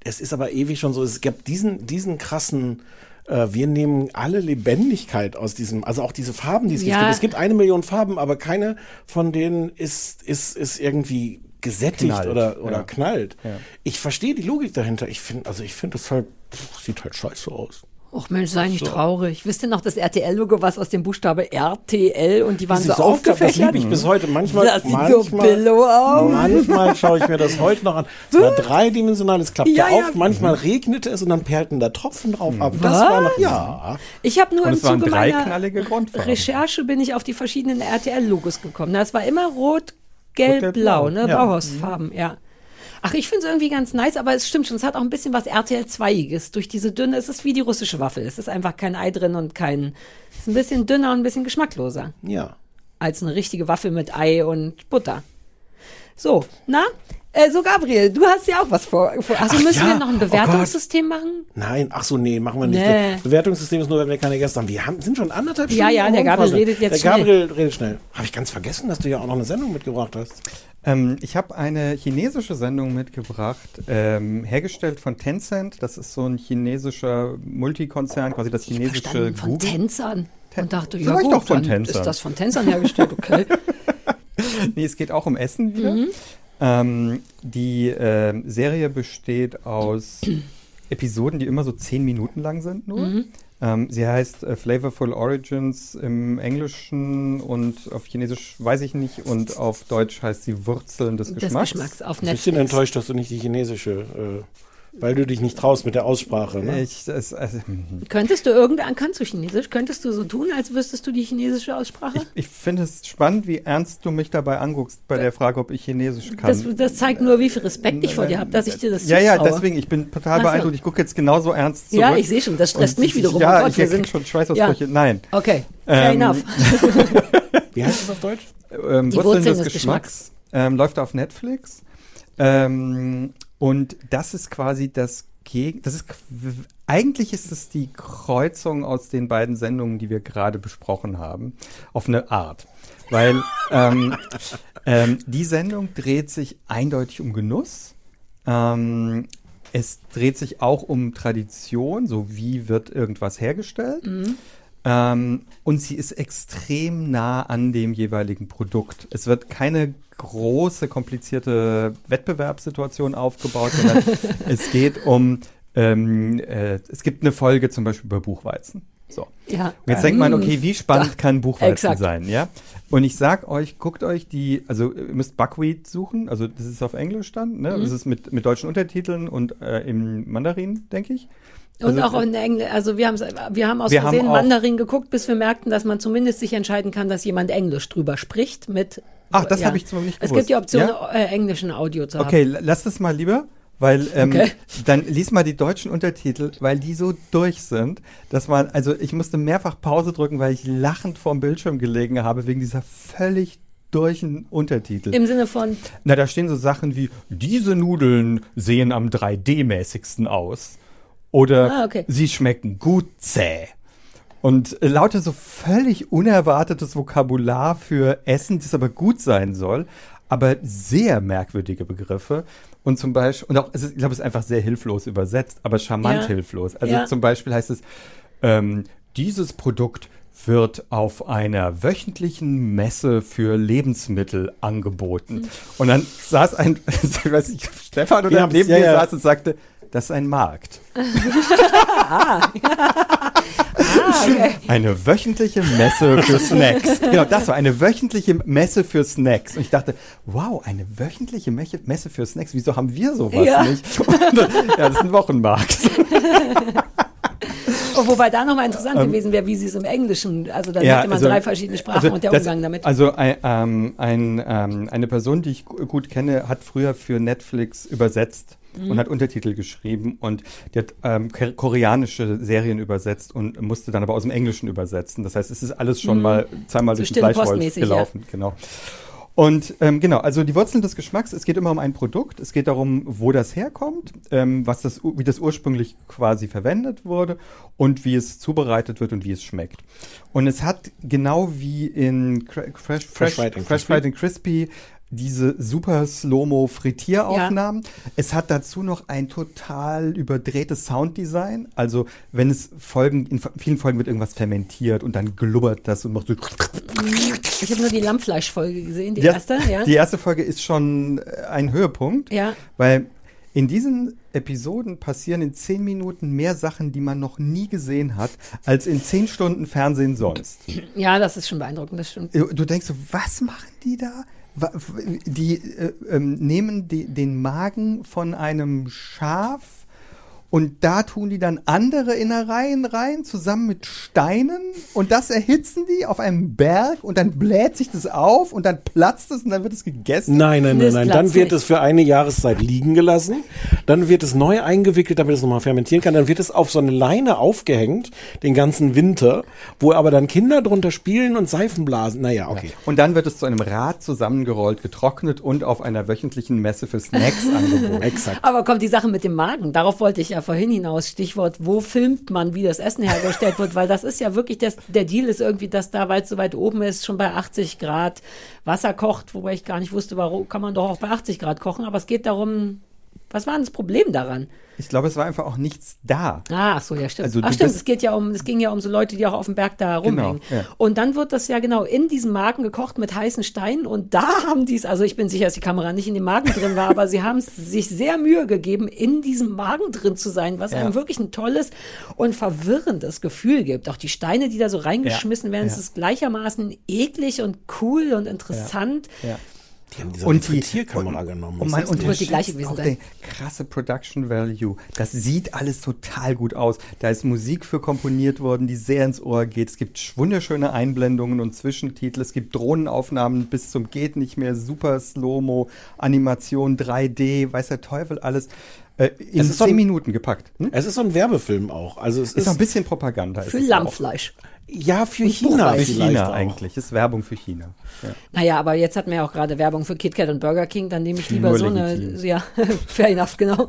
es ist aber ewig schon so, es gab diesen, diesen krassen, äh, wir nehmen alle Lebendigkeit aus diesem, also auch diese Farben, die es Ja. gibt. Es gibt eine Million Farben, aber keine von denen ist, ist, ist irgendwie gesättigt Knallt, oder, oder ja. knallt. Ja. Ich verstehe die Logik dahinter. Ich finde, also ich finde das halt, pff, sieht halt scheiße aus. Och Mensch, sei nicht traurig. Wisst ihr noch das RTL-Logo, was aus dem Buchstabe RTL und die waren Das so ist aufge- Das liebe aufgefächert? ich bis heute. Manchmal, Das sieht so manchmal, aus. manchmal schaue ich mir das heute noch an. Es war dreidimensional, es klappte Ja, ja. auf, manchmal regnete es und dann perlten da Tropfen drauf ab. Das war noch, ja. Ich habe nur Und im Zuge meiner. Recherche bin ich auf die verschiedenen RTL-Logos gekommen. Das war immer rot, gelb, gelb, blau, blau. ne? Ja. Bauhausfarben, ja. Ach, ich finde es irgendwie ganz nice, aber es stimmt schon, es hat auch ein bisschen was RTL 2iges. Durch diese dünne, es ist wie die russische Waffel. Es ist einfach kein Ei drin und kein, es ist ein bisschen dünner und ein bisschen geschmackloser Ja. als eine richtige Waffel mit Ei und Butter. So, na? Äh, so, Gabriel, du hast ja auch was vor. vor. Also Ach müssen ja, wir noch ein oh. Bewertungssystem machen? Nein, ach so, nee, machen wir nicht. Nee. Das Bewertungssystem ist nur, wenn wir keine Gäste haben. Wir haben, sind schon anderthalb Ja, Stunden. ja, am der Gabriel redet jetzt Der Gabriel redet schnell. Habe ich ganz vergessen, dass du ja auch noch eine Sendung mitgebracht hast. Ähm, ich habe eine chinesische Sendung mitgebracht, ähm, hergestellt von Tencent. Das ist so ein chinesischer Multikonzern, quasi das chinesische Verstanden von. Tänzern. Und dachte, ja ich gut, doch von dann Tänzern. ist das von Tänzern hergestellt, okay. Nee, es geht auch um Essen wieder. Mhm. Ähm, die ähm, Serie besteht aus Episoden, die immer so zehn Minuten lang sind nur. Mhm. Ähm, sie heißt äh, Flavorful Origins im Englischen und auf Chinesisch weiß ich nicht und auf Deutsch heißt sie Wurzeln des Des Geschmacks. Geschmacks auf Ich bin bisschen Netflix. enttäuscht, dass du nicht die chinesische, äh, weil du dich nicht traust mit der Aussprache. Ne? Ich, es, also, Könntest du irgendein, kannst du Chinesisch? Könntest du so tun, als wüsstest du die chinesische Aussprache? ich finde es spannend, wie ernst du mich dabei anguckst bei der Frage, ob ich Chinesisch kann. Das, das zeigt nur, wie viel Respekt ich vor dir habe, dass ich dir das ja, ja, deswegen, ich bin total so. beeindruckt. Ich gucke jetzt genauso ernst zurück. Ja, ich sehe schon, das stresst Und mich wiederum. Ja, Oh Gott, ich wir sind- schon Schweißausbrüche. Nein. Okay, fair Ähm, enough. Wie heißt das auf Deutsch? Ähm, Die Wurzeln, Wurzeln des, des Geschmacks. Ähm, läuft auf Netflix. Ähm, und das ist quasi das Geg das ist eigentlich ist es die Kreuzung aus den beiden Sendungen, die wir gerade besprochen haben, auf eine Art. Weil ähm, ähm, die Sendung dreht sich eindeutig um Genuss. Ähm, es dreht sich auch um Tradition, so wie wird irgendwas hergestellt. Mhm. Ähm, und sie ist extrem nah an dem jeweiligen Produkt. Es wird keine große, komplizierte Wettbewerbssituation aufgebaut, sondern es geht um, ähm, äh, es gibt eine Folge zum Beispiel über Buchweizen. So. Ja. Und jetzt denkt man, Ähm, okay, wie spannend kann Buchweizen Exakt. sein, ja? Und ich sag euch, guckt euch die, also ihr müsst Buckwheat suchen, also das ist auf Englisch dann, ne? Mhm. Das ist mit, mit deutschen Untertiteln und äh, im Mandarin, denke ich. Und Also, auch in Englisch, also wir, haben's- wir haben aus Wir haben Versehen auch- Mandarin geguckt, bis wir merkten, dass man zumindest sich entscheiden kann, dass jemand Englisch drüber spricht mit. Ach, das habe ich Beispiel nicht Es gewusst. gibt die Option, Ja? äh, englischen Audio zu haben. Okay, lass das mal lieber, weil ähm, Okay. dann lies mal die deutschen Untertitel, weil die so durch sind, dass man, also ich musste mehrfach Pause drücken, weil ich lachend vorm Bildschirm gelegen habe wegen dieser völlig durchen Untertitel. Im Sinne von, Na, da stehen so Sachen wie, diese Nudeln sehen am 3D-mäßigsten aus. Oder Ah, okay. sie schmecken gut zäh. Und lauter so völlig unerwartetes Vokabular für Essen, das aber gut sein soll, aber sehr merkwürdige Begriffe. Und zum Beispiel, und auch, es ist, ich glaube, es ist einfach sehr hilflos übersetzt, aber charmant Ja. hilflos. Also Ja. zum Beispiel heißt es, ähm, dieses Produkt wird auf einer wöchentlichen Messe für Lebensmittel angeboten. Und dann saß ein, ich weiß nicht, Stefan oder Ja, neben ja, mir ja. saß und sagte, das ist ein Markt. ah, okay. Eine wöchentliche Messe für Snacks. Genau, das war eine wöchentliche Messe für Snacks. Und ich dachte, wow, eine wöchentliche Messe für Snacks. Wieso haben wir sowas Ja. nicht? Und, ja, das ist ein Wochenmarkt. Oh, wobei da nochmal interessant Ähm, gewesen wäre, wie sie es im Englischen, also da hätte man drei verschiedene Sprachen also und der das- Umgang damit. Also ein, ähm, ein, ähm, eine Person, die ich gu- gut kenne, hat früher für Netflix übersetzt Mhm. und hat Untertitel geschrieben und die hat ähm, ko- koreanische Serien übersetzt und musste dann aber aus dem Englischen übersetzen. Das heißt, es ist alles schon Mhm. mal zweimal So durch den Fleischwolf Postmäßig, ja. gelaufen. Genau. Und ähm, genau, also die Wurzeln des Geschmacks, es geht immer um ein Produkt, es geht darum, wo das herkommt, ähm, was das, wie das ursprünglich quasi verwendet wurde und wie es zubereitet wird und wie es schmeckt. Und es hat genau wie in Cra- Fresh, Fresh, Fresh Fried and Fresh Crispy. Fried and Crispy diese super Slow-Mo Frittieraufnahmen. Es hat dazu noch ein total überdrehtes Sounddesign. Also wenn es Folgen, in vielen Folgen wird irgendwas fermentiert und dann glubbert das und macht so Ich habe nur die Lammfleischfolge gesehen, die ja, erste, ja. Die erste Folge ist schon äh, ein Höhepunkt. Ja. Weil in diesen Episoden passieren in zehn Minuten mehr Sachen, die man noch nie gesehen hat, als in zehn Stunden Fernsehen sonst. ja, das ist schon beeindruckend, das stimmt. Du du denkst so, was machen die da? Die äh, ähm, nehmen die, den Magen von einem Schaf und da tun die dann andere Innereien rein, zusammen mit Steinen und das erhitzen die auf einem Berg und dann bläht sich das auf und dann platzt es und dann wird es gegessen. Nein, nein, nein, nein. Dann wird es für eine Jahreszeit liegen gelassen. Dann wird es neu eingewickelt, damit es nochmal fermentieren kann. Dann wird es auf so eine Leine aufgehängt, den ganzen Winter, wo aber dann Kinder drunter spielen und Seifen blasen. Naja, okay. Und dann wird es zu einem Rad zusammengerollt, getrocknet und auf einer wöchentlichen Messe für Snacks angeboten. Exakt. Aber kommt die Sache mit dem Magen, darauf wollte ich ja vorhin hinaus, Stichwort, wo filmt man, wie das Essen hergestellt wird, weil das ist ja wirklich, das, der Deal ist irgendwie, dass da, weil es so weit oben ist, schon bei 80 Grad Wasser kocht, wobei ich gar nicht wusste, warum kann man doch auch bei 80 Grad kochen, aber es geht darum, was war denn das Problem daran? Ich glaube, es war einfach auch nichts da. Ah, ach so, ja, stimmt. Also ach stimmt, es geht ja um, es ging ja um so Leute, die auch auf dem Berg da rumhängen. ja. Und dann wird das ja genau in diesem Magen gekocht mit heißen Steinen und da haben die es, also ich bin sicher, dass die Kamera nicht in dem Magen drin war, aber sie haben es sich sehr Mühe gegeben, in diesem Magen drin zu sein, was Ja. einem wirklich ein tolles und verwirrendes Gefühl gibt. Auch die Steine, die da so reingeschmissen werden, Ja. es ist gleichermaßen eklig und cool und interessant. Ja. Die haben diese Und die Frittierkamera genommen. Und man ist das die gleiche gewesen auch sein. krasse Production Value. Das sieht alles total gut aus. Da ist Musik für komponiert worden, die sehr ins Ohr geht. Es gibt wunderschöne Einblendungen und Zwischentitel. Es gibt Drohnenaufnahmen bis zum geht nicht mehr, super Slow-Mo, Animation, 3D, weiß der Teufel alles. Äh, in Es ist so zehn ein- Minuten gepackt. Hm? Es ist so ein Werbefilm auch. Also es Ist ist, ein bisschen Propaganda. Für Lammfleisch. auch. Ja, für Und China. Für China auch. eigentlich. Ist Werbung für China. Ja. Naja, aber jetzt hat man ja auch gerade Werbung für KitKat und Burger King, dann nehme ich lieber Nur so legitim. eine, ja, fair enough, genau.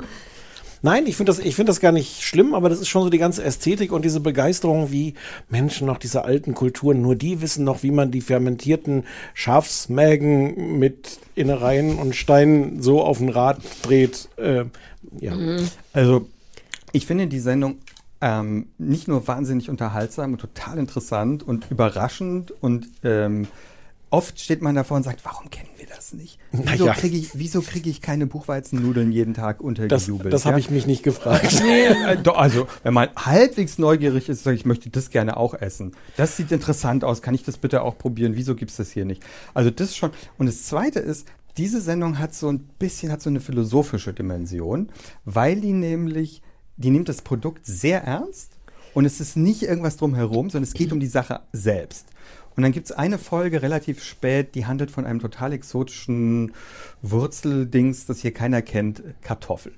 Nein, ich finde das, ich finde das gar nicht schlimm, aber das ist schon so die ganze Ästhetik und diese Begeisterung, wie Menschen noch diese alten Kulturen, nur die wissen noch, wie man die fermentierten Schafsmägen mit Innereien und Steinen so auf ein Rad dreht. Äh, ja. Also, ich finde die Sendung ähm, nicht nur wahnsinnig unterhaltsam und total interessant und überraschend und ähm, oft steht man davor und sagt, warum kennen wir das nicht? Wieso Naja. kriege ich, wieso kriege ich keine Buchweizennudeln jeden Tag Das, untergejubelt? das habe ich mich nicht gefragt. Äh, doch, also, wenn man halbwegs neugierig ist, sage ich, ich möchte das gerne auch essen. Das sieht interessant aus, kann ich das bitte auch probieren? Wieso gibt's das hier nicht? Also das schon. Und das Zweite ist, diese Sendung hat so ein bisschen, hat so eine philosophische Dimension, weil die nämlich, die nimmt das Produkt sehr ernst und es ist nicht irgendwas drumherum, sondern es geht um die Sache selbst. Und dann gibt's eine Folge relativ spät, die handelt von einem total exotischen Wurzeldings, das hier keiner kennt, Kartoffel.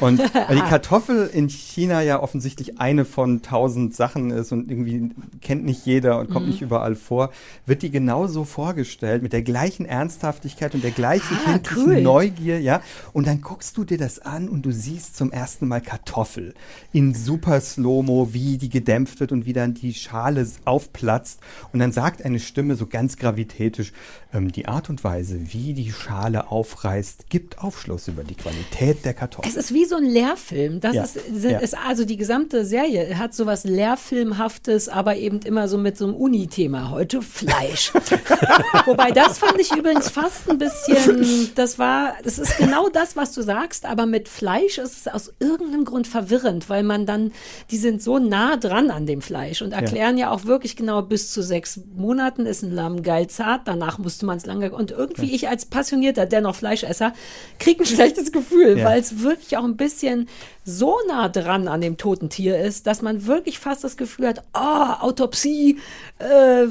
Und weil die Kartoffel in China ja offensichtlich eine von tausend Sachen ist und irgendwie kennt nicht jeder und kommt Mhm. nicht überall vor, wird die genauso vorgestellt mit der gleichen Ernsthaftigkeit und der gleichen Ah, kindlichen cool. Neugier, ja. Und dann guckst du dir das an und du siehst zum ersten Mal Kartoffel in super Slow-Mo, wie die gedämpft wird und wie dann die Schale aufplatzt. Und dann sagt eine Stimme so ganz gravitätisch, ähm, die Art und Weise, wie die Schale aufreißt, gibt Aufschluss über die Qualität der Kartoffel. Es ist wie so ein Lehrfilm. Das Ja, ist, ja. ist also die gesamte Serie hat sowas Lehrfilmhaftes, aber eben immer so mit so einem Uni-Thema. Heute Fleisch. Wobei das fand ich übrigens fast ein bisschen, das war, das ist genau das, was du sagst, aber mit Fleisch ist es aus irgendeinem Grund verwirrend, weil man dann, die sind so nah dran an dem Fleisch und erklären ja, auch wirklich genau, bis zu sechs Monaten ist ein Lamm geil zart, danach musste man es lange, und irgendwie ich als passionierter, dennoch Fleischesser, krieg ein schlechtes Gefühl, Ja. weil es wirklich auch ein bisschen so nah dran an dem toten Tier ist, dass man wirklich fast das Gefühl hat, ah, Autopsie, äh,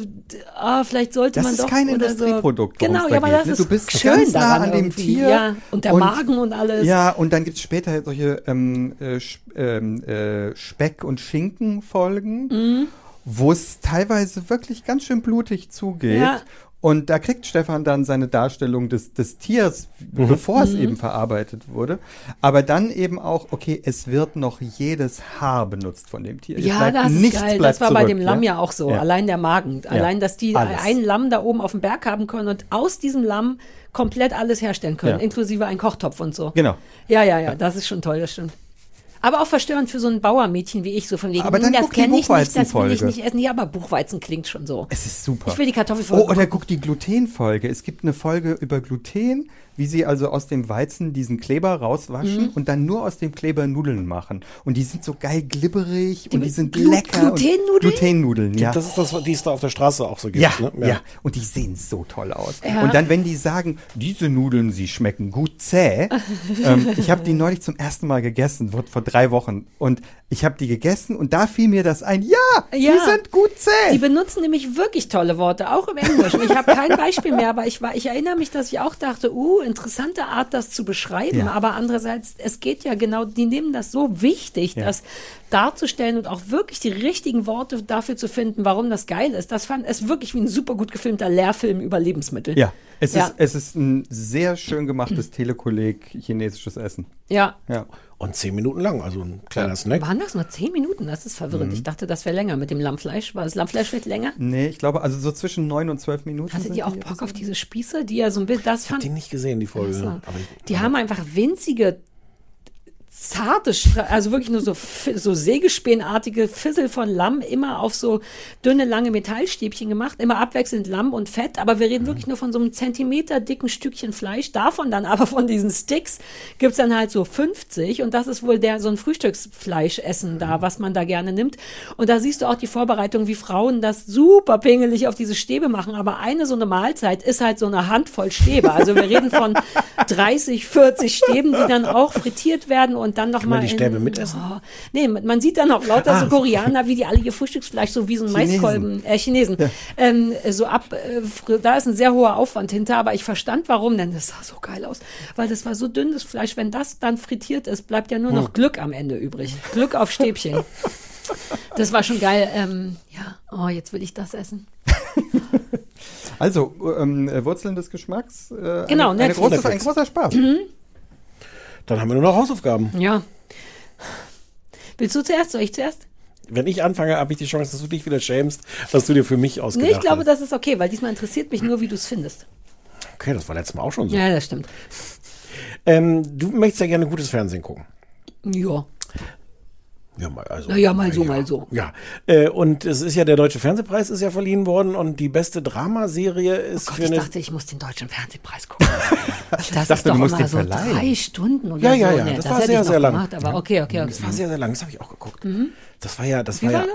ah, vielleicht sollte Das man ist doch kein oder Industrieprodukt, So. Genau, ja, aber geht, das ne? ist Du bist schön ganz nah an dem. Tier Ja, und der und- Magen und alles. Ja, und dann gibt's später solche ähm, äh, ähm, äh, Speck- und Schinken-Folgen, Mhm. wo es teilweise wirklich ganz schön blutig zugeht. Ja. Und da kriegt Stefan dann seine Darstellung des, des Tiers, bevor es eben verarbeitet wurde. Aber dann eben auch, okay, es wird noch jedes Haar benutzt von dem Tier. Ja, das ist geil. Das war bei zurück, dem Lamm ja, auch so. Ja. Allein der Magen. Allein, dass die Alles. ein Lamm da oben auf dem Berg haben können und aus diesem Lamm komplett alles herstellen können, Ja. inklusive einen Kochtopf und so. Genau. Ja, ja, ja, das ist schon toll, das stimmt. Aber auch verstörend für so ein Bauermädchen wie ich, so von wegen, Aber hm, dann das guck die kenne ich nicht, das will ich Buchweizenfolge. nicht essen. Ja, aber Buchweizen klingt schon so. Es ist super. Ich will die Kartoffelfolge Oh, oder guck die Glutenfolge. Es gibt eine Folge über Gluten, wie sie also aus dem Weizen diesen Kleber rauswaschen Mhm. und dann nur aus dem Kleber Nudeln machen. Und die sind so geil glibberig und die sind Glu- lecker. und- Glutennudeln? Glutennudeln, ja. Das ist das, die es da auf der Straße auch so gibt. ja, ne? ja, Und die sehen so toll aus. Ja. Und dann, wenn die sagen, diese Nudeln, sie schmecken gut zäh. ähm, ich habe die neulich zum ersten Mal gegessen, vor, vor drei Wochen. Und ich habe die gegessen und da fiel mir das ein. Ja, Ja. die sind gut zäh. Die benutzen nämlich wirklich tolle Worte, auch im Englischen. Ich habe kein Beispiel mehr, aber ich, war, ich erinnere mich, dass ich auch dachte, uh, interessante Art, das zu beschreiben. Ja. Aber andererseits, es geht ja genau, die nehmen das so wichtig, Ja. das darzustellen und auch wirklich die richtigen Worte dafür zu finden, warum das geil ist. Das fand es wirklich wie ein super gut gefilmter Lehrfilm über Lebensmittel. Ja, es, Ja. Ist, es ist ein sehr schön gemachtes Telekolleg chinesisches Essen. Ja. Ja. Und zehn Minuten lang, also ein kleiner Snack. Waren das nur zehn Minuten? Das ist verwirrend. Mhm. Ich dachte, das wäre länger mit dem Lammfleisch. War das Lammfleisch vielleicht länger? Nee, ich glaube, also so zwischen neun und zwölf Minuten. Hattet ihr auch die Bock auf diese Spieße, die ja so ein bisschen, das Ich habe fand die nicht gesehen, die Folge. So. Aber ich, Die haben einfach winzige, zarte, also wirklich nur so, so sägespähenartige Fissel von Lamm, immer auf so dünne, lange Metallstäbchen gemacht, immer abwechselnd Lamm und Fett, aber wir reden wirklich nur von so einem Zentimeter dicken Stückchen Fleisch. Davon dann aber von diesen Sticks gibt's dann halt so 50 und das ist wohl der so ein Frühstücksfleischessen da, was man da gerne nimmt. Und da siehst du auch die Vorbereitung, wie Frauen das super pingelig auf diese Stäbe machen, aber eine so eine Mahlzeit ist halt so eine Handvoll Stäbe. Also wir reden von 30, 40 Stäben, die dann auch frittiert werden und dann noch Kann man mal die Stäbe in, mitessen? Oh, nee, man sieht dann auch lauter so Koreaner, wie die alle ihr Frühstücksfleisch so wie so ein Chinesen. Maiskolben, äh, Chinesen, ähm, so ab, äh, da ist ein sehr hoher Aufwand hinter, aber ich verstand warum, denn das sah so geil aus, weil das war so dünnes Fleisch, wenn das dann frittiert ist, bleibt ja nur noch Hm. Glück am Ende übrig. Glück auf Stäbchen. Das war schon geil. Ähm, ja, oh, jetzt will ich das essen. Also, ähm, äh, Wurzeln des Geschmacks. Äh, Genau, eine, eine große, ein großer Spaß. Mhm. Dann haben wir nur noch Hausaufgaben. Ja. Willst du zuerst? Soll ich zuerst? Wenn ich anfange, habe ich die Chance, dass du dich wieder schämst, was du dir für mich ausgedacht Nee, ich glaube, hast. das ist okay, weil diesmal interessiert mich nur, wie du es findest. Okay, das war letztes Mal auch schon so. Ja, das stimmt. Ähm, du möchtest ja gerne gutes Fernsehen gucken. Ja. Ja, mal, also, Na ja, mal so, mal so. Ja, äh, und es ist ja der Deutsche Fernsehpreis ist ja verliehen worden und die beste Dramaserie ist Gott, für ich eine. dachte, ich muss den Deutschen Fernsehpreis gucken. Das dachte, ist du doch musst immer den so verleihen. drei Stunden oder Ja, ja, so. ja, Nee, das das, war sehr, ich sehr lang. gemacht, aber okay, okay, okay. Das war sehr, sehr lang, das habe ich auch geguckt. Mhm. Das war ja, das Wie war, war ja.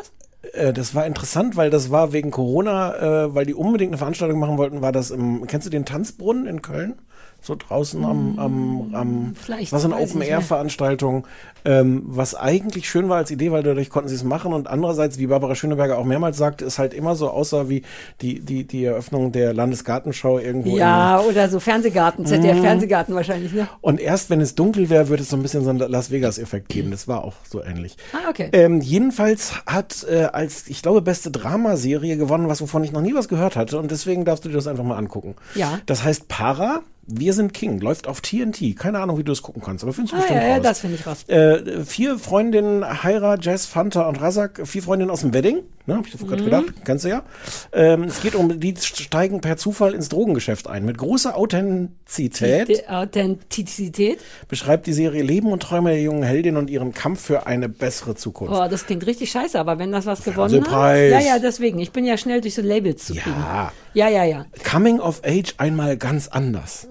das? Äh, das war interessant, weil das war wegen Corona, äh, weil die unbedingt eine Veranstaltung machen wollten, war das im, kennst du den Tanzbrunnen in Köln? So draußen am, am, am Vielleicht, was eine weiß ich nicht mehr. Open-Air-Veranstaltung, ähm, was eigentlich schön war als Idee, weil dadurch konnten sie es machen und andererseits, wie Barbara Schöneberger auch mehrmals sagte, es halt immer so aussah wie die, die, die Eröffnung der Landesgartenschau irgendwo in Ja, oder so Fernsehgarten, Mhm. ZDF-Fernsehgarten wahrscheinlich, ne? und erst wenn es dunkel wäre, wird es so ein bisschen so einen Las Vegas-Effekt geben. Das war auch so ähnlich. Ah, okay. Ähm, jedenfalls hat äh, als, ich glaube, beste Dramaserie gewonnen, was wovon ich noch nie was gehört hatte. Und deswegen darfst du dir das einfach mal angucken. Ja. Das heißt Para, wir sind King, läuft auf TNT. Keine Ahnung, wie du es gucken kannst, aber findest du Ah, bestimmt ja, ja, raus. das finde ich raus. Äh, vier Freundinnen, Haira, Jess, Fanta und Razak, vier Freundinnen aus dem Wedding, ne, hab ich gerade Mhm. gedacht, kennst du ja. Ähm, es geht um, die steigen per Zufall ins Drogengeschäft ein. Mit großer Authentizität Die Authentizität. beschreibt die Serie Leben und Träume der jungen Heldin und ihren Kampf für eine bessere Zukunft. Oh, das klingt richtig scheiße, aber wenn das was gewonnen hat. Fernsehpreis. Ja, ja, deswegen. Ich bin ja schnell durch so Labels zu kriegen. Ja. Ja, ja, ja. Coming of Age einmal ganz anders.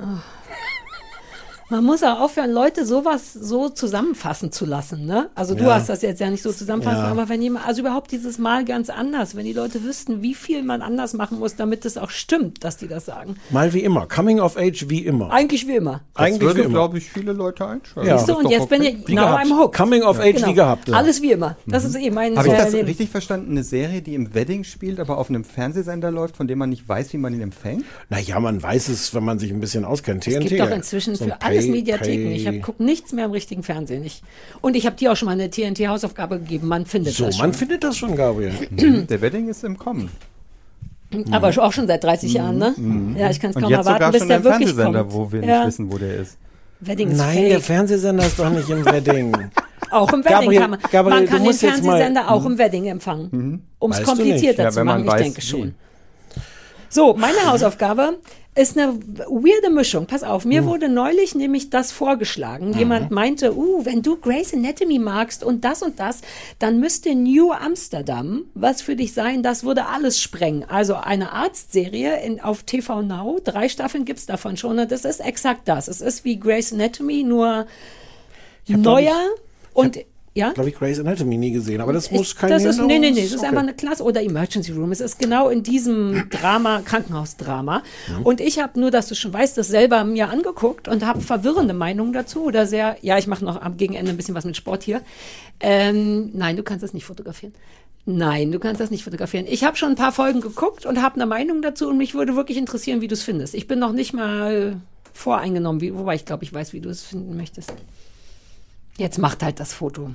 Man muss auch aufhören, Leute sowas so zusammenfassen zu lassen, ne? Also du Ja. hast das jetzt ja nicht so zusammenfassen, Ja. aber wenn jemand, also überhaupt dieses Mal ganz anders, wenn die Leute wüssten, wie viel man anders machen muss, damit es auch stimmt, dass die das sagen. Mal wie immer. Coming of Age wie immer. Eigentlich wie immer. Das Eigentlich wie würde, glaube ich, viele Leute einschalten. Ja. Siehst du, Das ist und jetzt bin ich gehabt. I'm hooked. Coming of Age wie gehabt, ja. Alles wie immer. Das ist eh mein Habe ich das Leben. richtig verstanden? Eine Serie, die im Wedding spielt, aber auf einem Fernsehsender läuft, von dem man nicht weiß, wie man ihn empfängt? Naja, man weiß es, wenn man sich ein bisschen auskennt. Es TNT. gibt doch inzwischen So für alles Pay- Mediatheken. Ich gucke nichts mehr im richtigen Fernsehen. Ich, und ich habe dir auch schon mal eine TNT-Hausaufgabe gegeben. Man findet So, das man schon. findet das schon, Gabriel. Der Wedding ist im Kommen. Aber auch schon seit 30 Jahren, ne? Ja, ich kann es kaum jetzt erwarten, sogar bis schon der wirklich Fernsehsender, kommt. wo wir ja. nicht wissen, wo der ist. Wedding ist Nein, der fake. Fernsehsender ist doch nicht im Wedding. Auch im Wedding Gabriel, kann man. Gabriel, man du kann den Fernsehsender auch im Wedding empfangen. Um es Weißt du nicht. komplizierter Ja, zu wenn man machen, ich weiß, denke wie. So, meine Hausaufgabe ist eine weirde Mischung. Pass auf, mir wurde neulich nämlich das vorgeschlagen. Jemand meinte, uh, wenn du Grey's Anatomy magst und das und das, dann müsste New Amsterdam was für dich sein. Das würde alles sprengen. Also eine Arztserie in, auf TV Now. Drei Staffeln gibt's davon schon. Und das ist exakt das. Es ist wie Grey's Anatomy, nur neuer und ja. Glaube ich, Grey's Anatomy nie gesehen, aber das muss Ich- kein das ist, nee, nee, nee, das ist Okay. einfach eine Klasse oder Emergency Room. Es ist genau in diesem Drama, Krankenhausdrama. Und ich habe nur, dass du schon weißt, das selber mir angeguckt und habe verwirrende Meinungen dazu oder sehr, ja, ich mache noch am Gegenende ein bisschen was mit Sport hier. Ähm, nein, du kannst das nicht fotografieren. Nein, du kannst das nicht fotografieren. Ich habe schon ein paar Folgen geguckt und habe eine Meinung dazu und mich würde wirklich interessieren, wie du es findest. Ich bin noch nicht mal voreingenommen, wie, wobei ich glaube, ich weiß, wie du es finden möchtest. Jetzt macht halt das Foto.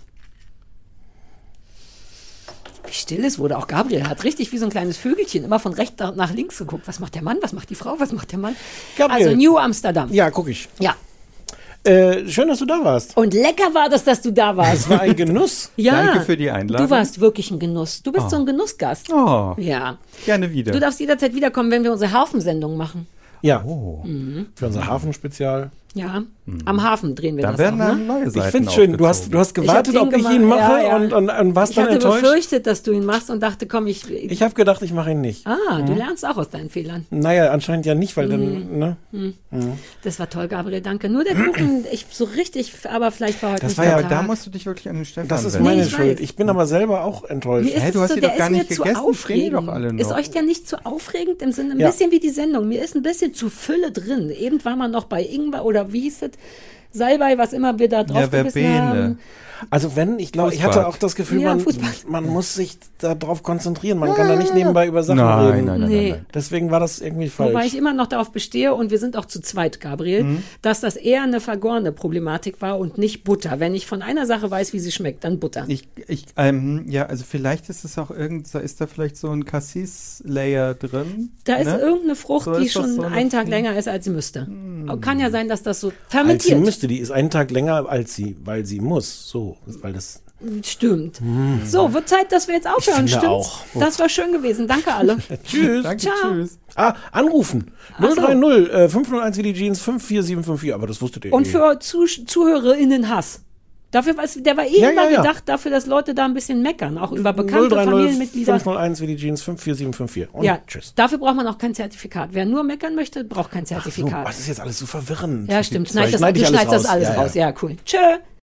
Wie still es wurde. Auch Gabriel hat richtig wie so ein kleines Vögelchen immer von rechts nach- nach links geguckt. Was macht der Mann? Was macht die Frau? Was macht der Mann? Gabriel. Also New Amsterdam. Ja, guck ich. Ja. Äh, schön, dass du da warst. Und lecker war das, dass du da warst. Es war ein Genuss. Ja. Danke für die Einladung. Du warst wirklich ein Genuss. Du bist so ein Genussgast. Oh, Ja. gerne wieder. Du darfst jederzeit wiederkommen, wenn wir unsere Hafensendung machen. Ja, oh. für unser Hafenspezial. Ja. Am Hafen drehen wir Da das werden auch, dann ne? neue Seiten Ich finde schön, du hast, du hast Ich gewartet, den ob ich ihn mache Ja, ja. Und, und, und warst Ich dann hatte enttäuscht. befürchtet, dass du ihn machst und dachte, komm, ich. Ich habe gedacht, ich mache ihn nicht. ah, du lernst auch aus deinen Fehlern. Naja, anscheinend ja nicht, weil Mhm. dann, ne? Das war toll, Gabriel, danke. Nur der Kuchen, ich so richtig, aber vielleicht war heute Das nicht war ja- Aber da Tag. musst du dich wirklich an den Stefan Das ist meine ich Schuld. weiß. Ich bin aber selber auch enttäuscht. Mir ist Hä, du es hast so, die doch gar ist mir nicht gegessen, stehen doch alle Ist noch. euch der nicht zu aufregend im Sinne, ein bisschen wie die Sendung. Mir ist ein bisschen zu Fülle drin. Eben war man noch bei Ingwer oder wie hieß es? Salbei, was immer wir da drauf Ja, gebissen Verbene. haben. Also wenn, ich glaube, ich hatte auch das Gefühl, Ja, man, man muss sich darauf konzentrieren. Man kann da nicht nebenbei über Sachen Nein, reden. nein, nein, Nee. nein, nein. Deswegen war das irgendwie Wobei falsch. ich immer noch darauf bestehe, und wir sind auch zu zweit, Gabriel, Mhm. dass das eher eine vergorene Problematik war und nicht Butter. Wenn ich von einer Sache weiß, wie sie schmeckt, dann Butter. Ich, ich, ähm, ja, also vielleicht ist es auch irgend, da ist da vielleicht so ein Cassis-Layer drin. Da ist ne? irgendeine Frucht, So die ist schon so eine einen Tag Frucht. länger ist, als sie müsste. Kann ja sein, dass das so als sie fermentiert. müsste, die ist einen Tag länger als sie, weil sie muss. So, weil das. Stimmt. So, wird Zeit, dass wir jetzt aufhören, finde stimmt's? auch. Das war schön gewesen. Danke alle. Tschüss. Danke, Ciao. tschüss. Ah, anrufen. Ach so. 030 äh, 501 wie die Jeans 54754, aber das wusstet ihr Und eh. für Zuh ZuhörerInnen Hass. Dafür, was, der war eh Ja, immer ja, ja. gedacht, dafür, dass Leute da ein bisschen meckern, auch über bekannte 030 Familienmitglieder. 501 wie die Jeans 54754. Und Ja, tschüss. dafür braucht man auch kein Zertifikat. Wer nur meckern möchte, braucht kein So, Zertifikat. das ist jetzt alles so verwirrend. ja, stimmt. Schneid das, schneid du ich schneidest das alles Ja, ja. raus. Ja, cool. Tschö.